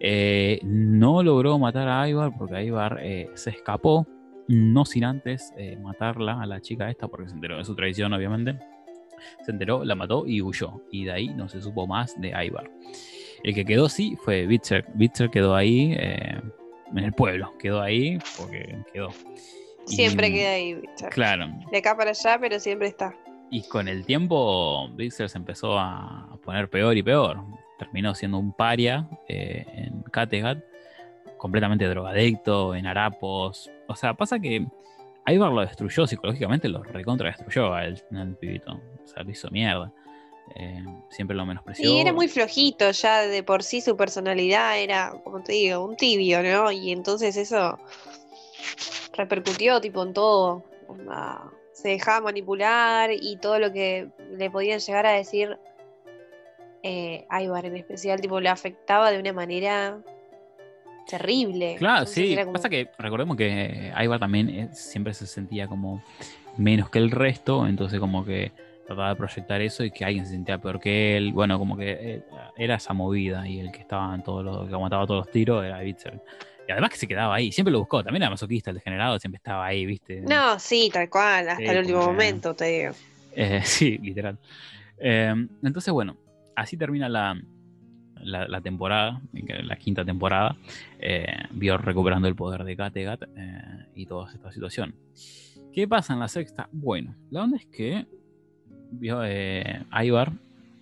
Eh, no logró matar a Ivar porque Ivar eh, se escapó no sin antes eh, matarla a la chica esta, porque se enteró de su traición, obviamente. Se enteró, la mató y huyó. Y de ahí no se supo más de Ivar. El que quedó sí fue Bitzer. Bitzer quedó ahí eh, en el pueblo. Quedó ahí porque quedó. Siempre queda ahí. Claro. De acá para allá, pero siempre está. Y con el tiempo, Bitzer se empezó a poner peor y peor. Terminó siendo un paria eh, en Kattegat completamente drogadicto, en harapos. O sea, pasa que Ivar lo destruyó psicológicamente, lo recontra destruyó a él, el pibito. O sea, lo hizo mierda. Eh, siempre lo menospreció. Y era muy flojito, ya de por sí su personalidad era, como te digo, un tibio, ¿no? Y entonces eso repercutió tipo en todo. Se dejaba manipular y todo lo que le podían llegar a decir eh, en especial, tipo, le afectaba de una manera terrible. Claro, sí. Pasa que recordemos que Aibar también eh, siempre se sentía como menos que el resto, entonces como que trataba de proyectar eso y que alguien se sentía peor que él. Bueno, como que eh, era esa movida y el que estaba en todos los, que aguantaba todos los tiros era Bitzer. Y además que se quedaba ahí, siempre lo buscó, también era masoquista, el degenerado, siempre estaba ahí, ¿viste? No, sí, tal cual, hasta el último momento, te digo. Eh, sí, literal. entonces, bueno, así termina la, la, temporada, la quinta temporada, eh, vio recuperando el poder de Kattegat eh, y toda esta situación. ¿Qué pasa en la sexta? Bueno, la onda es que vio, eh,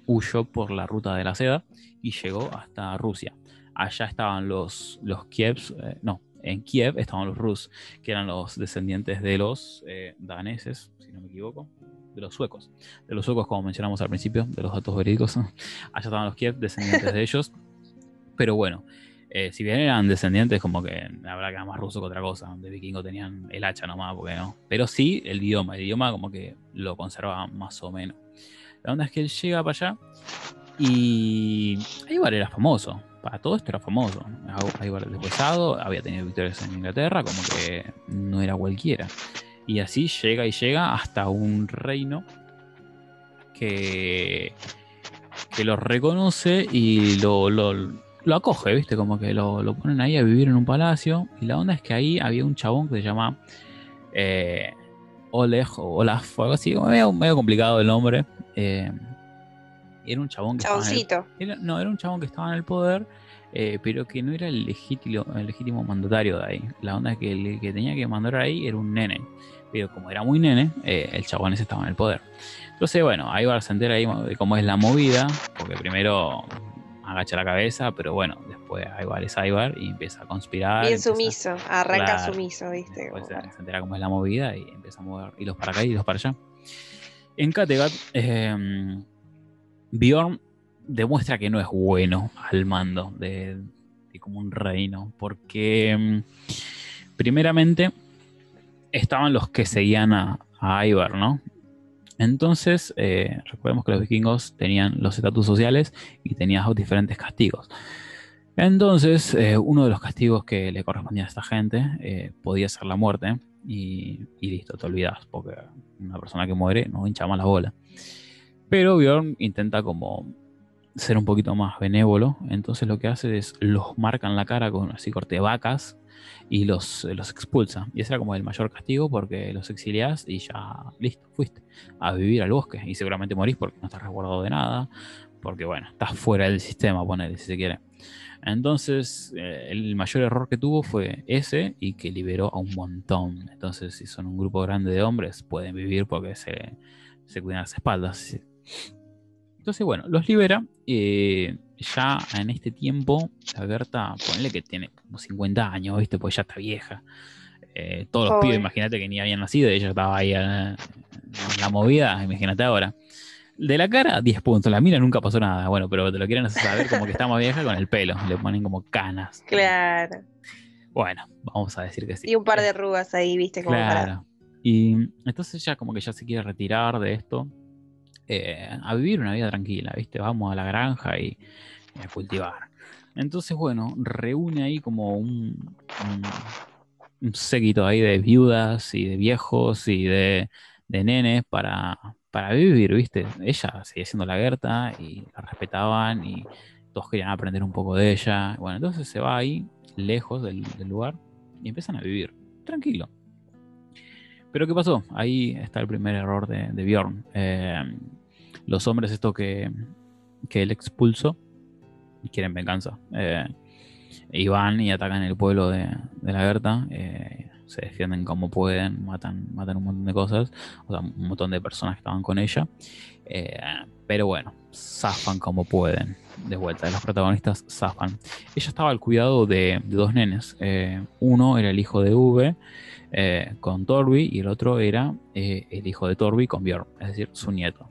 huyó por la ruta de la seda y llegó hasta Rusia. Allá estaban los, los eh, no, en Kiev estaban los Rus, que eran los descendientes de los daneses, si no me equivoco de los suecos. De los suecos, como mencionamos al principio, de los datos verídicos. Allá estaban los Kiev, descendientes de ellos. Pero bueno, eh, si bien eran descendientes, como que habrá que era más ruso que otra cosa. De vikingo tenían el hacha nomás, porque no. Pero sí el idioma. El idioma, como que lo conservaban más o menos. La onda es que él llega para allá y Ibar era famoso. Para todo esto era famoso. Ibar pesado había tenido victorias en Inglaterra, como que no era cualquiera. Y así llega y llega hasta un reino que, que lo reconoce y lo, acoge, ¿viste? Como que lo, ponen ahí a vivir en un palacio. Y la onda es que ahí había un chabón que se llama eh, Oleg o Olaf o algo así, medio, medio complicado el nombre. Eh, era un chabón que estaba en el- Chaboncito. era- no, era un chabón que estaba en el poder, eh, pero que no era el legítimo, el legítimo mandatario de ahí. La onda es que el que tenía que mandar ahí era un nene. Pero como era muy nene, eh, el chabón ese estaba en el poder. Entonces, bueno, ahí va a sentir ahí de cómo es la movida, porque primero agacha la cabeza, pero bueno, después Ibar es Ibar y empieza a conspirar. Bien sumiso. Arranca sumiso, ¿viste? Después se, se entera cómo es la movida y empieza a mover hilos para acá y hilos para allá. En Kattegat, eh, Bjorn demuestra que no es bueno al mando de, de como un reino, porque mm, primeramente estaban los que seguían a, a Ivar, ¿no? Entonces, eh, recordemos que los vikingos tenían los estatus sociales y tenían diferentes castigos. Entonces, eh, uno de los castigos que le correspondía a esta gente eh, podía ser la muerte y, listo, te olvidas, porque una persona que muere no hincha más la bola. Pero Bjorn intenta como ser un poquito más benévolo, entonces lo que hace es los marca en la cara con así corte vacas y los, los expulsa. Y ese era como el mayor castigo porque los exiliás y ya listo, fuiste a vivir al bosque y seguramente morís porque no estás resguardado de nada, porque bueno, estás fuera del sistema, ponele si se quiere. Entonces, eh, el mayor error que tuvo fue ese y que liberó a un montón. Entonces, si son un grupo grande de hombres, pueden vivir porque se, se cuidan las espaldas. Entonces, bueno, los libera. eh, ya en este tiempo, la Berta, ponle que tiene como 50 años, ¿viste? Pues ya está vieja. Eh, todos los pibes, imagínate que ni habían nacido, ella estaba ahí en, en la movida, imagínate ahora. De la cara, 10 puntos. La mira nunca pasó nada. Bueno, pero te lo quieren hacer saber como que está más vieja con el pelo. Le ponen como canas. Claro. Bueno, vamos a decir que sí. Y un par de arrugas ahí, ¿viste? Como para. Claro. Y entonces ella como que ya se quiere retirar de esto. Eh, a vivir una vida tranquila, ¿viste? Vamos a la granja y, a cultivar. Entonces, bueno, reúne ahí como un, un, séquito ahí de viudas y de viejos y de, de nenes para, para vivir, ¿viste? Ella seguía siendo la Gerta y la respetaban y todos querían aprender un poco de ella. Bueno, entonces se va ahí, lejos del, del lugar, y empiezan a vivir, tranquilo. Pero ¿qué pasó? Ahí está el primer error de, de Bjorn. Eh, los hombres estos que, que él expulsó quieren venganza. Eh, y van y atacan el pueblo de, de la Berta. eh, se defienden como pueden, matan, matan un montón de cosas, o sea, un montón de personas que estaban con ella. Eh, pero bueno, zafan como pueden. De vuelta, los protagonistas zafan. Ella estaba al cuidado de, dos nenes. Eh, uno era el hijo de V eh, con Torby y el otro era eh, el hijo de Torby con Bjorn, es decir, su nieto.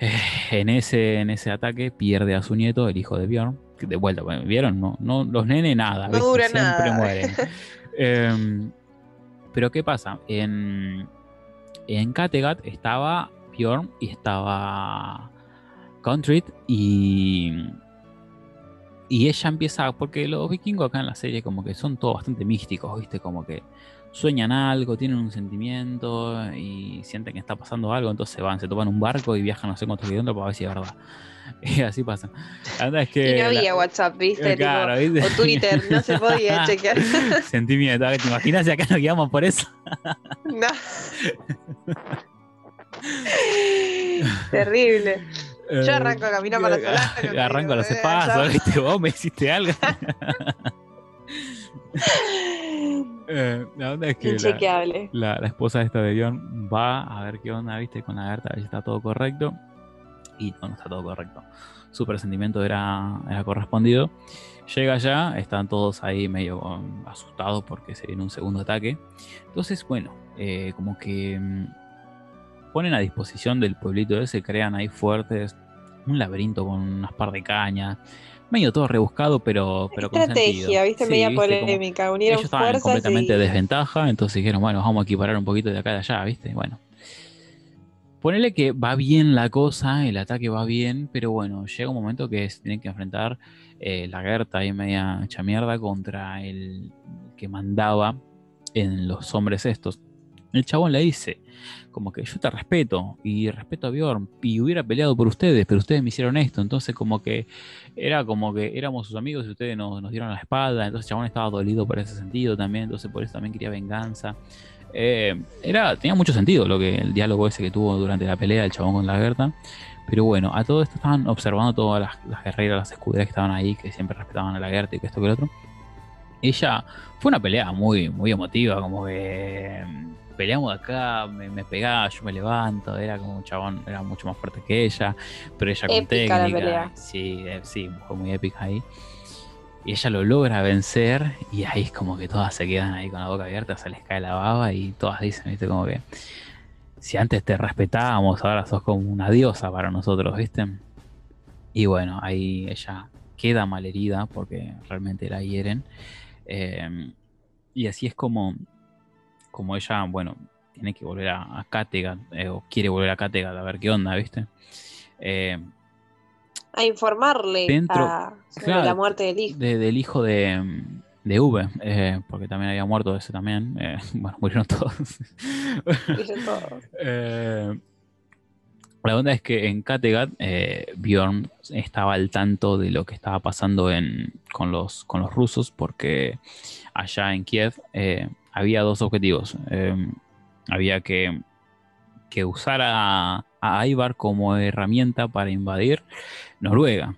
En, ese, en ese ataque pierde a su nieto, el hijo de Bjorn. De vuelta, ¿vieron? No, no, los nenes nada, No siempre nada. mueren. Em, pero ¿qué pasa? En, en Kattegat estaba Bjorn y estaba Contrit y y ella empieza, porque los vikingos acá en la serie como que son todos bastante místicos, ¿viste? Como que sueñan algo, tienen un sentimiento y sienten que está pasando algo, entonces van, se toman un barco y viajan no sé cuántos kilómetros para ver si es verdad. Y así pasa. Es que... Y no la- había WhatsApp, ¿viste? Claro, Tipo, ¿viste? o Twitter, no se podía chequear. Sentimiento, ¿te imaginas si acá nos guiamos por eso? no. Terrible. Yo arranco a caminar para no Arranco los ¿sabes? ¿viste? Vos me hiciste algo. Eh, la onda es que la, la, la esposa esta de Bjorn va a ver qué onda, viste, con la Berta, a ver si está todo correcto. Y no, no está todo correcto. Su presentimiento era, era correspondido. Llega allá, están todos ahí medio um, asustados porque se viene un segundo ataque. Entonces, bueno, eh, como que mm, ponen a disposición del pueblito ese, crean ahí fuertes, un laberinto con unas par de cañas. Medio todo rebuscado, pero, pero con Estrategia, sentido. ¿viste? Sí, Media polémica. Unieron ellos estaban fuerzas completamente y... de desventaja, entonces dijeron, bueno, vamos a equiparar un poquito de acá y de allá, ¿viste? Bueno. Ponele que va bien la cosa, el ataque va bien, pero bueno, llega un momento que se tienen que enfrentar eh, la Gerta ahí media hecha mierda contra el que mandaba en los hombres estos. El chabón le dice, como que yo te respeto y respeto a Bjorn y hubiera peleado por ustedes, pero ustedes me hicieron esto, entonces como que era como que éramos sus amigos y ustedes nos, nos dieron la espalda, entonces el chabón estaba dolido por ese sentido también, entonces por eso también quería venganza. Eh, era, tenía mucho sentido lo que el diálogo ese que tuvo durante la pelea el chabón con la Gerta. Pero bueno, a todo esto estaban observando todas las, guerreras, las escuderas que estaban ahí, que siempre respetaban a la Gerta y que esto que el otro. Ella fue una pelea muy, muy emotiva, como que peleamos acá, me, me pegaba, yo me levanto, era como un chabón, era mucho más fuerte que ella, pero ella con Épica la técnica. pelea. Sí, eh, sí, fue muy épica ahí. Y ella lo logra vencer y ahí es como que todas se quedan ahí con la boca abierta, se les cae la baba y todas dicen, viste, como que si antes te respetábamos, ahora sos como una diosa para nosotros, viste. Y bueno, ahí ella queda malherida porque realmente la hieren. Eh, y así es como, como ella, bueno, tiene que volver a, a Kattegat, eh, o quiere volver a Kattegat a ver qué onda, viste. Eh, A informarle Dentro- a- sobre claro, la muerte del hijo. de- del hijo de, de V, eh, porque también había muerto ese también. bueno, murieron todos. Dicen todos. La onda es que en Kattegat eh, Bjorn estaba al tanto de lo que estaba pasando en, con, los, con los rusos, porque allá en Kiev había dos objetivos. Eh, había que, que usar a, a Ivar como herramienta para invadir Noruega.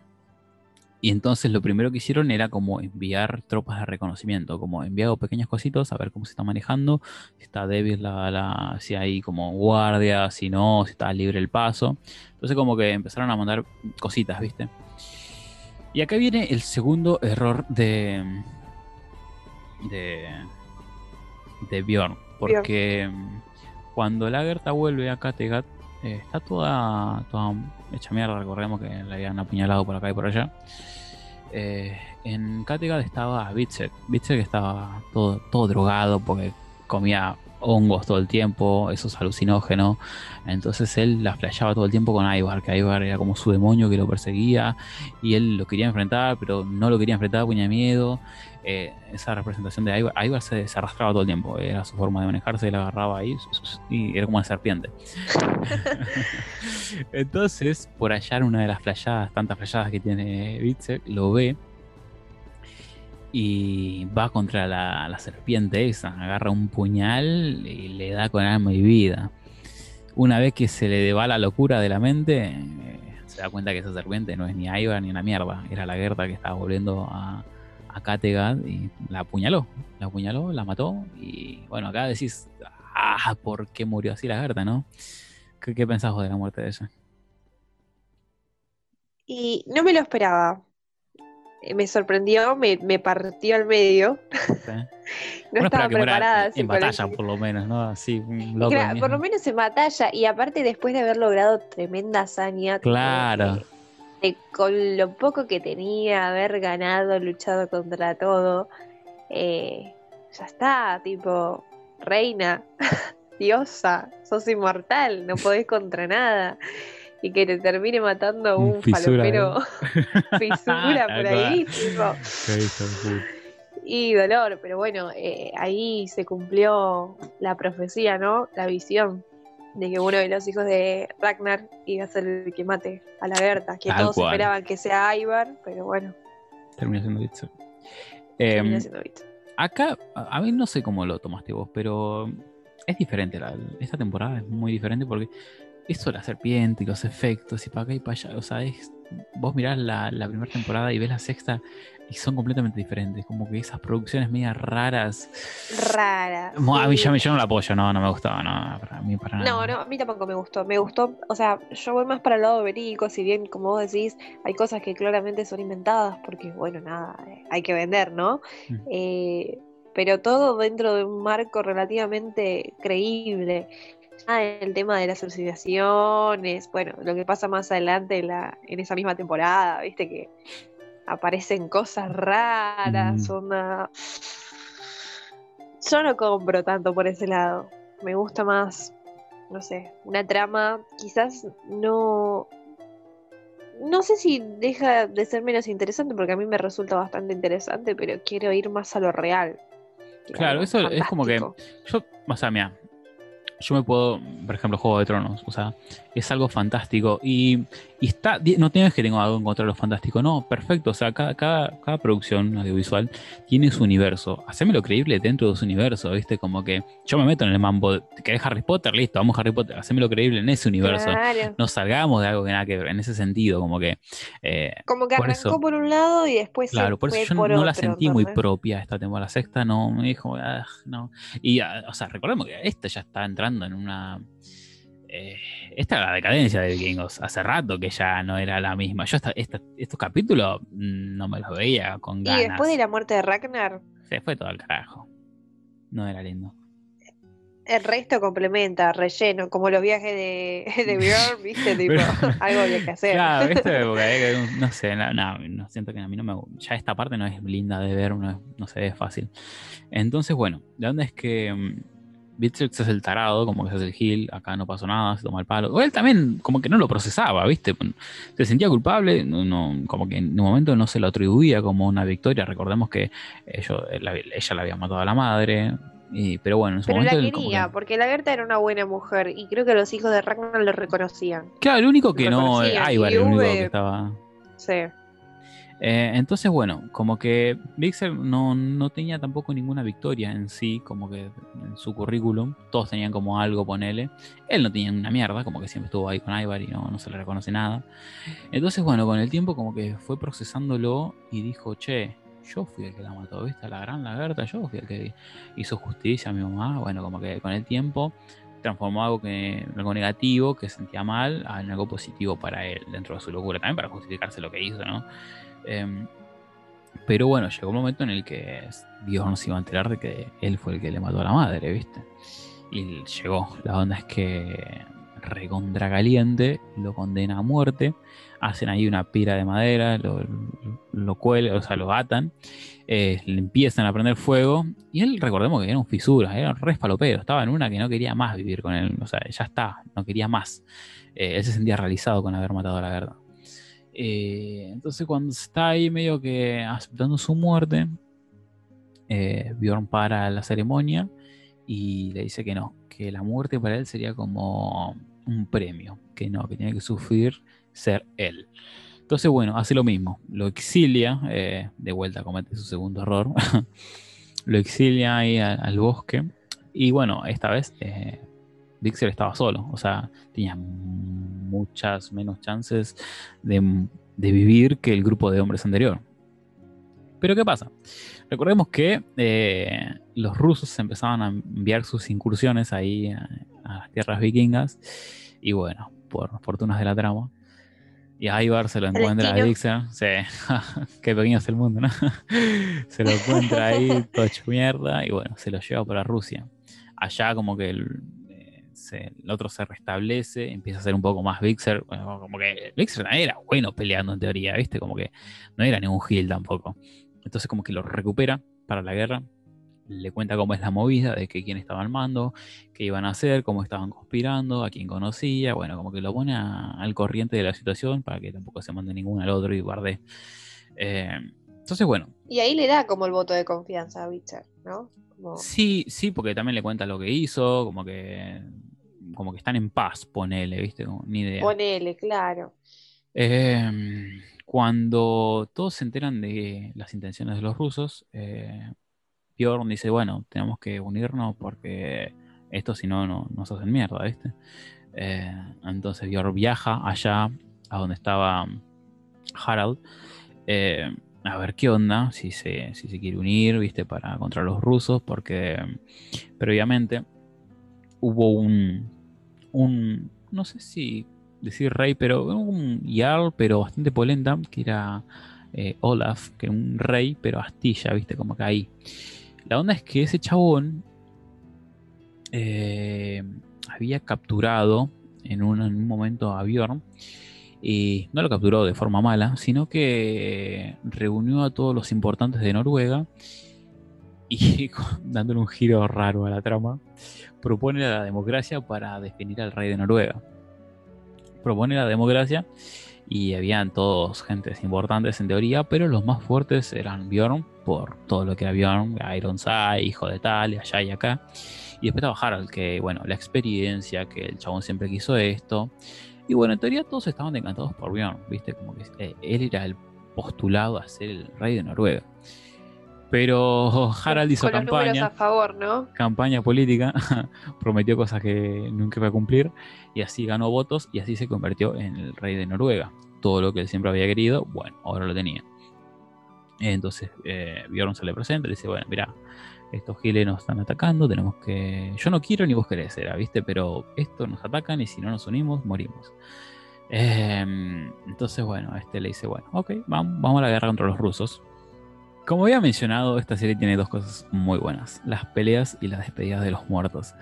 Y entonces lo primero que hicieron era como enviar tropas de reconocimiento, como enviado pequeños cositos a ver cómo se está manejando, si está débil la, la- si hay como guardia, si no, si está libre el paso. Entonces como que empezaron a mandar cositas, ¿viste? Y acá viene el segundo error de de de Bjorn, porque cuando Lagerta vuelve a Kattegat eh, está toda toda hecha mierda, recordemos que la habían apuñalado por acá y por allá. Eh, en Kattegat estaba Witzek. Witzek estaba todo, todo drogado porque comía hongos todo el tiempo, eso es alucinógeno. Entonces él la flasheaba todo el tiempo con Ivar, que Ivar era como su demonio que lo perseguía y él lo quería enfrentar, pero no lo quería enfrentar, tenía miedo. Eh, esa representación de Ivar, Ivar se, se arrastraba todo el tiempo, era su forma de manejarse, él agarraba ahí y era como una serpiente. Entonces, por allá en una de las playadas, tantas playadas que tiene Witzek, lo ve y va contra la, la serpiente esa, agarra un puñal y le da con alma y vida. Una vez que se le va la locura de la mente, eh, se da cuenta que esa serpiente no es ni Ivar ni una mierda, era la Gerta que estaba volviendo a, a Kattegat y la apuñaló, la apuñaló, la mató y bueno, acá decís, ah, ¿por qué murió así la Gerta, no? ¿Qué, qué pensás vos de la muerte de ella? Y no me lo esperaba. Eh, Me sorprendió, me, me partió al medio. No estaba preparada. en batalla, por lo menos, ¿no? Así, un loco. Claro, por lo menos en batalla. Y aparte, después de haber logrado tremenda hazaña. Claro. de- de con lo poco que tenía, haber ganado, luchado contra todo. eh, ya está, tipo, reina, diosa, sos inmortal, no podés contra nada. Y que te termine matando Un un, fisura, falopero fisura Tal por ahí, tipo. Y dolor, pero bueno, eh, ahí se cumplió la profecía, ¿no? La visión de que uno de los hijos de Ragnar iba a ser el que mate a la Berta, que Tal todos cual. esperaban que sea Ivar, pero bueno, Termina siendo Witzel. termina Em, acá, a mí no sé cómo lo tomaste vos, pero es diferente. la- esta temporada es muy diferente porque eso de la serpiente y los efectos y para acá y para allá, o sea, es- vos mirás la, la primera temporada y ves la sexta y son completamente diferentes. Como que esas producciones medias raras. Rara. Mo- A mí sí. ya me- yo no la apoyo, no, no me gustaba, no, para mí para nada. No, no, a mí tampoco me gustó. Me gustó, o sea, yo voy más para el lado verídico, si bien, como vos decís, hay cosas que claramente son inventadas, porque, bueno, nada, eh, hay que vender, ¿no? Mm. Eh, pero todo dentro de un marco relativamente creíble. Ya el tema de las asociaciones, bueno, lo que pasa más adelante en, la, en esa misma temporada, viste que aparecen cosas raras, Mm. onda... Yo no compro tanto por ese lado. Me gusta más, no sé, una trama, quizás no... No sé si deja de ser menos interesante, porque a mí me resulta bastante interesante, pero quiero ir más a lo real. Claro, eso es como que-. Yo, o sea, mira, yo me puedo, por ejemplo, Juego de Tronos, o sea, es algo fantástico y, y está, no tienes que tengo algo en contra de lo fantástico, no, perfecto, o sea, cada, cada, cada producción audiovisual tiene su universo, hacémelo creíble dentro de su universo, ¿viste? Como que yo me meto en el mambo, ¿querés Harry Potter? Listo, vamos Harry Potter, hacémelo creíble en ese universo. Claro. No salgamos de algo que nada que ver, en ese sentido, como que... eh, Como que por arrancó eso- por un lado y después se Claro, por eso yo por no la sentí muy propia esta temporada. La sexta no me dijo, "Ah, no. Y, ah, o sea, recordemos que esta ya está entrando en una. eh, esta era la decadencia de Vikingos. Hace rato que ya no era la misma. Yo esta, esta- estos capítulos mm, no me los veía con Y ganas. después de la muerte de Ragnar, Se fue todo al carajo. No era lindo. el resto complementa, relleno, como los viajes de, de Bjorn, ¿viste? Tipo, Pero- algo había que hacer. Claro, ¿viste? Porque que- no sé, no, no, siento que a mí no me Ya esta parte no es linda de ver, no, es- no se ve fácil. Entonces, bueno, ¿de dónde es que Beatrix es el tarado, como que se hace el gil, acá no pasó nada, se toma el palo? O él también como que no lo procesaba, ¿viste? Se sentía culpable, no, no- como que en un momento no se lo atribuía como una victoria. Recordemos que ello- la- ella le había matado a la madre, y, pero bueno, en su Pero la momento... como quería, que- porque la Berta era una buena mujer y creo que los hijos de Ragnar lo reconocían. Claro, el único que no... reconocían, Ivar el único que estaba... Sí. Eh, entonces, bueno, como que Vixer no, no tenía tampoco ninguna victoria en sí, como que en su currículum. Todos tenían como algo, ponele. Él no tenía una mierda, como que siempre estuvo ahí con Ivar y no, no se le reconoce nada. Entonces, bueno, con el tiempo como que fue procesándolo y dijo, che, yo fui el que la mató, ¿viste? La gran lagarta, yo fui el que hizo justicia a mi mamá. Bueno, como que con el tiempo transformó algo, que, algo negativo que sentía mal en algo positivo para él, dentro de su locura, también para justificarse lo que hizo, ¿no? Em, pero bueno, llegó un momento en el que Bjorn se iba a enterar de que él fue el que le mató a la madre, ¿viste? Y llegó. La onda es que recontra caliente, lo condena a muerte, hacen ahí una pira de madera, lo, lo o sea, lo atan, eh, le empiezan a prender fuego, y él, recordemos que era un fisura, era un re espalopero, estaba en una que no quería más vivir con él, o sea, ya está, no quería más. Eh, él se sentía realizado con haber matado a la verdad. Eh, entonces cuando está ahí medio que aceptando su muerte, eh, Bjorn para la ceremonia y le dice que no, que la muerte para él sería como un premio, que no, que tiene que sufrir ser él. Entonces bueno, hace lo mismo, lo exilia, eh, de vuelta comete su segundo error, lo exilia ahí al bosque y bueno, esta vez eh, estaba solo, o sea, tenía muchas menos chances de, de vivir que el grupo de hombres anterior. Pero ¿qué pasa? Recordemos que eh, los rusos empezaban a enviar sus incursiones ahí a, a las tierras vikingas y bueno, por fortunas de la trama. Y a Ivar se lo encuentra a. Vixer. Sí, qué pequeño es el mundo, ¿no? se lo encuentra ahí, todo hecho mierda, y bueno, se lo lleva para Rusia. Allá como que el, el otro se restablece, empieza a ser un poco más Vixer. Bueno, como que Vixer también era bueno peleando en teoría, ¿viste? Como que no era ningún Gil tampoco. Entonces como que lo recupera para la guerra. Le cuenta cómo es la movida, de que quién estaba al mando, qué iban a hacer, cómo estaban conspirando, a quién conocía. Bueno, como que lo pone al corriente de la situación para que tampoco se mande ninguno al otro y guarde. Eh, entonces, bueno, Y ahí le da como el voto de confianza a Witcher, ¿no? Sí, sí, porque también le cuenta lo que hizo, como que como que están en paz, ponele, ¿viste? Como, ni idea. Ponele, claro. Eh, cuando todos se enteran de las intenciones de los rusos, eh, Bjorn dice, bueno, tenemos que unirnos porque esto si no, no nos hacen mierda, ¿viste? Eh, entonces Bjorn viaja allá a donde estaba Harald eh, a ver qué onda, si se, si se quiere unir, ¿viste? Para contra los rusos, porque previamente hubo un, un, no sé si decir rey, pero un jarl, pero bastante polenta, que era eh, Olaf, que era un rey, pero astilla, ¿viste? Como que ahí. La onda es que ese chabón eh, había capturado en un, en un momento a Bjorn y no lo capturó de forma mala, sino que reunió a todos los importantes de Noruega y dándole un giro raro a la trama, propone la democracia para definir al rey de Noruega. Propone la democracia y habían todos gentes importantes en teoría, pero los más fuertes eran Bjorn, por todo lo que era Bjorn, Ironside, hijo de tal, y allá y acá, Y después estaba Harald, que bueno, la experiencia, que el chabón siempre quiso esto. Y bueno, en teoría todos estaban encantados por Bjorn, ¿viste? Como que eh, él era el postulado a ser el rey de Noruega. Pero Harald hizo Con campaña a favor, ¿no? campaña política, prometió cosas que nunca iba a cumplir y así ganó votos y así se convirtió en el rey de Noruega. Todo lo que él siempre había querido, bueno, ahora lo tenía. Entonces eh, Bjorn se le presenta y le dice, bueno, mira, estos giles nos están atacando, tenemos que... Yo no quiero ni vos querés, era, ¿viste? Pero estos nos atacan y si no nos unimos, morimos. Em, entonces, bueno, este le dice, bueno, ok, vamos, vamos a la guerra contra los rusos. Como había mencionado, esta serie tiene dos cosas muy buenas: las peleas y las despedidas de los muertos.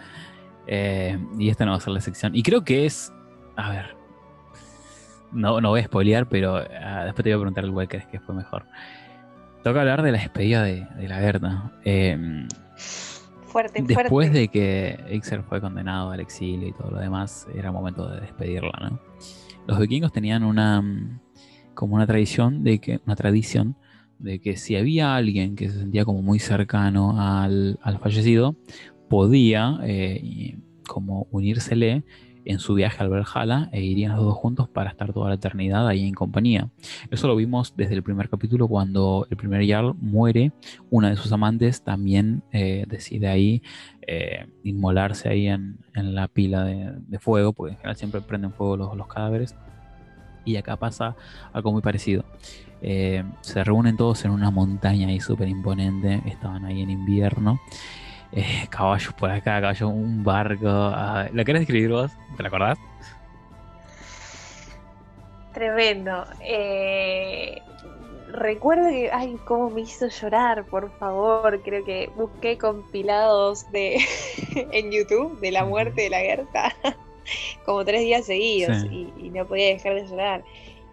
Eh, y esta no va a ser la sección. Y creo que es. A ver. No, no voy a spoilear, pero ah, después te voy a preguntar el crees que fue mejor. Toca hablar de la despedida de, de la Gerta. Eh, Fuerte, Después fuerte. de que Ixer fue condenado al exilio y todo lo demás, era momento de despedirla, ¿no? Los vikingos tenían una mm, como una tradición de que una tradición de que si había alguien que se sentía como muy cercano al, al fallecido, podía eh, como unírsele en su viaje al Valhalla e irían los dos juntos para estar toda la eternidad ahí en compañía. Eso lo vimos desde el primer capítulo cuando el primer Jarl muere una de sus amantes también eh, decide ahí eh, inmolarse ahí en, en la pila de, de fuego, porque en general siempre prenden fuego los, los cadáveres. Y acá pasa algo muy parecido. Eh, se reúnen todos en una montaña ahí súper imponente, estaban ahí en invierno. Eh, caballos por acá, caballos, un barco. ah, ¿Lo querés describir vos? ¿Te lo acordás? Tremendo. Eh, recuerdo que, ay, cómo me hizo llorar, por favor. Creo que busqué compilados de en YouTube de la muerte de la Gerta como tres días seguidos Sí. y, y no podía dejar de llorar.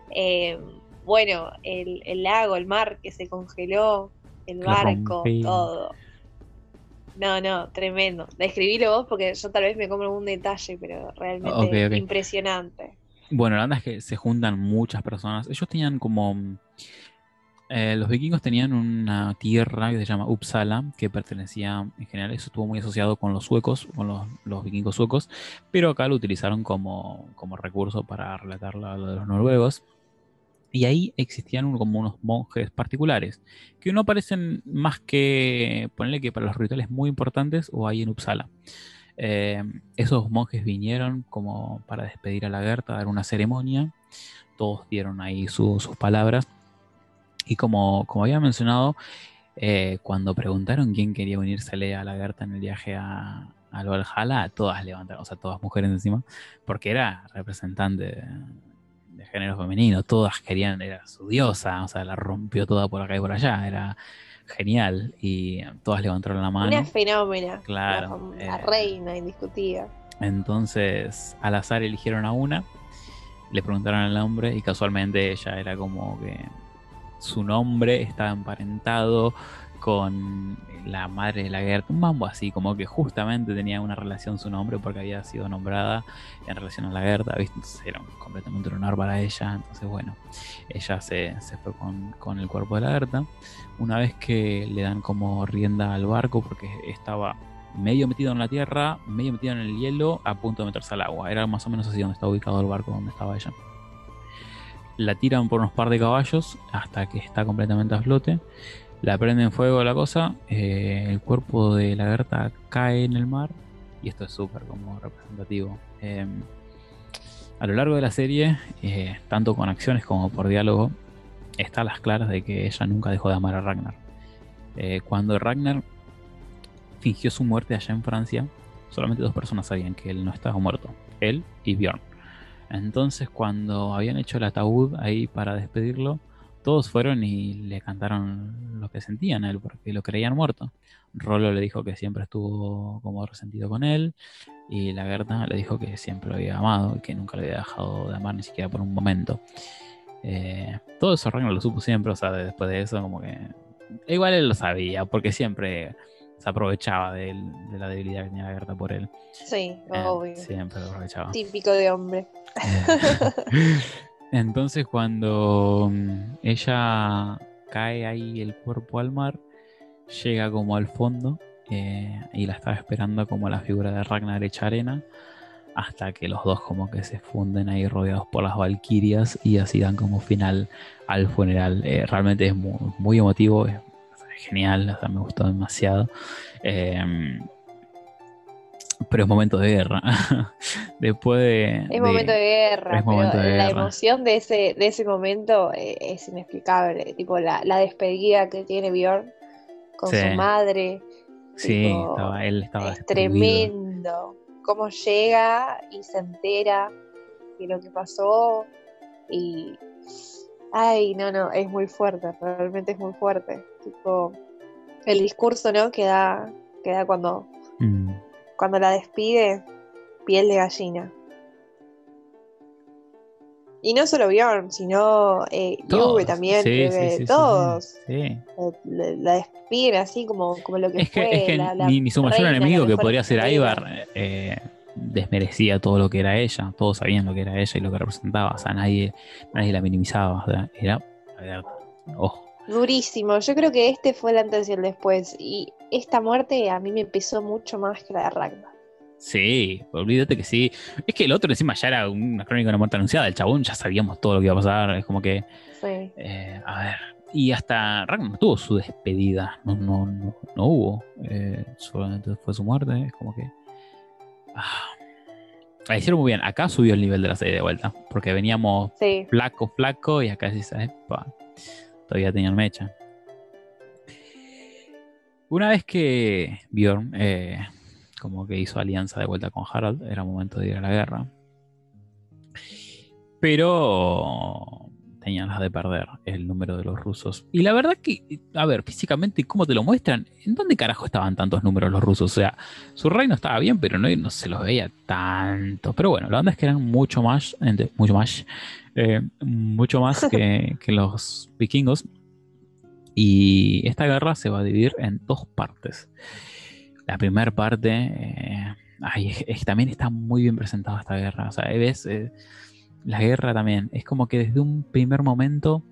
Eh, bueno, el, el lago, el mar que se congeló, el barco, todo. No, no, tremendo. Describilo vos porque yo tal vez me como algún detalle, pero realmente impresionante. Bueno, la verdad es que se juntan muchas personas. Ellos tenían como. eh, los vikingos tenían una tierra que se llama Uppsala, que pertenecía, en general, eso estuvo muy asociado con los suecos, con los, los vikingos suecos, pero acá lo utilizaron como, como recurso para relatar lo, lo de los noruegos. Y ahí existían como unos monjes particulares, que no aparecen más que, ponerle que para los rituales muy importantes o ahí en Uppsala. Eh, esos monjes vinieron como para despedir a la Gerta, dar una ceremonia. Todos dieron ahí su- sus palabras. Y como, como había mencionado, eh, cuando preguntaron quién quería unirse a la Gerta en el viaje a, al Valhalla, todas levantaron, o sea, todas mujeres encima, porque era representante de, de género femenino. Todas querían, era su diosa, o sea, la rompió toda por acá y por allá. Era genial. Y todas levantaron la mano. Una fenómena. Claro, La, la eh. reina indiscutida. Entonces, al azar eligieron a una, le preguntaron el nombre y casualmente ella era como que su nombre estaba emparentado con la madre de la guerra, un mambo así, como que justamente tenía una relación su nombre porque había sido nombrada en relación a la guerra, ¿viste? Era completamente un honor para ella. Entonces, bueno, ella se, se fue con, con el cuerpo de la Gerta. Una vez que le dan como rienda al barco, porque estaba medio metido en la tierra, medio metido en el hielo, a punto de meterse al agua. Era más o menos así donde estaba ubicado el barco donde estaba ella. La tiran por unos par de caballos hasta que está completamente a flote. La prenden fuego la cosa. eh, el cuerpo de la Gerta cae en el mar. Y esto es súper como representativo. Eh, a lo largo de la serie, eh, tanto con acciones como por diálogo, está a las claras de que ella nunca dejó de amar a Ragnar. Eh, cuando Ragnar fingió su muerte allá en Francia, solamente dos personas sabían que él no estaba muerto, él y Bjorn. Entonces cuando habían hecho el ataúd ahí para despedirlo, todos fueron y le cantaron lo que sentían a él, porque lo creían muerto. Rolo le dijo que siempre estuvo como resentido con él, y la Gerta le dijo que siempre lo había amado y que nunca le había dejado de amar ni siquiera por un momento. Eh, todo eso Ragnar lo supo siempre, o sea, después de eso, como que. Igual él lo sabía, porque siempre se aprovechaba de, él, de la debilidad que tenía la Gerta por él. Sí, Eh, obvio. siempre lo aprovechaba. Típico de hombre. Entonces cuando mm, ella cae ahí el cuerpo al mar, llega como al fondo eh, y la estaba esperando como la figura de Ragnar hecha arena, hasta que los dos como que se funden ahí rodeados por las valquirias y así dan como final al funeral. Eh, realmente es muy, emotivo, es, genial, o sea, me gustó demasiado. Eh, pero es momento de guerra. Después de. Es momento de guerra, es momento pero de la guerra. emoción de ese, de ese momento eh, es inexplicable. Tipo, la, la despedida que tiene Bjorn con Sí. su madre. Sí, tipo, estaba, él estaba es tremendo. Cómo llega y se entera de lo que pasó. Y. Ay, no, no, es muy fuerte, realmente es muy fuerte. Tipo, el discurso, ¿no? Que da, que da cuando, Mm. Cuando la despide, piel de gallina. Y no solo Bjorn, sino eh, también, Sí, que todos. La, la despiden así como, como lo que Es que, fue. es que la- la ni, ni su mayor reina, enemigo, que podría ser. Ivar, eh, desmerecía todo lo que era ella. Todos sabían lo que era ella y lo que representaba. O sea, nadie, nadie la minimizaba. o sea, era. ojo. Durísimo. Yo creo que este fue el antes y el después. Y esta muerte a mí me pesó mucho más que la de Ragnar. Sí, olvídate que sí. Es que el otro encima ya era una crónica de una muerte anunciada. El chabón ya sabíamos todo lo que iba a pasar. Es como que. Sí. Eh, a ver. Y hasta Ragnar tuvo su despedida. No, no, no, no hubo. Eh, solamente fue su muerte. Es como que. Ah. La hicieron muy bien. Acá subió el nivel de la serie de vuelta. Porque veníamos Sí. flaco, flaco. Y acá sí sabes. Todavía tenían mecha. Una vez que Bjorn eh, como que hizo alianza de vuelta con Harald, era momento de ir a la guerra. Pero tenían las de perder el número de los rusos. Y la verdad que, a ver, físicamente, ¿cómo te lo muestran? ¿En dónde carajo estaban tantos números los rusos? O sea, su reino estaba bien, pero no, no se los veía tanto. Pero bueno, la onda es que eran mucho más, mucho más, eh, mucho más que, que los vikingos. Y esta guerra se va a dividir en dos partes. La primera parte, eh, ay, es- es- también está muy bien presentada esta guerra. O sea, ves, eh, la guerra también. Es como que desde un primer momento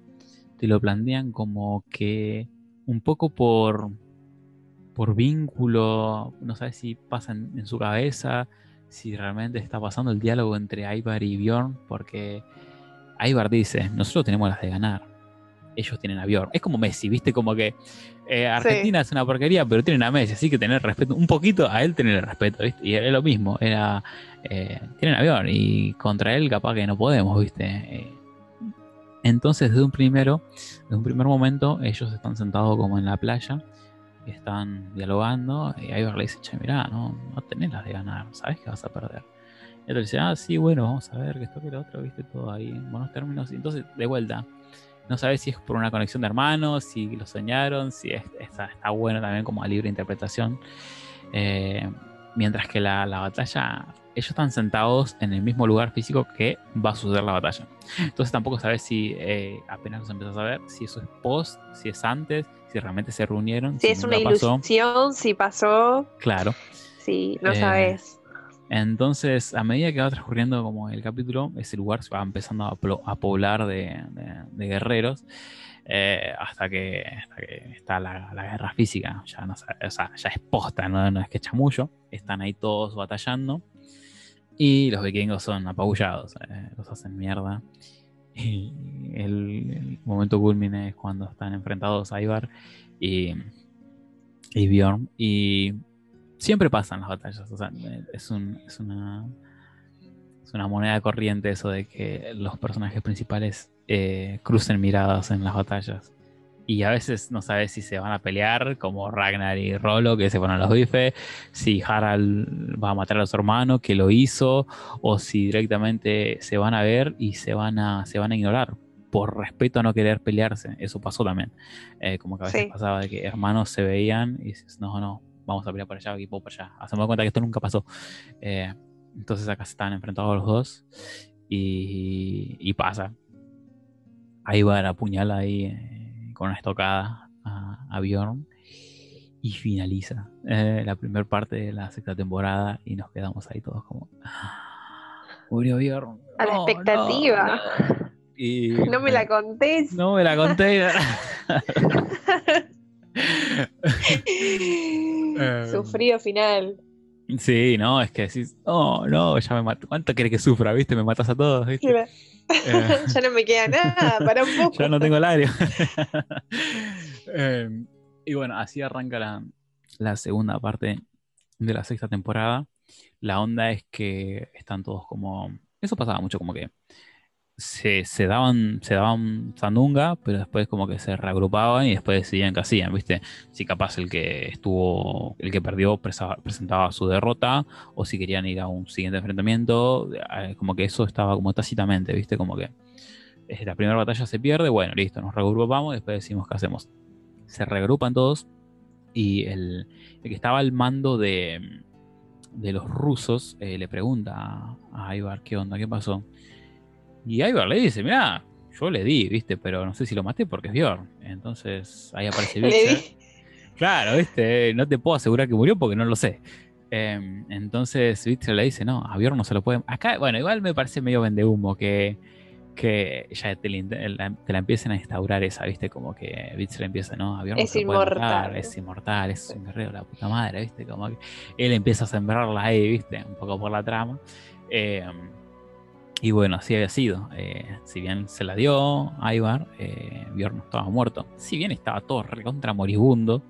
te lo plantean como que un poco por, por vínculo, no sabes si pasa en, su cabeza, si realmente está pasando el diálogo entre Ivar y Bjorn, porque Ivar dice, nosotros tenemos las de ganar. Ellos tienen a Bjorn. Es como Messi, ¿viste? Como que eh, Argentina es una porquería, pero tienen a Messi, así que tener respeto, un poquito a él tener el respeto, ¿viste? Y era lo mismo, era, eh, tienen a Bjorn y contra él capaz que no podemos, ¿viste? Eh, entonces, desde un primero, desde un primer momento, ellos están sentados como en la playa, y están dialogando, y Ivar le dice, che, mirá, no, no tenés las de ganar, sabes que vas a perder. Y otro dice, ah, sí, bueno, vamos a ver, que esto que lo otro, viste, todo ahí en buenos términos. Y entonces, de vuelta, no sabes si es por una conexión de hermanos, si lo soñaron, si es- está, está bueno también como a libre interpretación. Eh, mientras que la, la batalla, ellos están sentados en el mismo lugar físico que va a suceder la batalla. Entonces tampoco sabes si eh, apenas los empiezas a ver, si eso es post, si es antes, si realmente se reunieron, Si es una pasó. ilusión, si pasó, Claro. si no Eh, sabes. Entonces, a medida que va transcurriendo como el capítulo, ese lugar se va empezando a, poblar de, guerreros eh, hasta, que, está la, guerra física. Ya, no, ya es posta, ¿no? no es que chamullo. Están ahí todos batallando y los vikingos son apabullados, eh, los hacen mierda. Y el, el momento culmine es cuando están enfrentados a Ivar y, y Bjorn. Y siempre pasan las batallas. O sea, es, un- es una, es una moneda corriente eso de que los personajes principales eh, crucen miradas en las batallas. Y a veces no sabes si se van a pelear, como Ragnar y Rolo, que se a los bifes, si Harald va a matar a su hermano, que lo hizo, o si directamente se van a ver y se van a, se van a ignorar, por respeto a no querer pelearse. Eso pasó también. Eh, como que a veces Sí. pasaba de que hermanos se veían y dices, no, no, vamos a pelear para allá, equipo para allá. Hacemos cuenta que esto nunca pasó. Eh, entonces acá se están enfrentados los dos y, y pasa. Ahí va la puñala ahí eh, con una estocada a, a Bjorn y finaliza eh, la primera parte de la sexta temporada y nos quedamos ahí todos como "Ah, murió Bjorn A la No, expectativa. no". Y No me la contés. no me la conté Eh, Sufrido final. Sí, no, es que decís, oh, no, ya me mato. ¿Cuánto querés que sufra, viste? Me matas a todos, viste. Eh, ya no me queda nada, para un poco. ya no tengo el aire. Eh, y bueno, así arranca la, la segunda parte de la sexta temporada. La onda es que están todos como. Eso pasaba mucho, como que se, daban, se daban sandunga, pero después como que se reagrupaban y después decidían qué hacían, ¿viste? Si capaz el que estuvo, el que perdió presentaba su derrota, o si querían ir a un siguiente enfrentamiento, eh, como que eso estaba como tácitamente, ¿viste? Como que eh, la primera batalla se pierde, bueno, listo, nos reagrupamos y después decimos qué hacemos. Se reagrupan todos y el, el que estaba al mando de, de los rusos eh, le pregunta a, Ivar, ¿qué onda? ¿Qué pasó? Y Ivar le dice, mira, yo le di, viste, pero no sé si lo maté porque es Bjorn. Entonces ahí aparece di- Claro, viste, no te puedo asegurar que murió porque no lo sé. Eh, entonces Witcher le dice, no, a Bjorn no se lo puede. Acá, bueno, igual me parece medio vendehumo que, que ya te, la te empiecen a instaurar esa, viste, como que Witcher empieza, no, a Bjorn no Es se lo puede matar, inmortal. es inmortal, es un guerrero, la puta madre, viste, como que él empieza a sembrarla ahí, viste, un poco por la trama. Eh, y bueno, así había sido. Eh, si bien se la dio Ivar, eh, Bjorn estaba muerto. Si bien estaba todo recontra moribundo,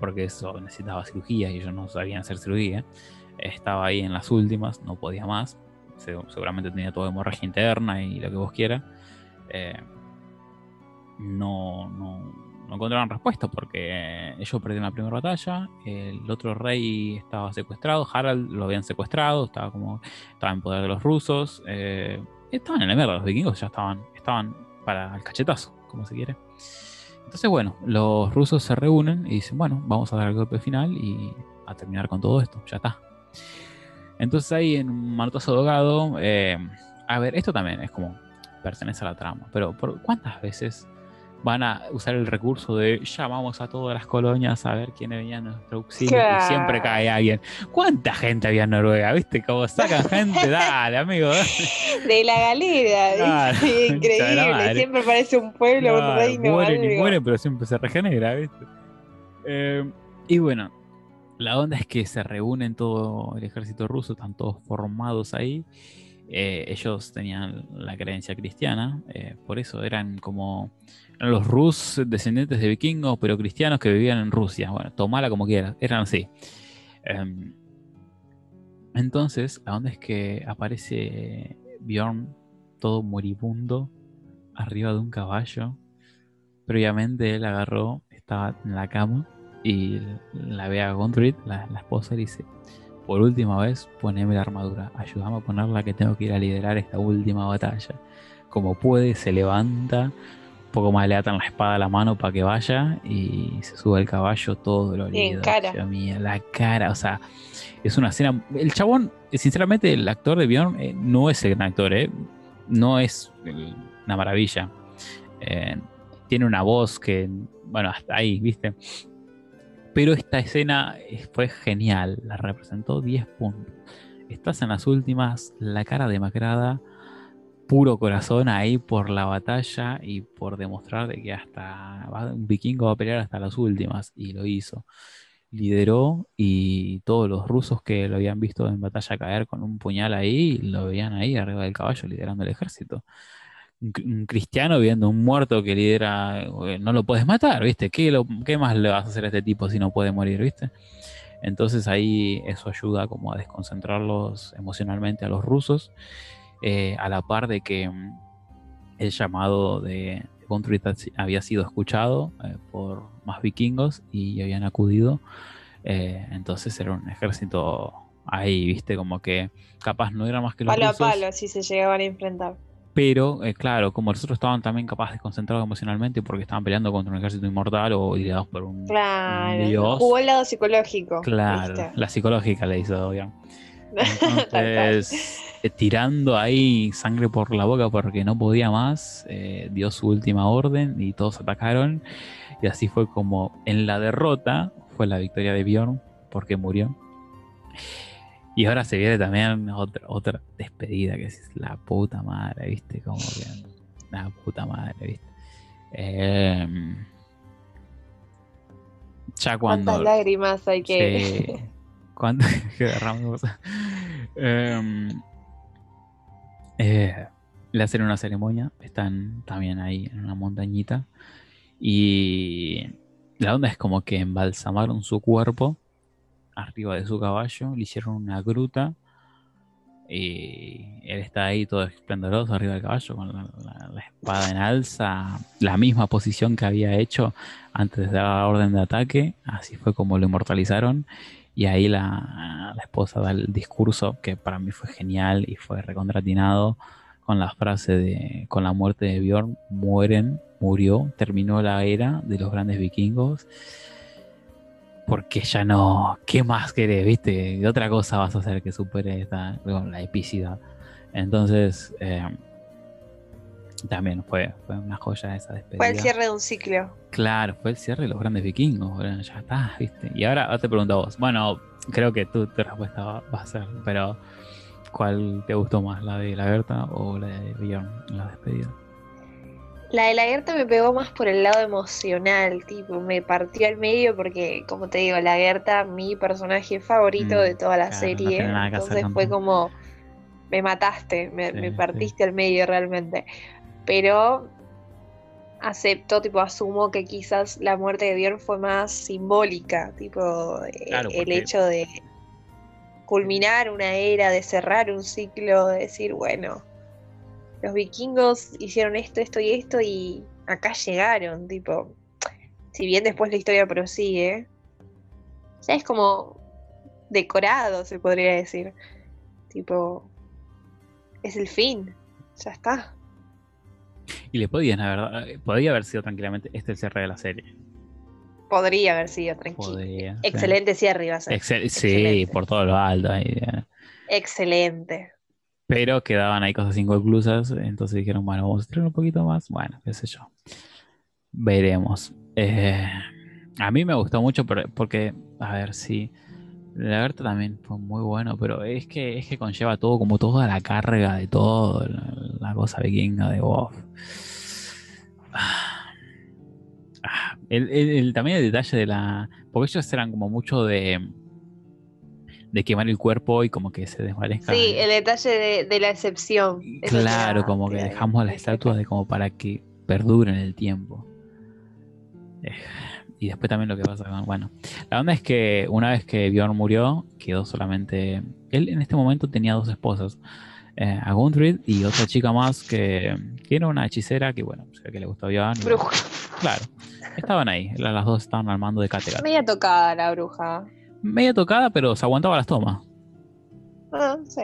porque eso necesitaba cirugía y ellos no sabían hacer cirugía. Estaba ahí en las últimas, no podía más. Se- seguramente tenía toda hemorragia interna y lo que vos quieras. Eh, no, no, no encontraron respuesta porque ellos perdieron la primera batalla. El otro rey estaba secuestrado, Harald lo habían secuestrado, estaba como estaba en poder de los rusos. eh, estaban en la mierda, los vikingos ya estaban, estaban para el cachetazo, como se quiere. Entonces, bueno, los rusos se reúnen y dicen, bueno, vamos a dar el golpe final y a terminar con todo esto, ya está. Entonces ahí en un manotazo ahogado, eh, a ver, esto también es como pertenece a la trama, pero ¿por cuántas veces van a usar el recurso de llamamos a todas las colonias a ver quién venía a nuestro auxilio y siempre cae alguien? ¿Cuánta gente había en Noruega? ¿Viste? Como sacan gente, dale, amigo. De la galera, la increíble. Siempre parece un pueblo, un Claro, reino, mueren y algo. mueren, pero siempre se regenera, ¿viste? Eh, y bueno, la onda es que se reúnen todo el ejército ruso, están todos formados ahí. Eh, ellos tenían la creencia cristiana, eh, por eso eran como eran los rus descendientes de vikingos, pero cristianos que vivían en Rusia. Bueno, tomala como quieras, eran así. Em, entonces, la onda es que aparece Bjorn todo moribundo arriba de un caballo. Previamente él agarró, estaba en la cama y la ve a Gondrid, la, la esposa, y dice: Por última vez, poneme la armadura, ayúdame a ponerla que tengo que ir a liderar esta última batalla. Como puede, se levanta, un poco más le atan la espada a la mano para que vaya y se sube al caballo todo dolorido. cara. Mío, la cara, o sea, es una escena. El chabón, sinceramente, el actor de Bjorn eh, no es el gran actor, ¿eh? No es una maravilla. Eh, tiene una voz que, bueno, hasta ahí, ¿viste? Pero esta escena eh, fue genial, la representó 10 puntos. Estás en las últimas, la cara demacrada, puro corazón ahí por la batalla y por demostrar de que hasta un vikingo va a pelear hasta las últimas, y lo hizo lideró y todos los rusos que lo habían visto en batalla caer con un puñal ahí, lo veían ahí arriba del caballo liderando el ejército. Un, cri- un cristiano viendo un muerto que lidera, eh, no lo puedes matar, ¿viste? ¿Qué, lo- qué más le vas a hacer a este tipo si no puede morir, ¿viste? Entonces ahí eso ayuda como a desconcentrarlos emocionalmente a los rusos, eh, a la par de que mm, el llamado de Gunther había sido escuchado eh, por más vikingos y habían acudido. Eh, entonces era un ejército ahí, viste, como que capaz no era más que los Palo a palo, si se llegaban a enfrentar. Pero eh, claro, como los otros estaban también capaz desconcentrados emocionalmente porque estaban peleando contra un ejército inmortal o liderados por un Claro. Dios. Jugó el lado psicológico. Claro, ¿viste? la psicológica le hizo, digamos. Entonces, eh, tirando ahí sangre por la boca porque no podía más, eh, dio su última orden y todos atacaron. Y así fue como en la derrota fue la victoria de Bjorn porque murió. Y ahora se viene también otra, otra despedida que es la puta madre, ¿viste? Como que la puta madre, ¿viste? Em, ya ¿Cuántas cuando. lágrimas hay que.? Sí. Que derramamos. Em, eh, le hacen una ceremonia. Están también ahí en una montañita. Y la onda es como que embalsamaron su cuerpo arriba de su caballo. Le hicieron una gruta. Y él está ahí todo esplendoroso arriba del caballo con la, la- la espada en alza. La misma posición que había hecho antes de dar orden de ataque. Así fue como lo inmortalizaron. Y ahí la, la esposa da el discurso que para mí fue genial y fue recontratinado con la frase de con la muerte de Bjorn mueren, murió, terminó la era de los grandes vikingos. Porque ya no, ¿qué más querés? ¿Viste? ¿Qué otra cosa vas a hacer que supere esta, la epicidad? Entonces, eh, también fue, fue una joya esa despedida. Fue el cierre de un ciclo. Claro, fue el cierre de los grandes vikingos, ya está, ¿viste? Y ahora, ahora te pregunto a vos. Bueno, creo que tu, tu respuesta va, va a ser, pero ¿cuál te gustó más? ¿La de la Berta o la de Bjorn la despedida? La de la Gerta me pegó más por el lado emocional, tipo, me partió al medio porque, como te digo, la Gerta, mi personaje favorito Mm, de toda la claro, serie, entonces fue como, me mataste, me, Sí, me sí. partiste al medio realmente. Pero acepto, tipo, asumo que quizás la muerte de Bjorn fue más simbólica, tipo, Claro, el porque- hecho de culminar una era, de cerrar un ciclo, de decir, bueno, los vikingos hicieron esto, esto y esto y acá llegaron, tipo, si bien después la historia prosigue, ya es como decorado, se podría decir, tipo, es el fin, ya está. Y le podían haber, eh, podía haber sido tranquilamente este el cierre de la serie. Podría haber sido tranquilo. Podría. sí. Excelente cierre iba a ser. Excel- sí, Excelente. por todo lo alto. ahí, eh. Excelente. Pero quedaban ahí cosas inconclusas, entonces dijeron, bueno, vamos a estirar un poquito más. Bueno, qué sé yo. Veremos. Eh, a mí me gustó mucho porque, a ver, sí, la Berta también fue muy bueno, pero es que, es que conlleva todo, como toda la carga de todo, la, cosa vikinga de. Ah, ah, el- el- el- también el detalle de la... Porque ellos eran como mucho de... De quemar el cuerpo y como que se desvanezca. Sí, el detalle de, de la excepción. Claro, como que dejamos las estatuas de como para que perduren el tiempo. Eh, Y después también lo que pasa con. Bueno, la onda es que una vez que Bjorn murió, quedó solamente. Él en este momento tenía dos esposas: eh, a Gundrid y otra chica más que, que era una hechicera que, bueno, ve que le gustó a Bjorn. Bruja. Claro, estaban ahí. la- Las dos estaban al mando de Kattegat. Media tocada la bruja. Media tocada, pero se aguantaba las tomas. Ah, sí.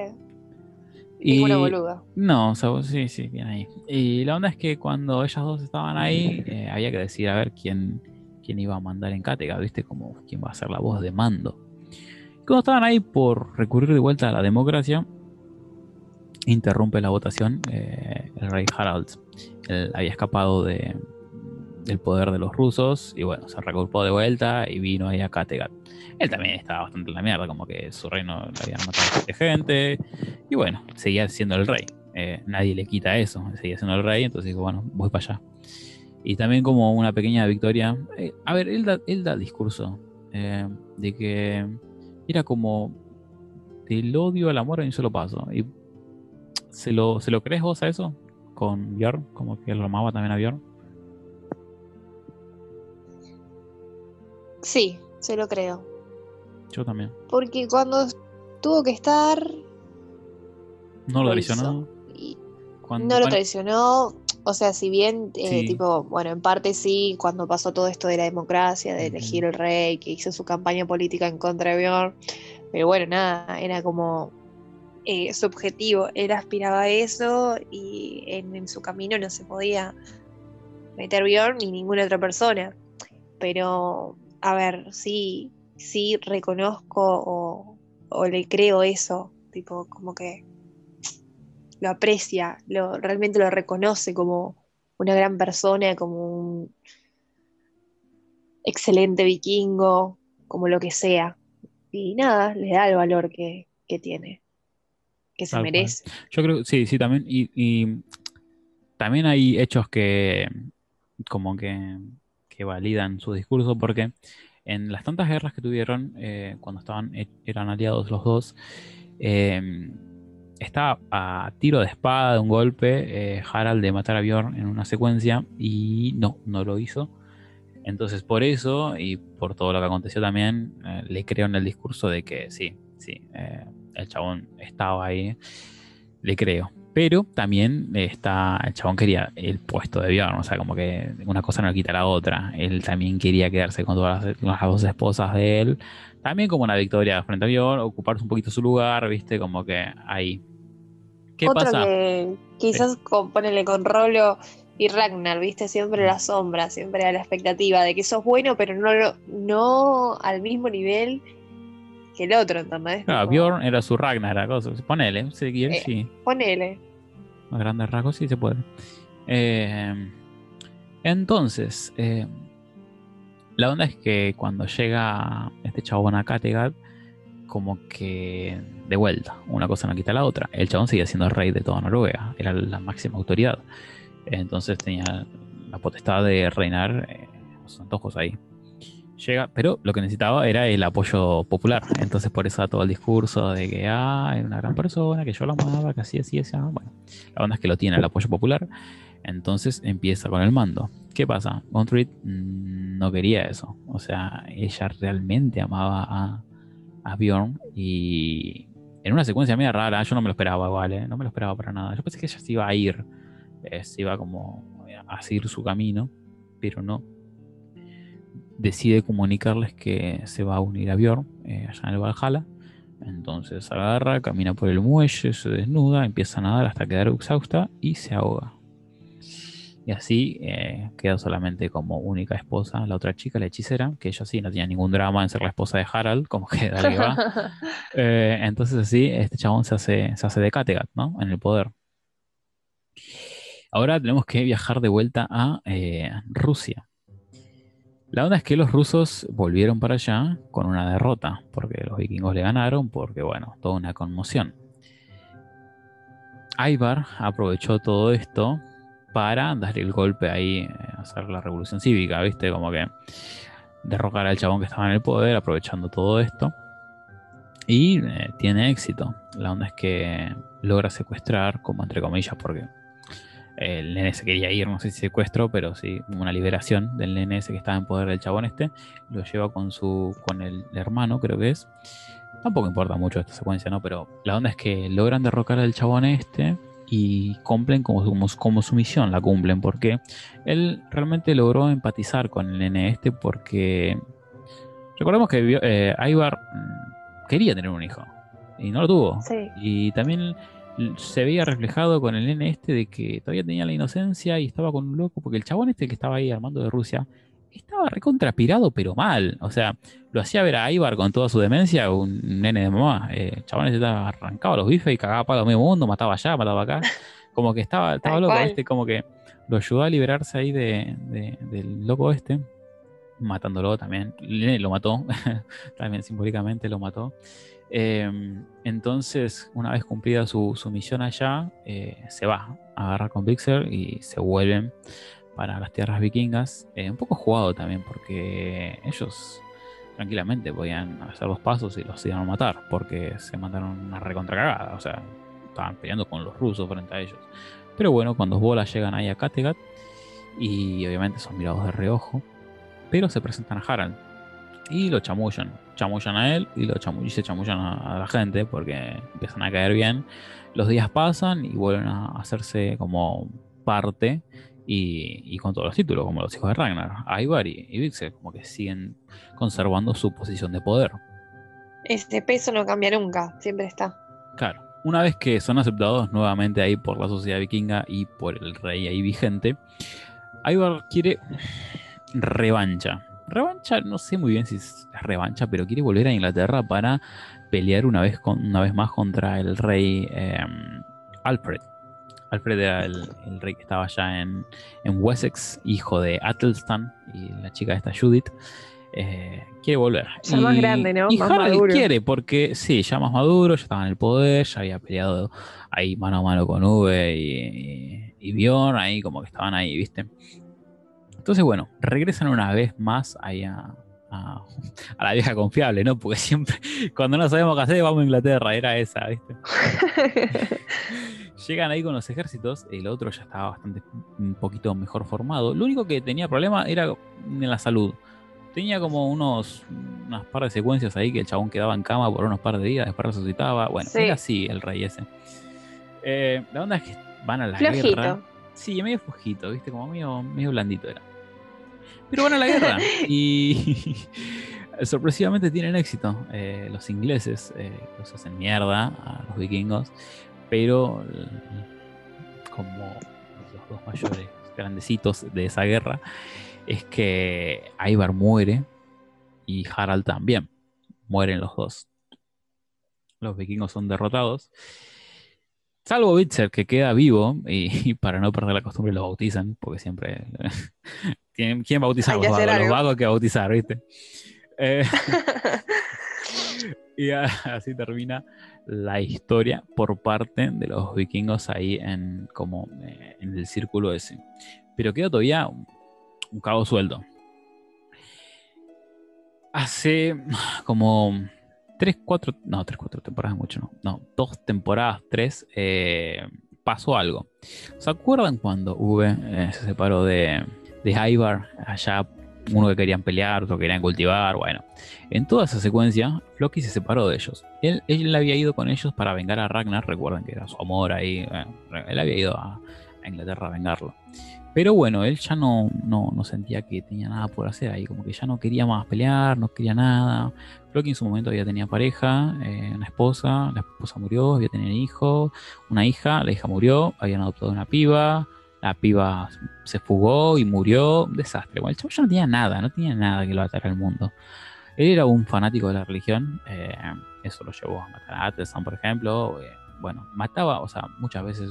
Y, Ninguna boluda. No, o sea, sí, sí, bien ahí. Y la onda es que cuando ellas dos estaban ahí, eh, había que decidir a ver quién, quién iba a mandar en Kattegat, ¿viste? Como quién va a ser la voz de mando. Y cuando estaban ahí por recurrir de vuelta a la democracia, interrumpe la votación eh, el rey Harald. Él había escapado de, del poder de los rusos y bueno, se reculpó de vuelta y vino ahí a Kattegat. Él también estaba bastante en la mierda, como que su reino le habían matado bastante gente y bueno, seguía siendo el rey. Eh, nadie le quita eso, seguía siendo el rey, entonces dijo, bueno, voy para allá. Y también como una pequeña victoria. eh, a ver, él da, él da discurso eh, de que era como del odio al amor en un solo paso. Y ¿se lo, ¿se lo crees vos a eso? Con Bjorn, como que él lo amaba también a Bjorn. Sí, se lo creo. Yo también. Porque cuando tuvo que estar, No lo traicionó. y Cuando- no lo traicionó. O sea, si bien, eh, Sí. tipo, bueno, en parte sí, cuando pasó todo esto de la democracia, de elegir el rey, que hizo su campaña política en contra de Bjorn, pero bueno, nada, era como eh, su objetivo, él aspiraba a eso y en, en su camino no se podía meter Bjorn ni ninguna otra persona. Pero, a ver, sí, sí reconozco o, o le creo eso, tipo, como que lo aprecia, lo, realmente lo reconoce como una gran persona, como un excelente vikingo, como lo que sea. Y nada, le da el valor que, que tiene, que se Tal cual. merece. Yo creo, sí, sí, también. Y, y también hay hechos que como que, que validan su discurso porque En las tantas guerras que tuvieron, eh, cuando estaban, e- eran aliados los dos, eh, estaba a tiro de espada de un golpe eh, Harald de matar a Bjorn en una secuencia y no, no lo hizo. Entonces por eso y por todo lo que aconteció también, eh, le creo en el discurso de que sí, sí, eh, el chabón estaba ahí, le creo. Pero también está, el chabón quería el puesto de Bjorn, o sea, como que una cosa no quita la otra. Él también quería quedarse con todas las, con las dos esposas de él. También como una victoria frente a Bjorn, ocuparse un poquito su lugar, viste, como que ahí. ¿Qué Otro pasa? que quizás con, ponele con Rolo y Ragnar, viste, siempre la sombra, siempre a la expectativa de que sos bueno, pero no, no al mismo nivel que el otro, ¿entendés? Claro, Bjorn era su Ragnar, cosa. Ponele, si quiere, Eh. sí. Ponele. A grandes rasgos sí se puede. Eh, entonces, eh, la onda es que cuando llega este chabón a Kattegat, como que de vuelta, una cosa no quita la otra. El chabón seguía siendo rey de toda Noruega, era la máxima autoridad. Entonces tenía la potestad de reinar eh, sus antojos ahí. Llega, pero lo que necesitaba era el apoyo popular. Entonces por eso todo el discurso de que ah, era una gran persona, que yo la amaba, que así, así, así. Bueno, la onda es que lo tiene el apoyo popular. Entonces empieza con el mando. ¿Qué pasa? Gontrid mm, no quería eso. O sea, ella realmente amaba a, a Bjorn y en una secuencia media rara, yo no me lo esperaba igual, ¿eh? no me lo esperaba para nada. Yo pensé que ella se iba a ir, eh, se iba como a seguir su camino, pero no. Decide comunicarles que se va a unir a Bjorn eh, allá en el Valhalla. Entonces agarra, camina por el muelle, se desnuda, empieza a nadar hasta quedar exhausta y se ahoga. Y así eh, queda solamente como única esposa la otra chica, la hechicera, que ella sí no tenía ningún drama en ser la esposa de Harald, como que dale va. Eh, entonces así, este chabón se hace, se hace de Kattegat, ¿no? En el poder. Ahora tenemos que viajar de vuelta a eh, Rusia. La onda es que los rusos volvieron para allá con una derrota, porque los vikingos le ganaron, porque bueno, toda una conmoción. Ivar aprovechó todo esto para dar el golpe ahí, eh, hacer la revolución cívica, ¿viste? Como que derrocar al chabón que estaba en el poder, aprovechando todo esto. Y eh, tiene éxito. La onda es que logra secuestrar, como entre comillas, porque el nene se quería ir, no sé si secuestro, pero sí, una liberación del nene ese que estaba en poder del chabón este. Lo lleva con su. con el hermano, creo que es. Tampoco importa mucho esta secuencia, ¿no? Pero la onda es que logran derrocar al chabón este y cumplen como, como, como su misión, la cumplen, porque él realmente logró empatizar con el nene este porque recordemos que eh, mm, quería tener un hijo y no lo tuvo. Sí. Y también se veía reflejado con el nene este de que todavía tenía la inocencia y estaba con un loco, porque el chabón este que estaba ahí armando de Rusia estaba recontrapirado, pero mal. O sea, lo hacía ver a Ivar con toda su demencia, un nene de mamá. Eh, el chabón este estaba arrancado a los bifes y cagaba a palo a medio mundo, mataba allá, mataba acá. Como que estaba, estaba loco, cual. este, como que lo ayudó a liberarse ahí de, de- del loco este, matándolo también. El nene lo mató, también simbólicamente lo mató. Eh, entonces, una vez cumplida su, misión allá, eh, se va a agarrar con Pixel y se vuelven para las tierras vikingas. Eh, un poco jugado también, porque ellos tranquilamente podían hacer los pasos y los iban a matar, porque se mandaron una recontracagada. O sea, estaban peleando con los rusos frente a ellos. Pero bueno, cuando bolas llegan ahí a Kattegat, y obviamente son mirados de reojo, pero se presentan a Harald y lo chamullan. Chamullan a él y, lo chamu- y se chamullan a, a la gente porque empiezan a caer bien. Los días pasan y vuelven a hacerse como parte y, y con todos los títulos, como los hijos de Ragnar, Ivar y, y Vixel, como que siguen conservando su posición de poder. Ese peso no cambia nunca, siempre está. Claro, una vez que son aceptados nuevamente ahí por la sociedad vikinga y por el rey ahí vigente, Ivar quiere revancha. Revancha, no sé muy bien si es revancha, pero quiere volver a Inglaterra para pelear una vez, con, una vez más contra el rey eh, Alfred. Alfred era el, el rey que estaba allá en, en Wessex, hijo de Athelstan y la chica esta Judith. eh, quiere volver. Ya más grande, ¿no? Y Más Harald maduro. quiere, porque sí, ya más maduro, ya estaba en el poder, ya había peleado ahí mano a mano con Uwe y, y, y Bjorn, ahí como que estaban ahí, ¿viste? Entonces, bueno, regresan una vez más ahí a, a, a la vieja confiable, ¿no? Porque siempre, cuando no sabemos qué hacer, vamos a Inglaterra, era esa, ¿viste? Llegan ahí con los ejércitos, el otro ya estaba bastante, un poquito mejor formado. Lo único que tenía problema era en la salud. Tenía como unos unas par de secuencias ahí que el chabón quedaba en cama por unos par de días, después resucitaba. Bueno, Sí. era así el rey ese. Eh, la onda es que van a la Flojito. guerra. Sí, medio flojito, ¿viste? Como medio, medio blandito era. Pero van a la guerra y sorpresivamente tienen éxito. Eh, los ingleses eh, los hacen mierda a los vikingos, pero l- como los dos mayores grandecitos de esa guerra es que Ivar muere y Harald también. Mueren los dos. Los vikingos son derrotados. Salvo Witzer, que queda vivo y, y para no perder la costumbre lo bautizan, porque siempre quién bautizar Hay los los vagos que bautizar, ¿viste? Eh, y así termina la historia por parte de los vikingos ahí en como eh, en el círculo ese. Pero queda todavía un, un cabo suelto. Hace como tres, cuatro, no, tres, cuatro temporadas mucho, no, no, dos temporadas, tres, eh, pasó algo. ¿Se acuerdan cuando V eh, se separó de, de Ivar allá? Uno que querían pelear, otro que querían cultivar, bueno. En toda esa secuencia, Floki se separó de ellos. Él, él había ido con ellos para vengar a Ragnar, recuerden que era su amor ahí. él había ido a, Inglaterra a vengarlo. Pero bueno, él ya no, no, sentía que tenía nada por hacer ahí, como que ya no quería más pelear, no quería nada. Floki en su momento había tenía pareja, eh, una esposa, la esposa murió, había tenido hijo, una hija, la hija murió, habían adoptado una piba, la piba se fugó y murió, desastre. Bueno, el chavo ya no tenía nada, no tenía nada que lo atara al mundo. Él era un fanático de la religión, eh, eso lo llevó a matar a Atesan, por ejemplo. eh, bueno, mataba, o sea, muchas veces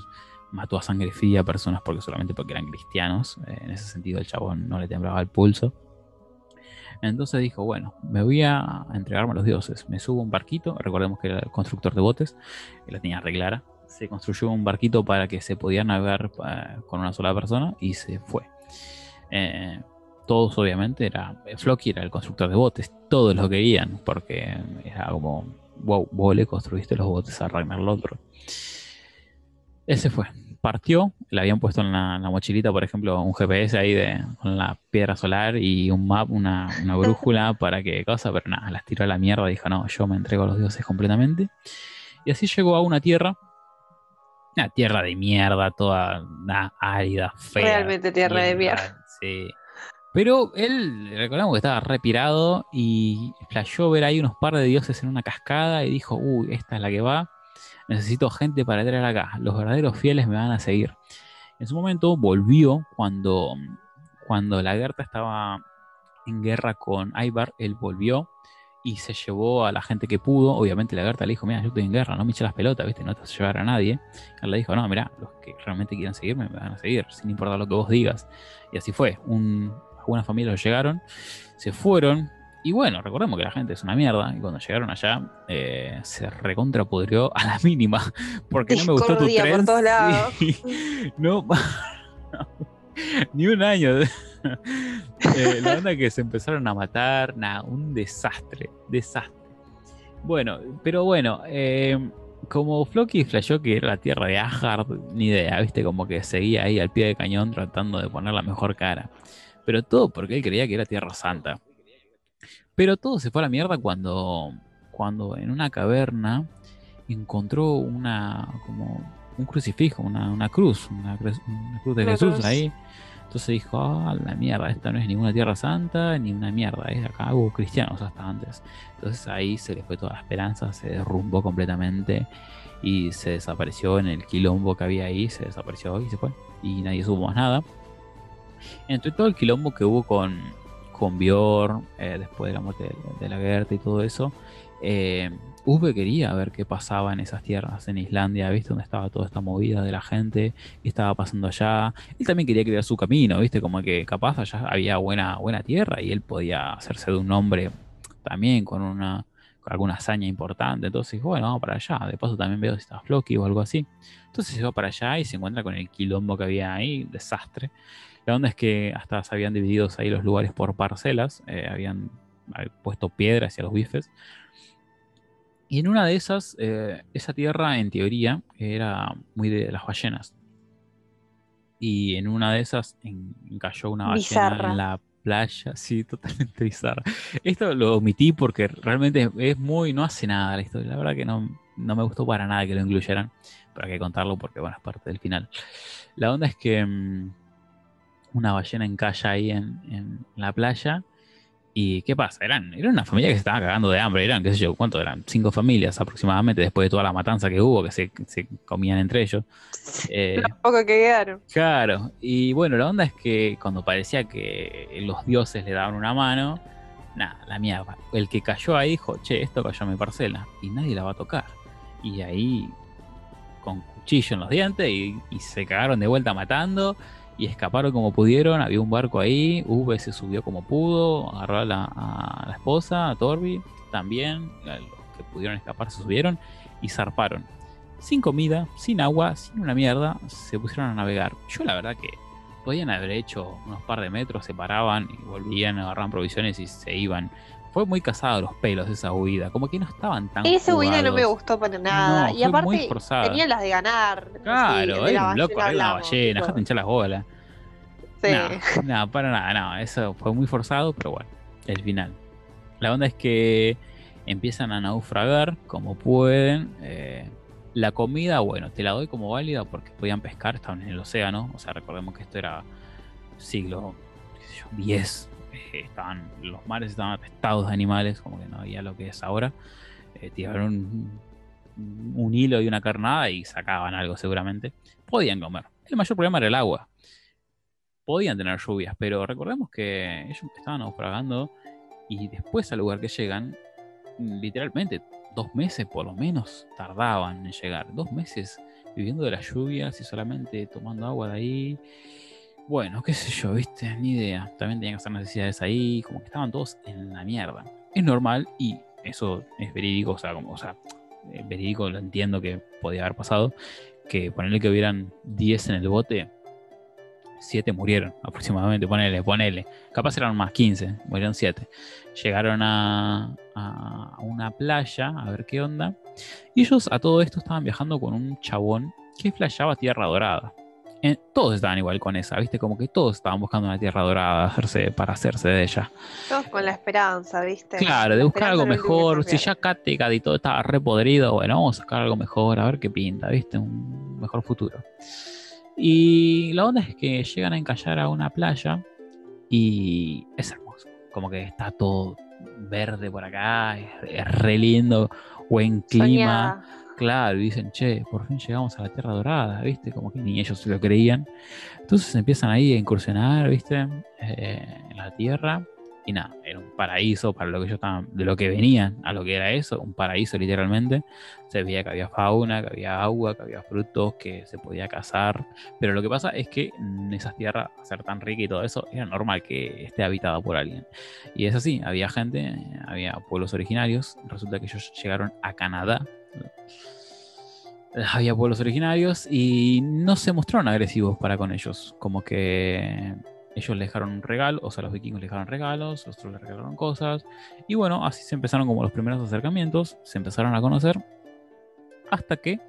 mató a sangre fría a personas porque solamente porque eran cristianos. eh, en ese sentido, el chabón no le temblaba el pulso. Entonces dijo, bueno, me voy a entregarme a los dioses. Me subo a un barquito, recordemos que era el constructor de botes, que la tenía reclara. Se construyó un barquito para que se podía navegar con una sola persona y se fue. Eh, todos obviamente era Floki era el constructor de botes todos lo querían porque era como wow vos le construiste los botes a Ragnar Lothbrok ese fue. Partió le habían puesto en la, en la mochilita por ejemplo un GPS ahí de con la piedra solar y un map una, una brújula para que cosa pero nada las tiró a la mierda dijo no yo me entrego a los dioses completamente y así llegó a una tierra una tierra de mierda toda nah, árida fea Realmente tierra de mierda. Sí. Pero él, recordamos que estaba repirado y flasheó ver ahí unos par de dioses en una cascada y dijo, uy, esta es la que va. Necesito gente para traer acá. Los verdaderos fieles me van a seguir. En su momento volvió cuando, cuando la Gerta estaba en guerra con Ivar, él volvió y se llevó a la gente que pudo. Obviamente la Gerta le dijo, mira, yo estoy en guerra, no me eches las pelotas, ¿viste? No te vas a llevar a nadie. Él le dijo, no, mira, los que realmente quieran seguirme me van a seguir, sin importar lo que vos digas. Y así fue. Un, algunas familias llegaron, se fueron. Y bueno, recordemos que la gente es una mierda. Y cuando llegaron allá, eh, se recontrapudrió a la mínima. Porque no me gustó tu por tren. todos lados. Sí. No, ni un año. Eh, la onda que se empezaron a matar, nada, un desastre, desastre. Bueno, pero bueno, eh, como Floki flasheó que era la tierra de Asgard, ni idea, viste, como que seguía ahí al pie del cañón tratando de poner la mejor cara. Pero todo porque él creía que era Tierra Santa. Pero todo se fue a la mierda cuando, cuando en una caverna encontró una, como un crucifijo, una, una cruz, una, cru- una cruz de Jesús ahí. Entonces dijo, ah, la mierda, esta no es ninguna tierra santa, ni una mierda, es acá hubo cristianos hasta antes. Entonces ahí se le fue toda la esperanza, se derrumbó completamente y se desapareció en el quilombo que había ahí, se desapareció y se fue. Y nadie supo más nada. Entre todo el quilombo que hubo con, con eh, después de la muerte de, la Gerta y todo eso, eh, Uwe quería ver qué pasaba en esas tierras, en Islandia, ¿viste? Donde estaba toda esta movida de la gente, qué estaba pasando allá. Él también quería crear su camino, ¿viste? Como que capaz allá había buena, buena tierra y él podía hacerse de un hombre también con una con alguna hazaña importante. Entonces bueno, vamos para allá. De paso también veo si está Floki o algo así. Entonces se va para allá y se encuentra con el quilombo que había ahí, desastre. La onda es que hasta se habían dividido ahí los lugares por parcelas, eh, habían había puesto piedra hacia los bifes. Y en una de esas, eh, esa tierra en teoría era muy de las ballenas. Y en una de esas en- cayó una ballena Bizarra. en la playa, sí, totalmente bizarra. Esto lo omití porque realmente es- es muy, no hace nada la historia. La verdad que no, no me gustó para nada que lo incluyeran, pero hay que contarlo porque bueno, es parte del final. La onda es que mm, una ballena encalla ahí en, en la playa. ¿Y qué pasa? Eran, era una familia que se estaba cagando de hambre. Eran, qué sé yo, ¿cuánto eran? Cinco familias aproximadamente después de toda la matanza que hubo, que se, se comían entre ellos. Eh, poco que quedaron. Claro, y bueno, la onda es que cuando parecía que los dioses le daban una mano, nada, la mierda. El que cayó ahí dijo, che, esto cayó en mi parcela y nadie la va a tocar. Y ahí, con cuchillo en los dientes, y, y se cagaron de vuelta matando y escaparon como pudieron. Había un barco ahí, V se subió como pudo, agarró a la, esposa, a Torby, también, los que pudieron escapar se subieron y zarparon sin comida, sin agua, sin una mierda, se pusieron a navegar. Yo la verdad que podían haber hecho unos par de metros, se paraban y volvían, agarraban provisiones y se iban. Fue muy cazado los pelos esa huida, como que no estaban tan Esa huida no me gustó para nada. No, y fue muy aparte, tenían las de ganar. Sí, Claro, de la era un loco, ballena era una hablamos, ballena, dejate hinchar las bolas. sí. No, no, para nada, no, eso fue muy forzado, pero bueno, el final. La onda es que empiezan a naufragar como pueden. eh, la comida, bueno, te la doy como válida porque podían pescar, estaban en el océano. O sea, recordemos que esto era siglo qué sé yo, 10. eh, estaban, los mares estaban atestados de animales, como que no había lo que es ahora. Eh, tiraron un, un hilo y una carnada y sacaban algo seguramente. Podían comer. El mayor problema era el agua podían tener lluvias, pero recordemos que ellos estaban naufragando y después al lugar que llegan, literalmente dos meses por lo menos tardaban en llegar. Dos meses viviendo de las lluvias y solamente tomando agua de ahí. Bueno, qué sé yo, viste, ni idea. También tenían que hacer necesidades ahí, como que estaban todos en la mierda. Es normal y eso es verídico, o sea, como, o sea, eh, verídico lo entiendo que podía haber pasado, que ponerle que hubieran 10 en el bote, 7 murieron aproximadamente, ponele, ponele. Capaz eran más 15, murieron 7. Llegaron a, una playa a ver qué onda. Y ellos a todo esto estaban viajando con un chabón que flashaba Tierra Dorada. Todos estaban igual con esa, ¿viste? Como que todos estaban buscando una Tierra Dorada hacerse, para hacerse de ella. Todos con la esperanza, ¿viste? Claro, de buscar algo mejor. Si ya Kattegat y todo estaba re podrido, bueno, vamos a sacar algo mejor, a ver qué pinta, ¿viste? Un mejor futuro. Y la onda es que llegan a encallar a una playa y es hermoso. Como que está todo verde por acá, es, es re lindo, buen clima. Soñada. Claro, y dicen, che, por fin llegamos a la Tierra Dorada, ¿viste? Como que ni ellos se lo creían. Entonces empiezan ahí a incursionar, ¿viste? Eh, en la Tierra. Y nada, era un paraíso para lo que ellos estaban, de lo que venían a lo que era eso, un paraíso literalmente. Se veía que había fauna, que había agua, que había frutos, que se podía cazar. Pero lo que pasa es que en esas tierras, ser tan rica y todo eso, era normal que esté habitada por alguien. Y es así, había gente, había pueblos originarios. Resulta que ellos llegaron a Canadá. Había pueblos originarios y no se mostraron agresivos para con ellos. Como que ellos le dejaron un regalo, o sea, los vikingos le dejaron regalos, los otros le regalaron cosas. Y bueno, así se empezaron como los primeros acercamientos, se empezaron a conocer. Hasta que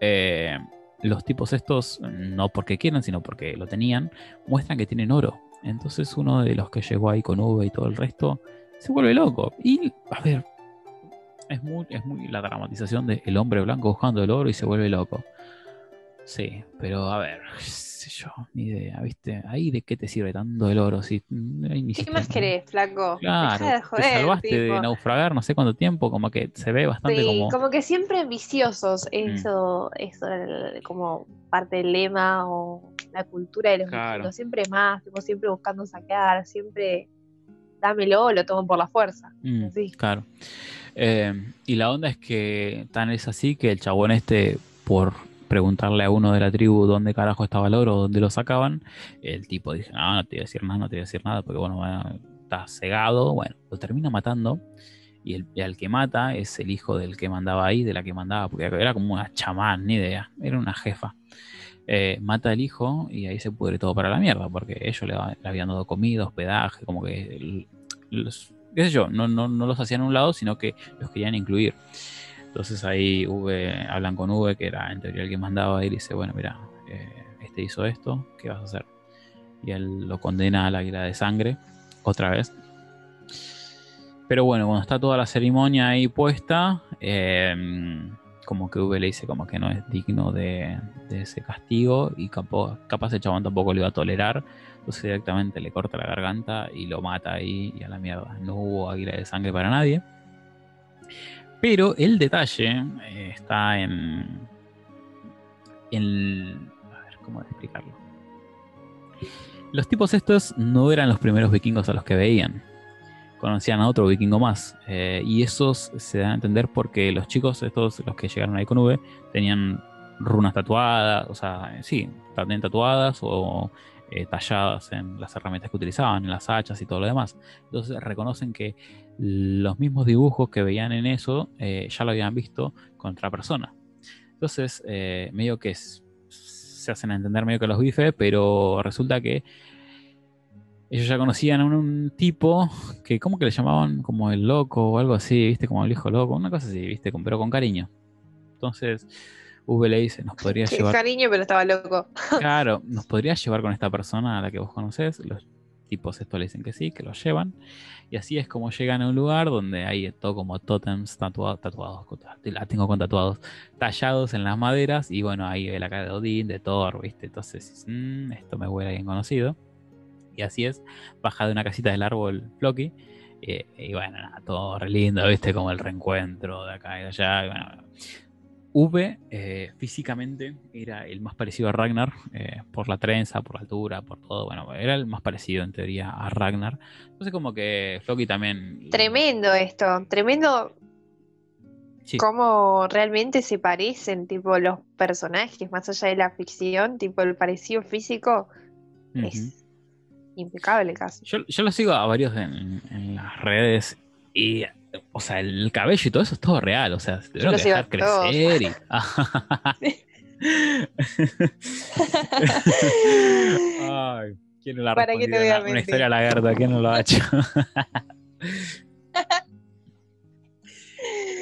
eh, los tipos estos, no porque quieran, sino porque lo tenían, muestran que tienen oro. Entonces uno de los que llegó ahí con V y todo el resto, se vuelve loco. Y, a ver, es muy, es muy la dramatización de el hombre blanco buscando el oro y se vuelve loco. Sí, pero a ver, qué sé yo, ni idea, ¿viste? Ahí de qué te sirve tanto el oro si hay ni ¿Qué más querés, flaco? Claro, de te joder, salvaste de naufragar no sé cuánto tiempo, como que se ve bastante Sí, como... Mm. como... que siempre ambiciosos, eso, eso era el- como parte del lema o la cultura de los Claro. siempre más, tipo, siempre buscando sacar, siempre dámelo, lo tomo por la fuerza. Mm, así. Claro. Eh, y la onda es que tan es así que el chabón este, por preguntarle a uno de la tribu dónde carajo estaba el oro, dónde lo sacaban, el tipo dice, no, no te voy a decir nada, no te voy a decir nada, porque bueno, está cegado, bueno, lo termina matando. Y el, al que mata es el hijo del que mandaba ahí, de la que mandaba, porque era como una chamán, ni idea, era una jefa. Eh, mata al hijo y ahí se pudre todo para la mierda, porque ellos le, le habían dado comida, hospedaje, como que los- qué sé yo, no, no, no los hacían a un lado, sino que los querían incluir. Entonces ahí V, hablan con V, que era en teoría el que mandaba, y le dice, bueno, mira, eh, este hizo esto, ¿qué vas a hacer? Y él lo condena a la águila de sangre, otra vez. Pero bueno, cuando está toda la ceremonia ahí puesta, eh, como que V le dice como que no es digno de, ese castigo y capaz el chabón tampoco lo iba a tolerar. Entonces directamente le corta la garganta y lo mata ahí y a la mierda. No hubo águila de sangre para nadie. Pero el detalle eh, está en, en... A ver, ¿cómo explicarlo? Los tipos estos no eran los primeros vikingos a los que veían. Conocían a otro vikingo más. eh, y esos se dan a entender porque los chicos, estos, los que llegaron ahí con V, tenían runas tatuadas, o sea, sí, también tatuadas o eh, talladas en las herramientas que utilizaban, en las hachas y todo lo demás. Entonces reconocen que los mismos dibujos que veían en eso eh, ya lo habían visto con otra persona. Entonces, eh, medio que es- se hacen a entender medio que los bife, pero resulta que ellos ya conocían a un, un tipo que, ¿cómo que le llamaban? Como el loco o algo así, ¿viste? Como el hijo loco, una cosa así, ¿viste? Con- Pero con cariño. Entonces, V le dice, nos podría Qué llevar. cariño, pero estaba loco. Claro, nos podrías llevar con esta persona a la que vos conocés. Los tipos estos le dicen que sí, que lo llevan. Y así es como llegan a un lugar donde hay todo como tótems tatuados, tatuados, la tengo con tatuados, tallados en las maderas. Y bueno, ahí ve la cara de Odín, de Thor, ¿viste? Entonces, "Mm, esto me huele alguien conocido. Y así es, baja de una casita del árbol Floki. eh, y bueno, todo re lindo, ¿viste? Como el reencuentro de acá y de allá. y bueno, V eh, físicamente era el más parecido a Ragnar eh, por la trenza, por la altura, por todo. Bueno, era el más parecido en teoría a Ragnar. Entonces, como que Floki también. Tremendo esto, tremendo Sí, cómo realmente se parecen, tipo, los personajes, más allá de la ficción, tipo, el parecido físico es impecable casi. yo, yo lo sigo a varios en, en las redes y. O sea, el cabello y todo eso es todo real. O sea, se tuvieron que dejar crecer y. Ay, ¿quién no la ha ¿Para qué te voy a una, una historia lagarta? ¿Quién no lo ha hecho?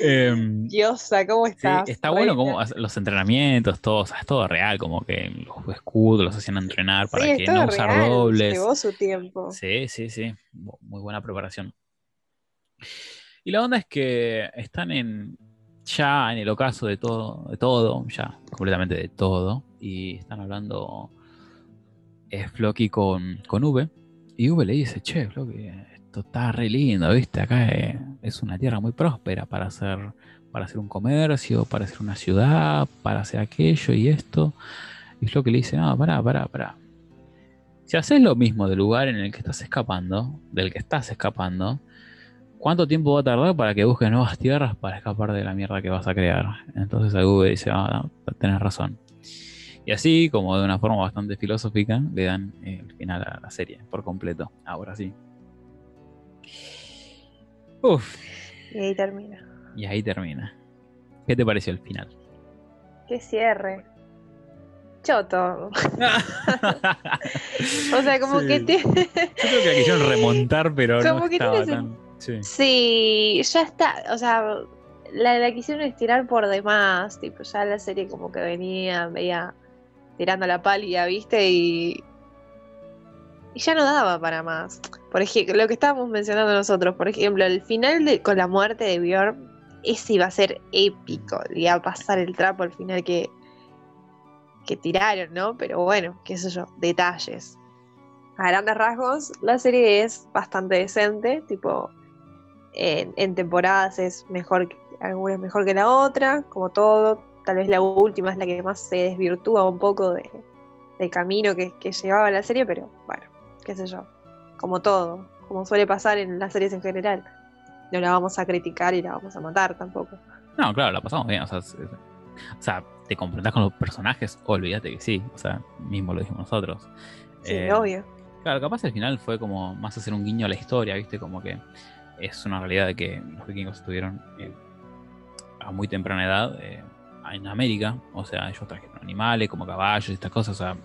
Em, Diosa, ¿cómo Sí, estás? está bueno como los entrenamientos, todo, o sea, es todo real, como que los escudos los hacían entrenar para Sí, que no usar real, dobles. Llevó su tiempo. Sí, sí, sí, muy buena preparación. Y la onda es que están en ya en el ocaso de todo, de todo, ya completamente de todo, y están hablando eh, Floki con, con V, y V le dice, che, Floki, esto está re lindo, viste, acá eh, es una tierra muy próspera para hacer, para hacer un comercio, para hacer una ciudad, para hacer aquello y esto. Y Floki le dice, no, pará, pará, pará. Si haces lo mismo del lugar en el que estás escapando, del que estás escapando, ¿cuánto tiempo va a tardar para que busques nuevas tierras para escapar de la mierda que vas a crear? Entonces V dice, ah, no, tenés razón. Y así, como de una forma bastante filosófica, le dan eh, el final a la serie por completo. Ahora sí. Uf, Y ahí termina. y ahí termina. ¿Qué te pareció el final? Qué cierre. Choto. O sea, como Sí. que te... Yo creo que la quisieron remontar, pero no Como que estaba tiene tan. Sí. Ya está. O sea, la, la quisieron estirar por demás. Tipo, ya la serie como que venía, veía tirando la pálida, ¿viste? Y. Y ya no daba para más. Por ejemplo, lo que estábamos mencionando nosotros, por ejemplo, el final de, con la muerte de Bjorn, ese iba a ser épico. Le iba a pasar el trapo al final que, que tiraron, ¿no? Pero bueno, qué sé yo, detalles. A grandes rasgos, la serie es bastante decente, tipo, en, en temporadas es mejor, alguna es mejor que la otra, como todo. Tal vez la última es la que más se desvirtúa un poco de, del camino que, que llevaba la serie, pero bueno, qué sé yo. Como todo, como suele pasar en las series en general. No la vamos a criticar y la vamos a matar tampoco. No, claro, la pasamos bien. O sea, es- es- o sea, te confrontás con los personajes, olvídate que sí. O sea, mismo lo dijimos nosotros. Sí, Eh, obvio. Claro, capaz al final fue como más hacer un guiño a la historia, ¿viste? Como que es una realidad de que los vikingos estuvieron eh, a muy temprana edad eh, en América. O sea, ellos trajeron animales como caballos y estas cosas. O sea,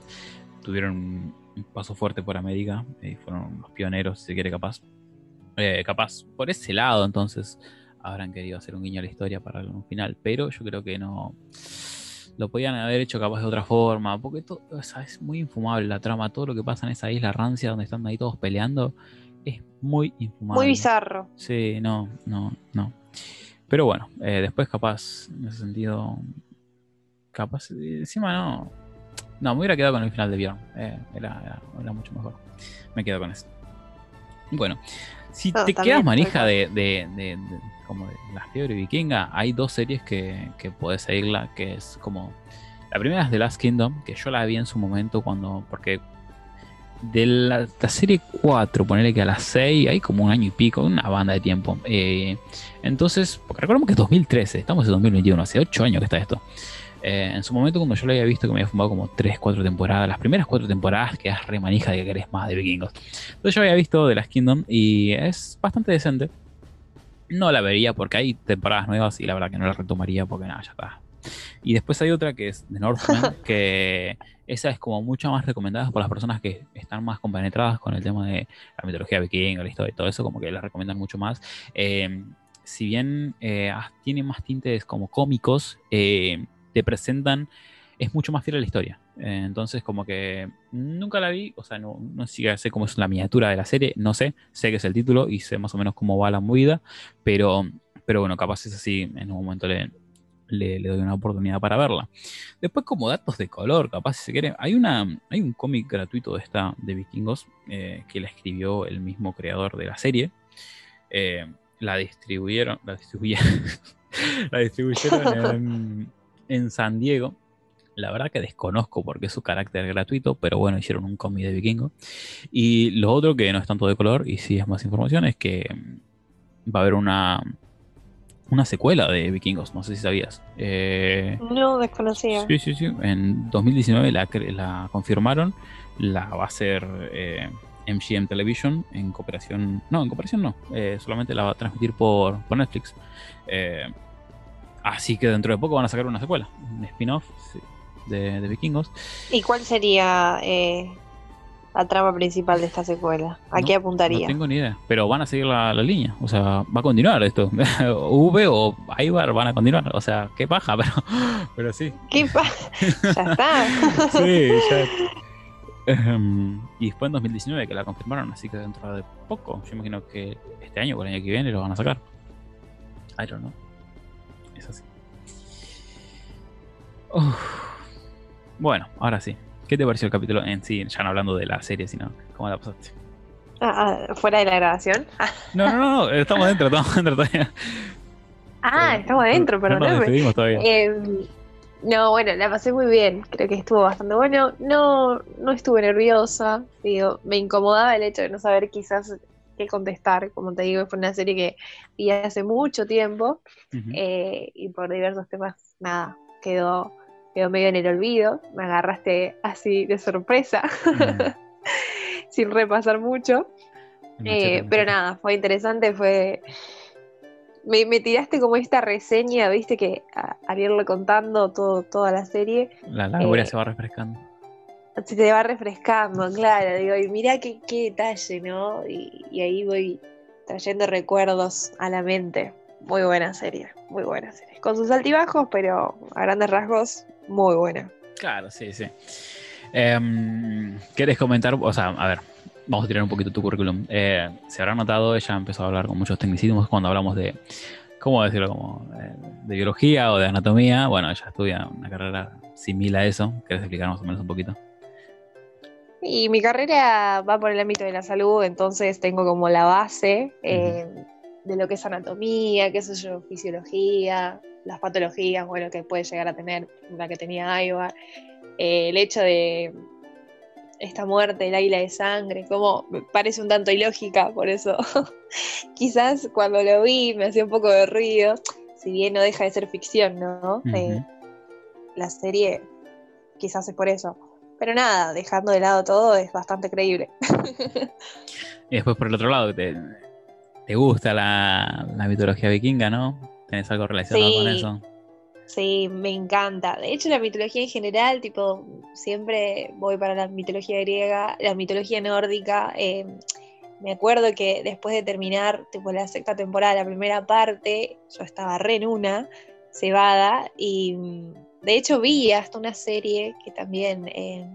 tuvieron un paso fuerte por América y fueron los pioneros, si se quiere, capaz. Eh, capaz por ese lado, entonces habrán querido hacer un guiño a la historia para un final, pero yo creo que no. Lo podían haber hecho capaz de otra forma, porque todo, o sea, es muy infumable la trama, todo lo que pasa en esa isla rancia donde están ahí todos peleando, es muy infumable. Muy bizarro. Sí, no, no, no. Pero bueno, eh, después capaz, en ese sentido, capaz, eh, encima no. No, me hubiera quedado con el final de Bjorn. eh, era, era- era mucho mejor. Me quedo con eso. Bueno, si No, te quedas manija de, de- de- de- como de la fiebre vikinga, hay dos series que, que podés seguirla, que es como... La primera es The Last Kingdom, que yo la vi en su momento cuando... Porque de la, la serie 4, ponerle que a las 6, hay como un año y pico, una banda de tiempo. Eh, entonces, porque recordemos que es 2013, estamos en 2021, hace 8 años que está esto. Eh, en su momento, cuando yo lo había visto, que me había fumado como 3, 4 temporadas, las primeras 4 temporadas, quedas re manija de que querés más de vikingos. Entonces yo había visto The Last Kingdom y es bastante decente. No la vería porque hay temporadas nuevas y la verdad que no la retomaría porque nada, ya está. Y después hay otra que es The Northman, que esa es como mucho más recomendada por las personas que están más compenetradas con el tema de la mitología vikinga, la historia y todo eso, como que la recomiendan mucho más. Eh, si bien eh, tiene más tintes como cómicos, eh, te presentan, es mucho más fiel a la historia. Eh, entonces, como que nunca la vi, o sea, no, no siquiera sé cómo es la miniatura de la serie, no sé, sé que es el título y sé más o menos cómo va la movida, pero, pero bueno, capaz es así, en un momento le, le, doy una oportunidad para verla. Después, como datos de color, capaz si se quiere, hay, una, hay un cómic gratuito de esta de vikingos eh, que la escribió el mismo creador de la serie. Eh, la distribuyeron, la distribuyeron, en, en San Diego. La verdad que desconozco porque es su carácter gratuito, pero bueno, hicieron un cómic de vikingo. Y lo otro que no es tanto de color y sí es más información es que mm, va a haber una, una secuela de vikingos, no sé si sabías. Eh, No, desconocía. Sí, sí, sí. En 2019 la, confirmaron. La va a hacer eh, MGM Television en cooperación. No, en cooperación no. eh, solamente la va a transmitir por, por Netflix. Eh, así que dentro de poco van a sacar una secuela, un spin-off de, de vikingos. ¿Y cuál sería eh, la trama principal de esta secuela? ¿A No- qué apuntaría? No tengo ni idea. Pero van a seguir la, la línea. O sea, va a continuar esto. V o Ibar van a continuar. O sea, qué paja, pero, pero sí. ¿Qué pa- ya está. Sí, ya. Ejem, y después en 2019 que la confirmaron, así que dentro de poco, yo imagino que este año o el año que viene lo van a sacar. I don't know. Es así. Uf. Bueno, ahora sí. ¿Qué te pareció el capítulo en sí? Ya no hablando de la serie, sino cómo la pasaste. Ah, ah, ¿Fuera de la grabación? No, no, no, no, estamos dentro, estamos dentro todavía. ah, estamos adentro, No nos perdóname. despedimos todavía. Eh, no, bueno, la pasé muy bien. Creo que estuvo bastante bueno. No, no estuve nerviosa. Digo, me incomodaba el hecho de no saber quizás qué contestar. Como te digo, fue una serie que vi hace mucho tiempo eh, y por diversos temas, nada, quedó, quedó medio en el olvido. Me agarraste así de sorpresa, Mm. sin repasar mucho. Eh, pero nada, fue interesante, fue... Me, me tiraste como esta reseña, viste, que a- al irlo contando todo, toda la serie, La, memoria eh, se va refrescando. se te va refrescando, claro, digo, y mirá qué, qué detalle, ¿no? Y, y ahí voy trayendo recuerdos a la mente. Muy buena serie, muy buena serie. Con sus altibajos, pero a grandes rasgos, muy buena. Claro, sí, sí. Em, ¿Quieres comentar? O sea, a ver, vamos a tirar un poquito tu currículum. Eh, se habrá notado, ella empezó a hablar con muchos tecnicismos cuando hablamos de, ¿cómo decirlo? Como eh, de biología o de anatomía. Bueno, ella estudia una carrera similar a eso. ¿Quieres explicar más o menos un poquito? Y mi carrera va por el ámbito de la salud, entonces tengo como la base eh, de lo que es anatomía, qué sé yo, fisiología, las patologías, bueno, que puede llegar a tener la que tenía Aiva, eh, el hecho de esta muerte, el águila de sangre, como me parece un tanto ilógica, por eso quizás cuando lo vi me hacía un poco de ruido, si bien no deja de ser ficción, ¿no? Eh, la serie quizás es por eso. Pero nada, dejando de lado todo, es bastante creíble. Y después por el otro lado, te, te gusta la, la mitología vikinga, ¿no? ¿Tenés algo relacionado Sí. con eso? Sí, me encanta. De hecho, la mitología en general, tipo, siempre voy para la mitología griega, la mitología nórdica. eh, me acuerdo que después de terminar tipo, la sexta temporada, la primera parte, yo estaba re en una, cebada, y mm, de hecho vi hasta una serie que también eh,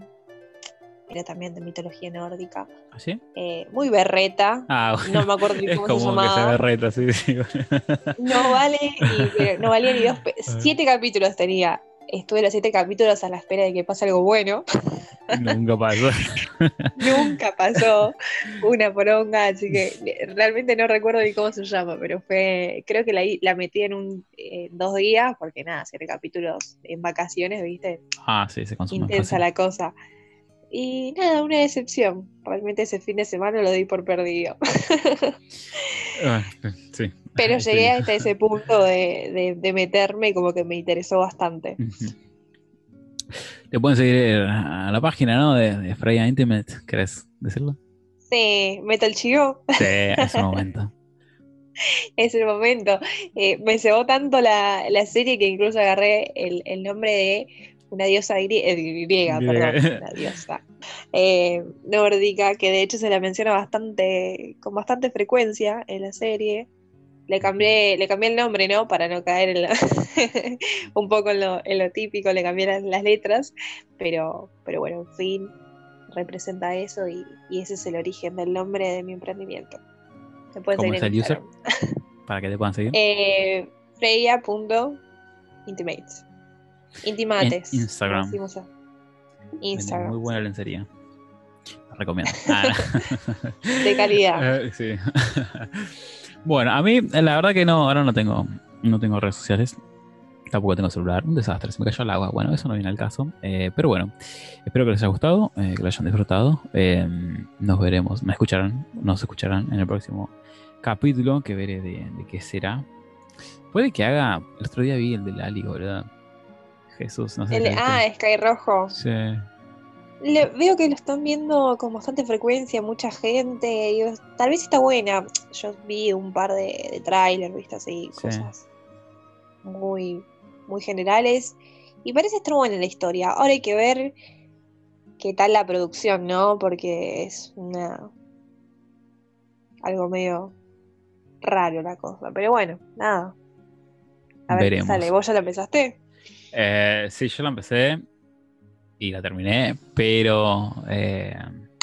era también de mitología nórdica, ¿Así? eh, muy berreta, Ah, no me acuerdo ni es cómo como se que se berreta, sí, sí. No vale, ni- no valía ni dos. Ah. Siete capítulos tenía. Estuve los siete capítulos a la espera de que pase algo bueno. Nunca pasó. Nunca pasó una poronga, así que eh, realmente no recuerdo ni cómo se llama, pero fue. Creo que la, metí en un en dos días, porque nada, siete capítulos en vacaciones, ¿viste? Ah, sí, se consume Intensa fácil. la cosa. Y nada, una decepción. Realmente ese fin de semana lo di por perdido. Ah, sí. Pero Sí. llegué hasta ese punto de, de- de meterme y como que me interesó bastante. Ujú. Te pueden seguir a la página, ¿no? De, de Freya Intimate, ¿querés decirlo? Sí, Metal Chigo Sí, es un momento. es el momento. Eh, me cebó tanto la, la serie que incluso agarré el, el nombre de una diosa eh, griega, Griega. perdón, una diosa eh, nórdica, que de hecho se la menciona bastante, con bastante frecuencia en la serie. Le cambié, le cambié el nombre, ¿no? Para no caer en lo- un poco en lo, en lo típico, le cambié las, las letras, pero, pero bueno, en fin, representa eso y, y ese es el origen del nombre de mi emprendimiento. Me pueden ¿Cómo es el user? Para que te puedan seguir. Eh, Freya.intimates. Intimates. En Instagram. Instagram. Muy buena lencería. La recomiendo. Ah, De calidad. Eh, sí. bueno, a mí, eh, la verdad que no, ahora no tengo, no tengo redes sociales. Tampoco tengo celular. Un desastre, se me cayó el agua. Bueno, eso no viene al caso. Eh, pero bueno, espero que les haya gustado, eh, que lo hayan disfrutado. Eh, nos veremos, me escucharán, nos escucharán en el próximo capítulo que veré de, de qué será. Puede que haga. El otro día vi el de Lali, ¿verdad? Jesús, no sé. El- ah, Sky Rojo. Sí. Le- veo que lo están viendo con bastante frecuencia, mucha gente. y tal vez está buena. Yo vi un par de, de trailers, viste, así, Sí. cosas muy, muy generales. Y parece estar buena la historia. Ahora hay que ver qué tal la producción, ¿no? Porque es una. algo medio raro la cosa. Pero bueno, nada. A ver Veremos. qué sale. ¿Vos ya la empezaste? Eh, sí, yo la empecé y la terminé, pero eh,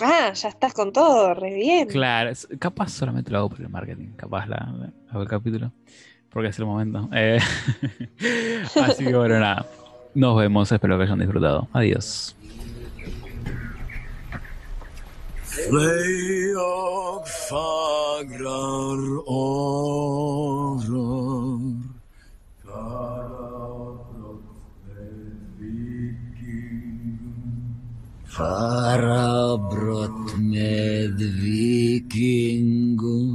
Ah, ya estás con todo, re bien. claro, capaz solamente lo hago por el marketing, capaz la, la- hago el capítulo, porque es el momento. Eh, así que bueno, nada, nos vemos, espero que hayan disfrutado. Adiós. Fagrar Farabbrott með vikingum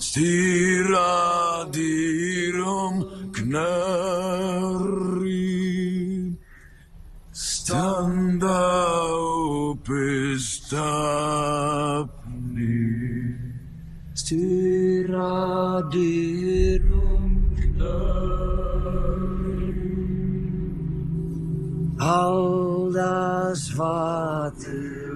Stýra dýrum knarri. Standa uppi stafni Stýra dýrum knarri. Al das water.